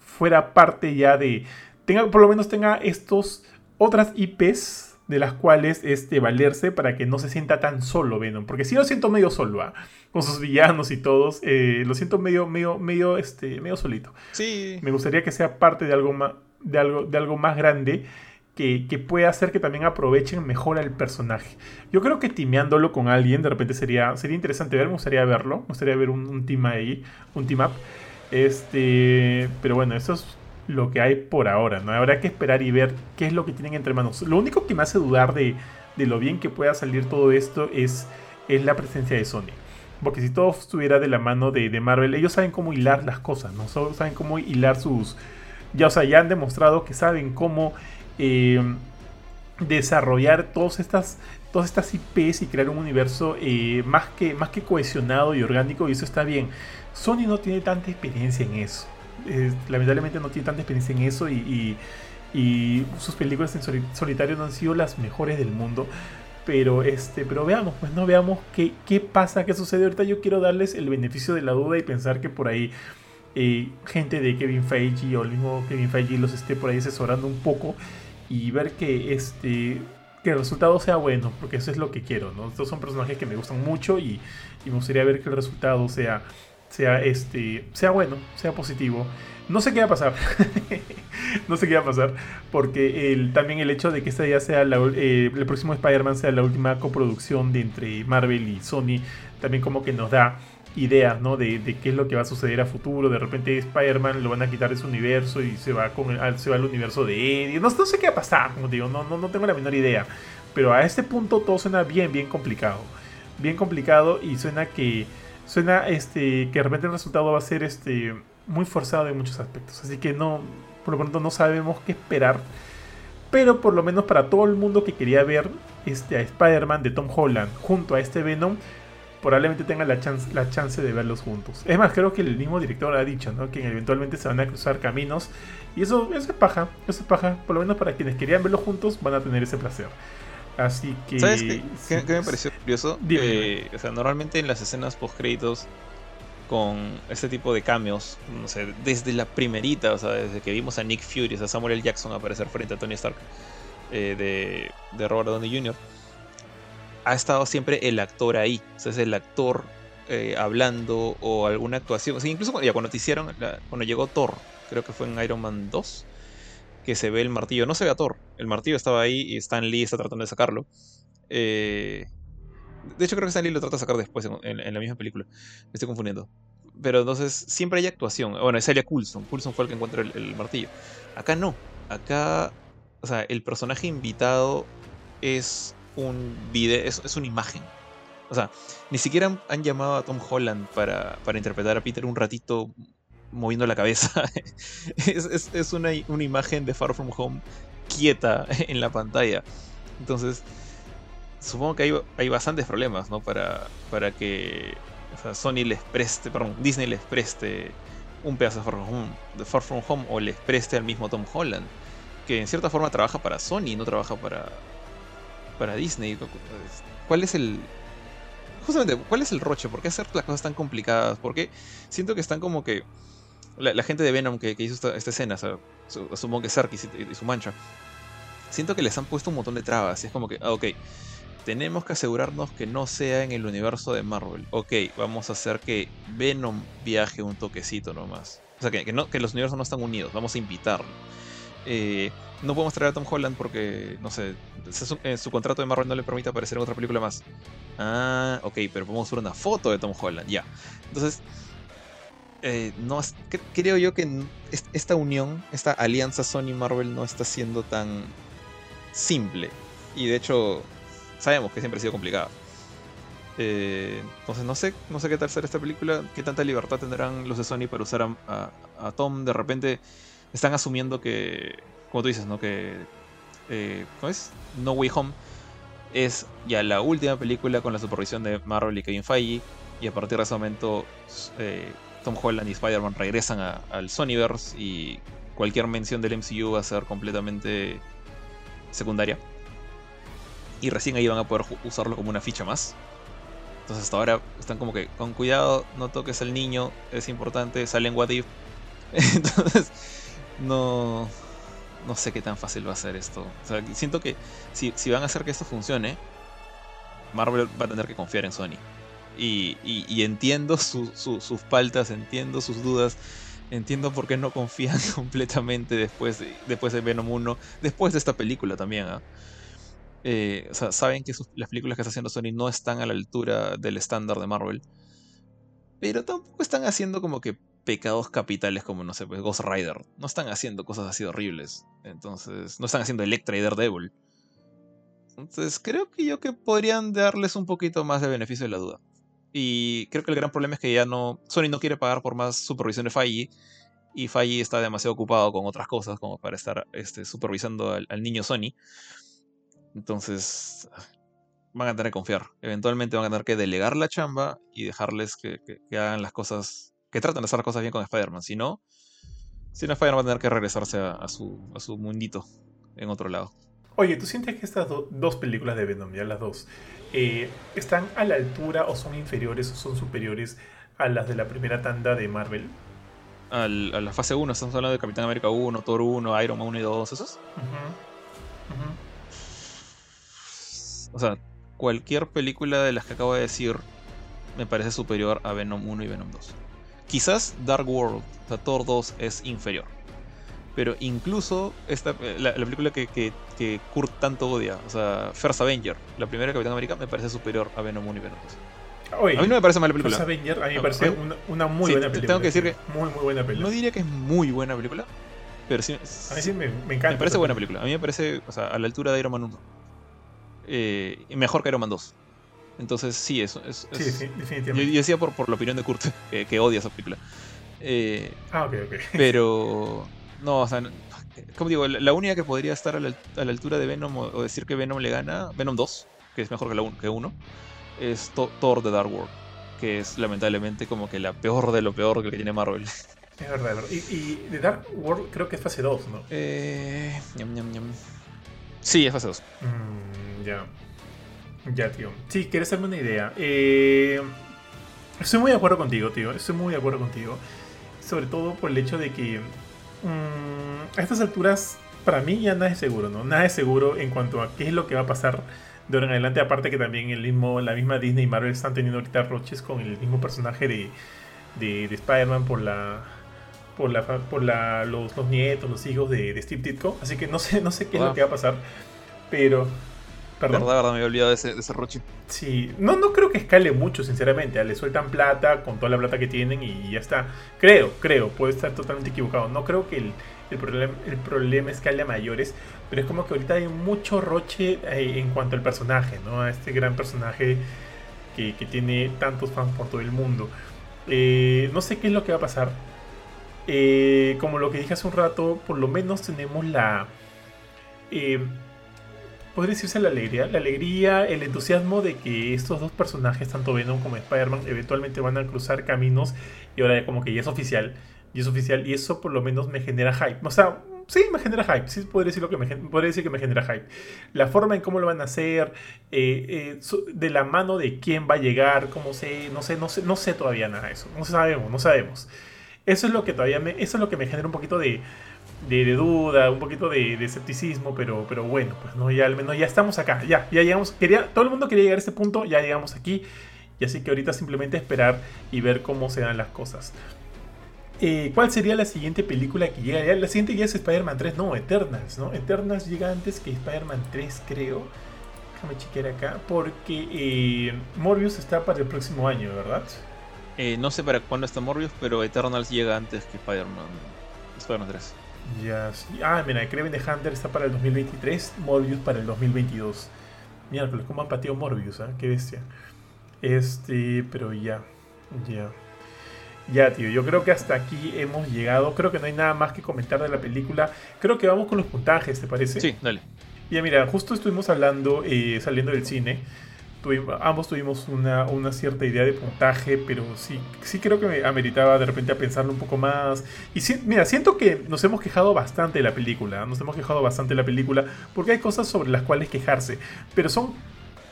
fuera parte ya de... Tenga, por lo menos tenga estos otras IPs de las cuales este, valerse para que no se sienta tan solo Venom. Porque si lo siento medio solo, ¿ah? con sus villanos y todos, eh, lo siento medio, medio, medio, este, medio solito. Sí. Me gustaría que sea parte de algo más, de algo, de algo más grande que, que, pueda hacer que también aprovechen mejor al personaje. Yo creo que timeándolo con alguien de repente sería, sería interesante ver, me gustaría verlo, me gustaría ver un, un team ahí, un team up. Este, pero bueno, eso es lo que hay por ahora, ¿no? Habrá que esperar y ver qué es lo que tienen entre manos. Lo único que me hace dudar de, de lo bien que pueda salir todo esto es, es la presencia de Sony. Porque si todo estuviera de la mano de, de, Marvel, ellos saben cómo hilar las cosas, ¿no? Saben cómo hilar sus... Ya, o sea, ya han demostrado que saben cómo eh, desarrollar todas estas, todas estas IPs y crear un universo eh, más, que, más que cohesionado y orgánico, y eso está bien. Sony no tiene tanta experiencia en eso. Lamentablemente no tiene tanta experiencia en eso y, sus películas en solitario no han sido las mejores del mundo. Pero, este, pero veamos, pues no veamos qué, qué pasa, qué sucede. Ahorita yo quiero darles el beneficio de la duda y pensar que por ahí eh, gente de Kevin Feige o el mismo Kevin Feige los esté por ahí asesorando un poco y ver que este que el resultado sea bueno, porque eso es lo que quiero, ¿no? Estos son personajes que me gustan mucho y me gustaría ver que el resultado sea sea este sea bueno, sea positivo. No sé qué va a pasar. no sé qué va a pasar. Porque el, también el hecho de que esta ya sea eh, el próximo Spider-Man sea la última coproducción de entre Marvel y Sony, también como que nos da ideas, ¿no? De, de, qué es lo que va a suceder a futuro. De repente Spider-Man lo van a quitar de su universo y se va, con se va al universo de Eddie. No, no, sé qué va a pasar, como digo, no, no, no tengo la menor idea. Pero a este punto todo suena bien, bien complicado. Bien complicado y suena que suena este que de repente el resultado va a ser este muy forzado en muchos aspectos. Así que no, por lo pronto no sabemos qué esperar. Pero por lo menos para todo el mundo que quería ver este, a Spider-Man de Tom Holland junto a este Venom, probablemente tenga la chance, la chance de verlos juntos. Es más, creo que el mismo director ha dicho ¿no? que eventualmente se van a cruzar caminos. Y eso, eso es paja, eso es paja. Por lo menos para quienes querían verlos juntos van a tener ese placer. Así que. ¿Sabes qué, qué, me pareció curioso? Eh, o sea, normalmente en las escenas post-créditos con este tipo de cambios, no sé, desde la primerita, o sea, desde que vimos a Nick Fury, a Samuel L. Jackson aparecer frente a Tony Stark eh, de, de Robert Downey Jr., ha estado siempre el actor ahí. O sea, es el actor eh, hablando o alguna actuación. O sea, incluso cuando, ya cuando te hicieron, cuando llegó Thor, creo que fue en Iron Man 2, que se ve el martillo. No se ve a Thor, el martillo estaba ahí y Stan Lee está tratando de sacarlo. Eh, de hecho, creo que Stan Lee lo trata de sacar después en, la misma película. Me estoy confundiendo. Pero entonces siempre hay actuación. Bueno, es Elia Coulson. Coulson fue el que encuentra el, martillo. Acá no. Acá, o sea, el personaje invitado es un video, es, una imagen. O sea, ni siquiera han, llamado a Tom Holland para, para, interpretar a Peter un ratito moviendo la cabeza. es, una, imagen de Far From Home quieta en la pantalla. Entonces, supongo que hay, hay bastantes problemas, ¿no? Para, para que Sony les preste, perdón, Disney les preste un pedazo de Far, From Home, de Far From Home o les preste al mismo Tom Holland, que en cierta forma trabaja para Sony, no trabaja para, para Disney? ¿Cuál es el. Justamente, ¿cuál es el roche? ¿Por qué hacer las cosas tan complicadas? Porque siento que están como que. La, gente de Venom que, hizo esta, escena, o supongo que Sarkis y, su mancha, siento que les han puesto un montón de trabas. Y es como que, ah, ok, tenemos que asegurarnos que no sea en el universo de Marvel. Ok, vamos a hacer que Venom viaje un toquecito nomás. O sea, que, no, los universos no están unidos, vamos a invitarlo. Eh, no podemos traer a Tom Holland porque, no sé, su contrato de Marvel no le permite aparecer en otra película más. Ah, ok, pero podemos ver una foto de Tom Holland, ya. Entonces, eh, no, creo yo que esta unión, esta alianza Sony-Marvel no está siendo tan simple. Y de hecho, sabemos que siempre ha sido complicada. Eh, entonces no sé, no sé qué tal será esta película, qué tanta libertad tendrán los de Sony para usar a, a Tom. De repente están asumiendo que, como tú dices, ¿no? Que, eh, ¿cómo es? No Way Home es ya la última película con la supervisión de Marvel y Kevin Feige. Y a partir de ese momento, eh, Tom Holland y Spider-Man regresan al Sonyverse y cualquier mención del MCU va a ser completamente secundaria. Y recién ahí van a poder usarlo como una ficha más. Entonces hasta ahora están como que con cuidado, no toques al niño, es importante, sale en What If. Entonces, no, no sé qué tan fácil va a ser esto. O sea, siento que si, van a hacer que esto funcione, Marvel va a tener que confiar en Sony. Y, entiendo sus faltas, entiendo sus dudas, entiendo por qué no confían completamente después de, después de Venom 1, después de esta película también. ¿ah? Eh, saben que las películas que está haciendo Sony no están a la altura del estándar de Marvel. Pero tampoco están haciendo como que pecados capitales como, no sé, pues Ghost Rider. No están haciendo cosas así horribles. Entonces, no están haciendo Electra y Daredevil. Entonces, creo que yo que podrían darles un poquito más de beneficio de la duda. Y creo que el gran problema es que ya no. Sony no quiere pagar por más supervisión de Faye. Y Faye está demasiado ocupado con otras cosas como para estar este, supervisando al, niño Sony. Entonces. Van a tener que confiar. Eventualmente van a tener que delegar la chamba y dejarles que hagan las cosas que tratan de hacer las cosas bien con Spider-Man. Si no, si no, Spider-Man va a tener que regresarse a, su, a su mundito en otro lado. Oye, ¿tú sientes que estas dos películas de Venom, ya las dos, eh, están a la altura o son inferiores o son superiores a las de la primera tanda de Marvel? a la fase 1, estamos hablando de Capitán América 1, Thor 1, Iron Man 1 y 2, ¿esos? O sea, cualquier película de las que acabo de decir me parece superior a Venom 1 y Venom 2. Quizás Dark World, o sea, Thor 2 es inferior. Pero incluso esta, la, película que, que, Kurt tanto odia, o sea, First Avenger, la primera Capitán América, me parece superior a Venom 1 y Venom 2. a mí no me parece mala película. First Avenger a mí me parece una, muy buena película. Tengo que decir que muy, muy buena película. No diría que es muy buena película, pero sí. A mí sí me, me encanta. Me parece buena película. A mí me parece, o sea, a la altura de Iron Man 1. Eh, mejor que Iron Man 2. Entonces, sí, eso es. sí, definitivamente. Yo, decía por, por, la opinión de Kurt, que, odia esa película. Eh, ah, ok, ok. Pero. No, o sea, como digo, la, única que podría estar a la, altura de Venom o, decir que Venom le gana, Venom 2, que es mejor que, la que 1, es Thor de Dark World, que es lamentablemente como que la peor de lo peor que tiene Marvel. Es verdad, Y, y The Dark World creo que es fase 2, ¿no? Eh. Sí, es fase 2. Mm, ya. Ya, tío. Sí, quieres hacerme una idea. Eh, estoy muy de acuerdo contigo, tío. Estoy muy de acuerdo contigo. Sobre todo por el hecho de que mm, a estas alturas, para mí ya nada es seguro, ¿no? Nada es seguro en cuanto a qué es lo que va a pasar de ahora en adelante. Aparte que también el mismo, la misma Disney y Marvel están teniendo ahorita roches con el mismo personaje de, de, Spider-Man por la por la por la, los, nietos, los hijos de, Steve Ditko. Así que no sé, no sé qué es lo que va a pasar. Pero Perdón. Verdad, verdad, me había olvidado de ese, de ese roche. Sí, no, no creo que escale mucho, sinceramente. Le sueltan plata con toda la plata que tienen y ya está. Creo, creo, puedo estar totalmente equivocado. No creo que el, el, problema, el problema escale a mayores, pero es como que ahorita hay mucho roche eh, en cuanto al personaje, ¿no? A este gran personaje que, que tiene tantos fans por todo el mundo. Eh, no sé qué es lo que va a pasar. Eh, como lo que dije hace un rato, por lo menos tenemos la podría decirse la alegría, la alegría, el entusiasmo de que estos dos personajes, tanto Venom como Spider-Man, eventualmente van a cruzar caminos y ahora como que ya es oficial, y es oficial, y eso por lo menos me genera hype. O sea, sí, me genera hype, sí podría decir, lo que me, podría decir que me genera hype. La forma en cómo lo van a hacer, eh, eh, de la mano de quién va a llegar, cómo sé, no sé, no sé, no sé todavía nada de eso, no sabemos, no sabemos. Eso es lo que todavía me, eso es lo que me genera un poquito de de, duda, un poquito de, escepticismo, pero, pero bueno, pues no, ya al menos ya estamos acá, ya, ya llegamos, quería, todo el mundo quería llegar a este punto, ya llegamos aquí, y así que ahorita simplemente esperar y ver cómo se dan las cosas. Eh, ¿Cuál sería la siguiente película que llega? La siguiente ya es Spider-Man 3, no, Eternals, ¿no? Eternals llega antes que Spider-Man 3, creo. Déjame chequear acá, porque eh, Morbius está para el próximo año, ¿verdad? Eh, no sé para cuándo está Morbius, pero Eternals llega antes que Spider-Man Spider 3. Ya, Ah, mira, Kraven the Hunter está para el 2023, Morbius para el 2022. Miércoles, ¿cómo han pateado Morbius? ¿eh? Qué bestia. Este, pero ya, ya. Ya, tío, yo creo que hasta aquí hemos llegado. Creo que no hay nada más que comentar de la película. Creo que vamos con los puntajes, ¿te parece? Sí, dale. Ya, mira, justo estuvimos hablando, eh, saliendo del cine. Ambos tuvimos una, una, cierta idea de puntaje, pero sí, sí creo que me ameritaba de repente a pensarlo un poco más. Y mira, siento que nos hemos quejado bastante de la película. Nos hemos quejado bastante de la película porque hay cosas sobre las cuales quejarse. Pero son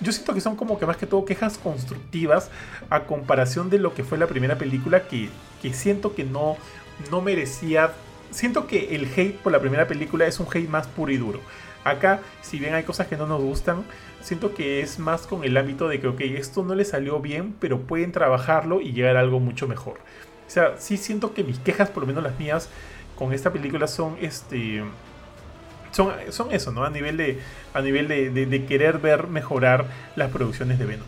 yo siento que son como que más que todo quejas constructivas a comparación de lo que fue la primera película que, que siento que no, no merecía... Siento que el hate por la primera película es un hate más puro y duro. Acá, si bien hay cosas que no nos gustan, siento que es más con el ámbito de que, ok, esto no le salió bien, pero pueden trabajarlo y llegar a algo mucho mejor. O sea, sí siento que mis quejas, por lo menos las mías, con esta película son este son, son eso, ¿no? A nivel de, a nivel de, querer ver mejorar las producciones de Venom.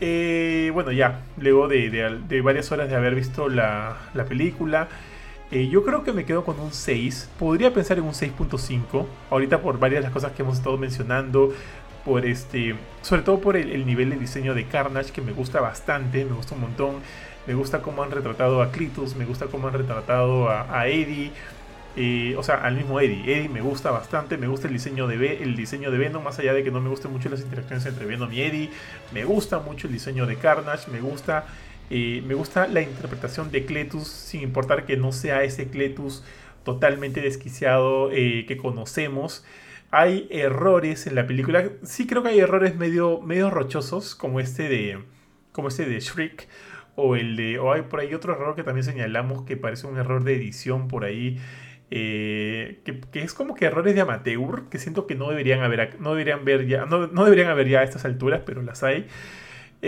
Eh, bueno, ya, luego de, varias horas de haber visto la, película, eh, yo creo que me quedo con un 6. Podría pensar en un 6.5. Ahorita por varias de las cosas que hemos estado mencionando. Por este. Sobre todo por el, nivel de diseño de Carnage que me gusta bastante. Me gusta un montón. Me gusta cómo han retratado a Clitus. Me gusta cómo han retratado a, a Eddie o sea, al mismo Eddie. Eddie me gusta bastante, me gusta el diseño de, el diseño de Venom, más allá de que no me gusten mucho las interacciones entre Venom y Eddie. Me gusta mucho el diseño de Carnage, me gusta, eh, me gusta la interpretación de Cletus, sin importar que no sea ese Cletus totalmente desquiciado eh, que conocemos. Hay errores en la película, sí creo que hay errores medio, medio rochosos, como este de, como este de Shriek o el de o hay por ahí otro error que también señalamos que parece un error de edición por ahí eh, que, es como que errores de amateur que siento que no deberían haber no deberían ver ya no, deberían haber ya a estas alturas pero las hay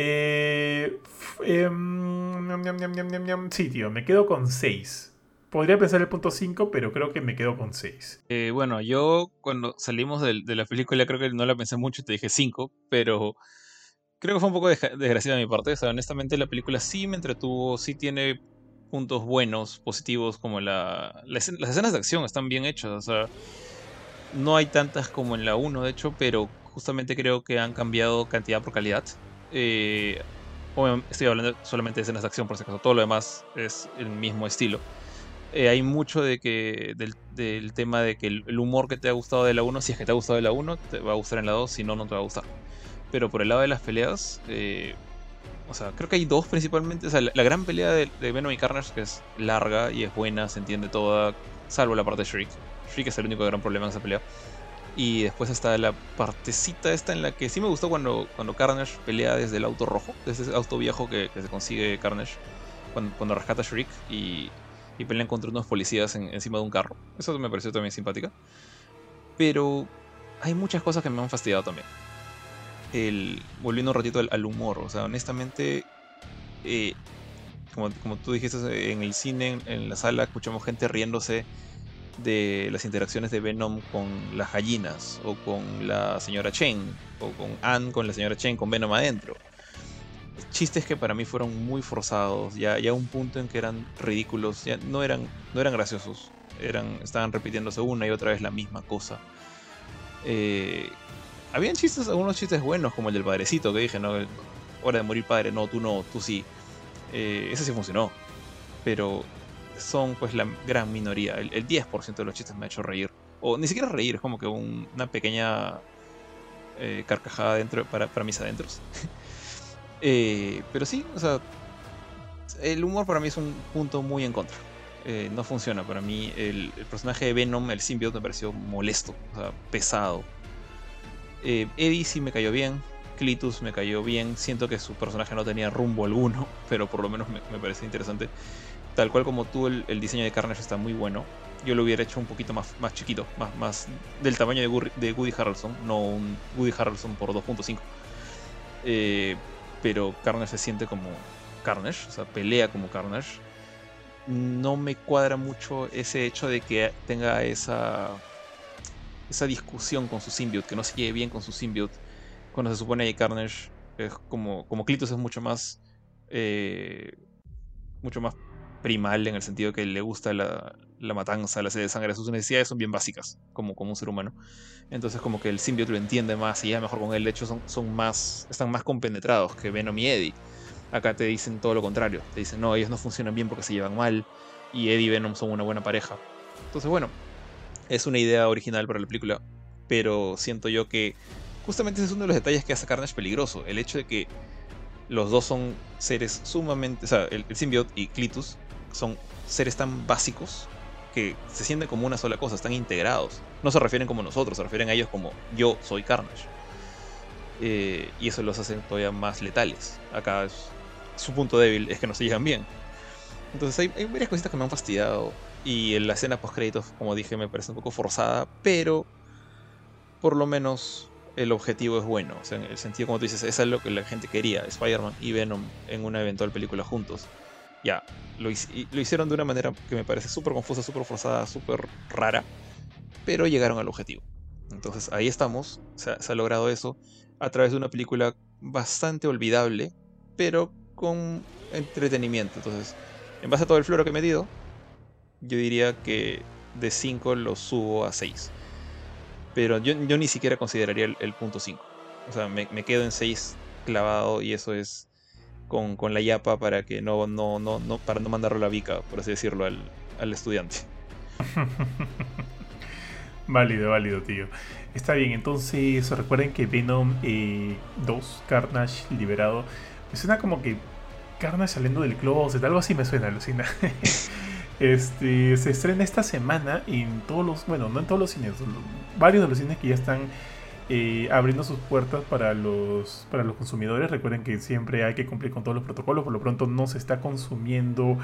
eh, em, sí tío me quedo con 6 podría pensar el punto 5 pero creo que me quedo con 6 eh, bueno yo cuando salimos de, la película creo que no la pensé mucho te dije 5 pero creo que fue un poco desgraciado de mi parte honestamente la película sí me entretuvo sí tiene puntos buenos, positivos, como la, las escenas de acción están bien hechas. O sea, no hay tantas como en la 1, de hecho, pero justamente creo que han cambiado cantidad por calidad. Eh, estoy hablando solamente de escenas de acción, por si acaso. Todo lo demás es el mismo estilo. Eh, hay mucho de que del, tema de que el, humor que te ha gustado de la 1, si es que te ha gustado de la 1, te va a gustar en la 2, si no, no te va a gustar. Pero por el lado de las peleas, eh, o sea, creo que hay dos principalmente. O sea, la, gran pelea de, Venom y Carnage, que es larga y es buena, se entiende toda, salvo la parte de Shriek. Shriek es el único gran problema en esa pelea. Y después está la partecita esta en la que sí me gustó cuando, cuando Carnage pelea desde el auto rojo, desde ese auto viejo que, se consigue Carnage cuando, cuando rescata a Shriek y, y, pelean contra unos policías encima de un carro. Eso me pareció también simpática. Pero hay muchas cosas que me han fastidiado también el, volviendo un ratito al, humor, o sea, honestamente, eh, como, como, tú dijiste en el cine, en, la sala, escuchamos gente riéndose de las interacciones de Venom con las gallinas, o con la señora Chen, o con Anne con la señora Chen, con Venom adentro. Chistes que para mí fueron muy forzados, ya, ya un punto en que eran ridículos, ya no eran, no eran graciosos, eran, estaban repitiéndose una y otra vez la misma cosa. Eh, habían chistes, algunos chistes buenos, como el del padrecito que dije, ¿no? Hora de morir padre, no, tú no, tú sí. Eh, ese sí funcionó. Pero son pues la gran minoría. El, 10% de los chistes me ha hecho reír. O ni siquiera reír, es como que una pequeña eh, carcajada dentro para, para mis adentros. Eh, pero sí, o sea, el humor para mí es un punto muy en contra. no funciona para mí. El, el, personaje de Venom, el symbiote, me pareció molesto, o sea, pesado. Eh, Eddie sí me cayó bien. Clitus me cayó bien. Siento que su personaje no tenía rumbo alguno, pero por lo menos me, parece interesante. Tal cual como tú, el, diseño de Carnage está muy bueno. Yo lo hubiera hecho un poquito más, más chiquito, más, más del tamaño de, de Woody Harrelson, no un Woody Harrelson por 2.5. Eh, pero Carnage se siente como Carnage, o sea, pelea como Carnage. No me cuadra mucho ese hecho de que tenga esa esa discusión con su symbiote, que no se lleve bien con su symbiote, cuando se supone que Carnage es como, como Clitus es mucho más eh, mucho más primal en el sentido que le gusta la, la matanza, la sed de sangre, sus necesidades son bien básicas como, un ser humano. Entonces como que el symbiote lo entiende más y ya mejor con él, de hecho son, son más, están más compenetrados que Venom y Eddie. Acá te dicen todo lo contrario. Te dicen, no, ellos no funcionan bien porque se llevan mal. Y Eddie y Venom son una buena pareja. Entonces, bueno, es una idea original para la película. Pero siento yo que justamente ese es uno de los detalles que hace Carnage peligroso. El hecho de que los dos son seres sumamente. O sea, el, el symbiote y Clitus son seres tan básicos que se sienten como una sola cosa, están integrados. No se refieren como nosotros, se refieren a ellos como yo soy Carnage. Eh, y eso los hace todavía más letales. Acá su punto débil es que no se llevan bien. Entonces hay, varias cositas que me han fastidiado. Y en la escena post créditos, como dije, me parece un poco forzada, pero por lo menos el objetivo es bueno. O sea, en el sentido, como tú dices, es lo que la gente quería, Spider-Man y Venom en una eventual película juntos. Ya, lo, lo hicieron de una manera que me parece súper confusa, súper forzada, súper rara, pero llegaron al objetivo. Entonces ahí estamos, se ha, logrado eso a través de una película bastante olvidable, pero con entretenimiento. Entonces, en base a todo el floro que he medido, yo diría que de 5 lo subo a 6. Pero yo, yo, ni siquiera consideraría el, el punto 5. O sea, me, me, quedo en 6 clavado y eso es con, con, la yapa para que no, no, no, no, para no mandarlo a la vica, por así decirlo, al, al estudiante. válido, válido, tío. Está bien, entonces recuerden que Venom eh, 2, Carnage liberado, me suena como que Carnage saliendo del closet, algo así me suena, alucina. este, se estrena esta semana en todos los, bueno, no en todos los cines, varios de los cines que ya están abriendo sus puertas para los, para los consumidores. Recuerden que siempre hay que cumplir con todos los protocolos, por lo pronto no se está consumiendo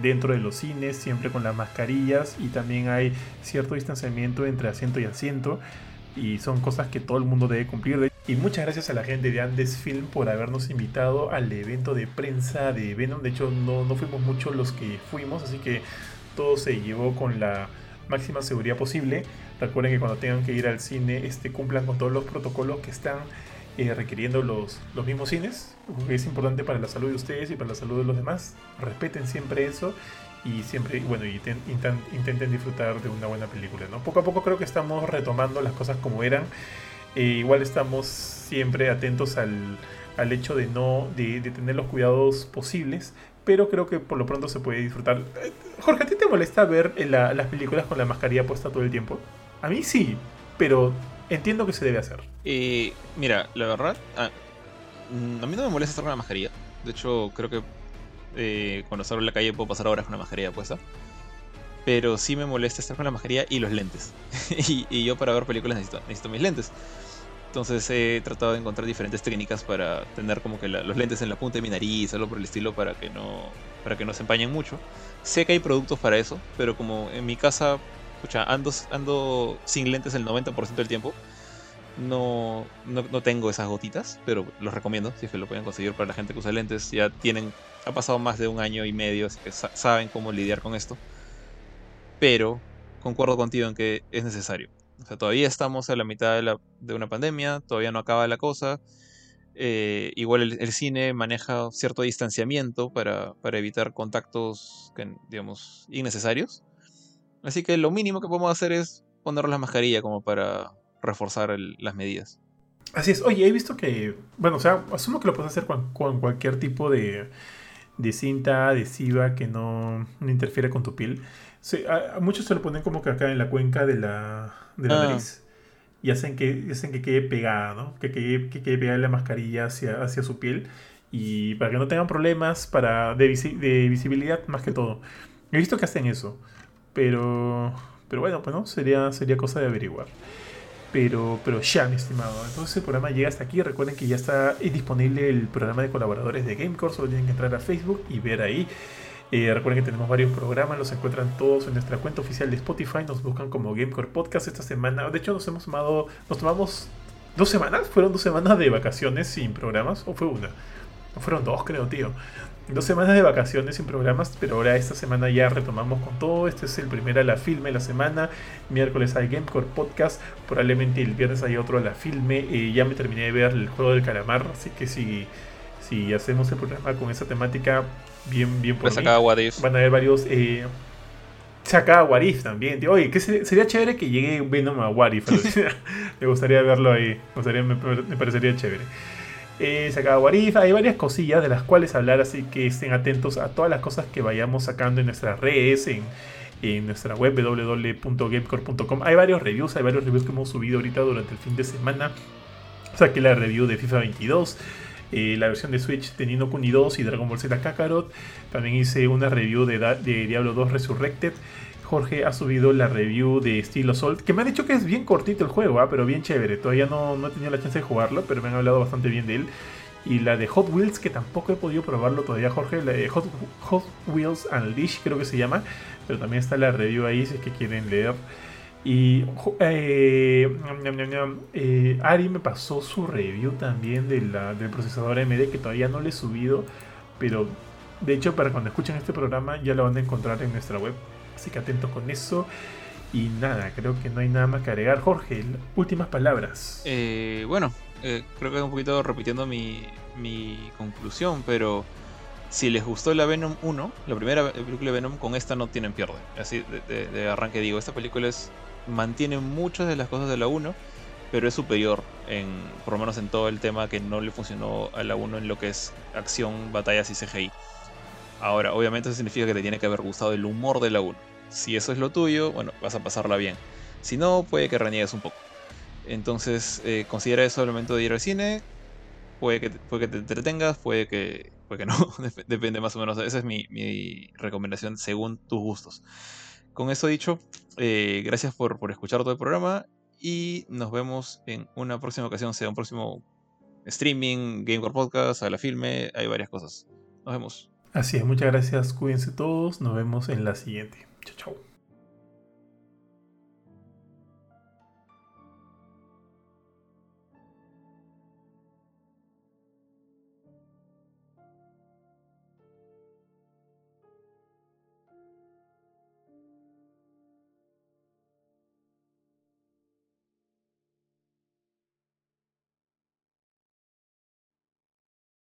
dentro de los cines, siempre con las mascarillas y también hay cierto distanciamiento entre asiento y asiento y son cosas que todo el mundo debe cumplir. Y muchas gracias a la gente de Andes Film por habernos invitado al evento de prensa de Venom. De hecho, no, no fuimos muchos los que fuimos, así que todo se llevó con la máxima seguridad posible. Recuerden que cuando tengan que ir al cine, este, cumplan con todos los protocolos que están eh, requiriendo los, los mismos cines. Es importante para la salud de ustedes y para la salud de los demás. Respeten siempre eso y siempre, bueno, y intenten, intenten disfrutar de una buena película, ¿no? Poco a poco creo que estamos retomando las cosas como eran. Eh, igual estamos siempre atentos al, al hecho de no, de, tener los cuidados posibles, pero creo que por lo pronto se puede disfrutar. Eh, Jorge, ¿a ti te molesta ver la, las películas con la mascarilla puesta todo el tiempo? A mí sí, pero entiendo que se debe hacer. Eh, mira, la verdad, a, a mí no me molesta estar con la mascarilla. De hecho, creo que eh, cuando salgo en la calle puedo pasar horas con la mascarilla puesta. Pero sí me molesta estar con la mascarilla y los lentes. y, y, yo para ver películas necesito, necesito, mis lentes. Entonces he tratado de encontrar diferentes técnicas para tener como que la, los lentes en la punta de mi nariz, algo por el estilo, para que no para que no se empañen mucho. Sé que hay productos para eso, pero como en mi casa, escucha, ando, ando sin lentes el 90% del tiempo, no, no, no, tengo esas gotitas, pero los recomiendo si es que lo pueden conseguir para la gente que usa lentes. Ya tienen, ha pasado más de un año y medio, así que sa saben cómo lidiar con esto. Pero concuerdo contigo en que es necesario. O sea, todavía estamos a la mitad de, una pandemia, todavía no acaba la cosa. Eh, igual el, cine maneja cierto distanciamiento para, para evitar contactos, digamos, innecesarios. Así que lo mínimo que podemos hacer es ponernos la mascarilla como para reforzar el, las medidas. Así es. Oye, he visto que, bueno, o sea, asumo que lo puedes hacer con, con cualquier tipo de, de, cinta adhesiva que no, no interfiere con tu piel. Sí, a, a, muchos se lo ponen como que acá en la cuenca de la, de la ah. nariz y hacen que, hacen que quede pegada, ¿no? Que quede, que quede pegada la mascarilla hacia, hacia su piel y para que no tengan problemas para, de, visi de visibilidad más que todo. He visto que hacen eso, pero, pero bueno, pues no, sería, sería cosa de averiguar. Pero, pero ya, mi estimado. Entonces el programa llega hasta aquí. Recuerden que ya está disponible el programa de colaboradores de Gamecore. Solo tienen que entrar a Facebook y ver ahí. Eh, recuerden que tenemos varios programas, los encuentran todos en nuestra cuenta oficial de Spotify. Nos buscan como Gamecore Podcast esta semana. De hecho, nos hemos tomado, nos tomamos dos semanas. Fueron dos semanas de vacaciones sin programas, o fue una. Fueron dos, creo, tío. Dos semanas de vacaciones sin programas, pero ahora esta semana ya retomamos con todo. Este es el primer a la filme de la semana. Miércoles hay Gamecore Podcast. Probablemente el viernes hay otro a la filme. Eh, ya me terminé de ver el juego del calamar, así que si, si hacemos el programa con esa temática, bien, bien por mí. Van a haber varios. Eh, saca Warif también, tío. Oye, que sería chévere que llegue Venom a Warif. me gustaría verlo ahí. Me, gustaría, me, me parecería chévere. Eh, se Warif, hay varias cosillas de las cuales hablar, así que estén atentos a todas las cosas que vayamos sacando en nuestras redes, en, en nuestra web www.gamecore.com. Hay varios reviews, hay varios reviews que hemos subido ahorita durante el fin de semana. Saqué la review de FIFA 22. Eh, la versión de Switch de Nino Kuni 2 y Dragon Ball Z Kakarot. También hice una review de, de Diablo 2 Resurrected. Jorge ha subido la review de Steel Assault, que me han dicho que es bien cortito el juego, ¿ah? pero bien chévere. Todavía no, no he tenido la chance de jugarlo, pero me han hablado bastante bien de él. Y la de Hot Wheels, que tampoco he podido probarlo todavía, Jorge. La de Hot, Hot Wheels Unleashed, creo que se llama. Pero también está la review ahí si es que quieren leer. Y eh, eh, Ari me pasó su review también de la, del procesador AMD que todavía no le he subido, pero de hecho para cuando escuchen este programa ya lo van a encontrar en nuestra web, así que atento con eso. Y nada, creo que no hay nada más que agregar. Jorge, últimas palabras. Eh, bueno, creo que un poquito repitiendo mi, mi conclusión, pero si les gustó la Venom 1, la primera película de Venom, con esta no tienen pierde. Así de arranque digo, esta película es mantiene muchas de las cosas de la 1, pero es superior, en, por lo menos en todo el tema que no le funcionó a la 1 en lo que es acción, batallas y CGI. Ahora, obviamente eso significa que te tiene que haber gustado el humor de la 1. Si eso es lo tuyo, bueno, vas a pasarla bien. Si no, puede que reniegues un poco. Entonces, eh, considera eso el momento de ir al cine. Puede que, puede que te entretengas, puede que, puede que no. Depende más o menos. Esa es mi, recomendación según tus gustos. Con eso dicho, eh, gracias por, por escuchar todo el programa y nos vemos en una próxima ocasión, sea un próximo streaming, Gamecore Podcast, a la filme, hay varias cosas. Nos vemos. Así es, muchas gracias, cuídense todos, nos vemos en la siguiente. Ciao, ciao.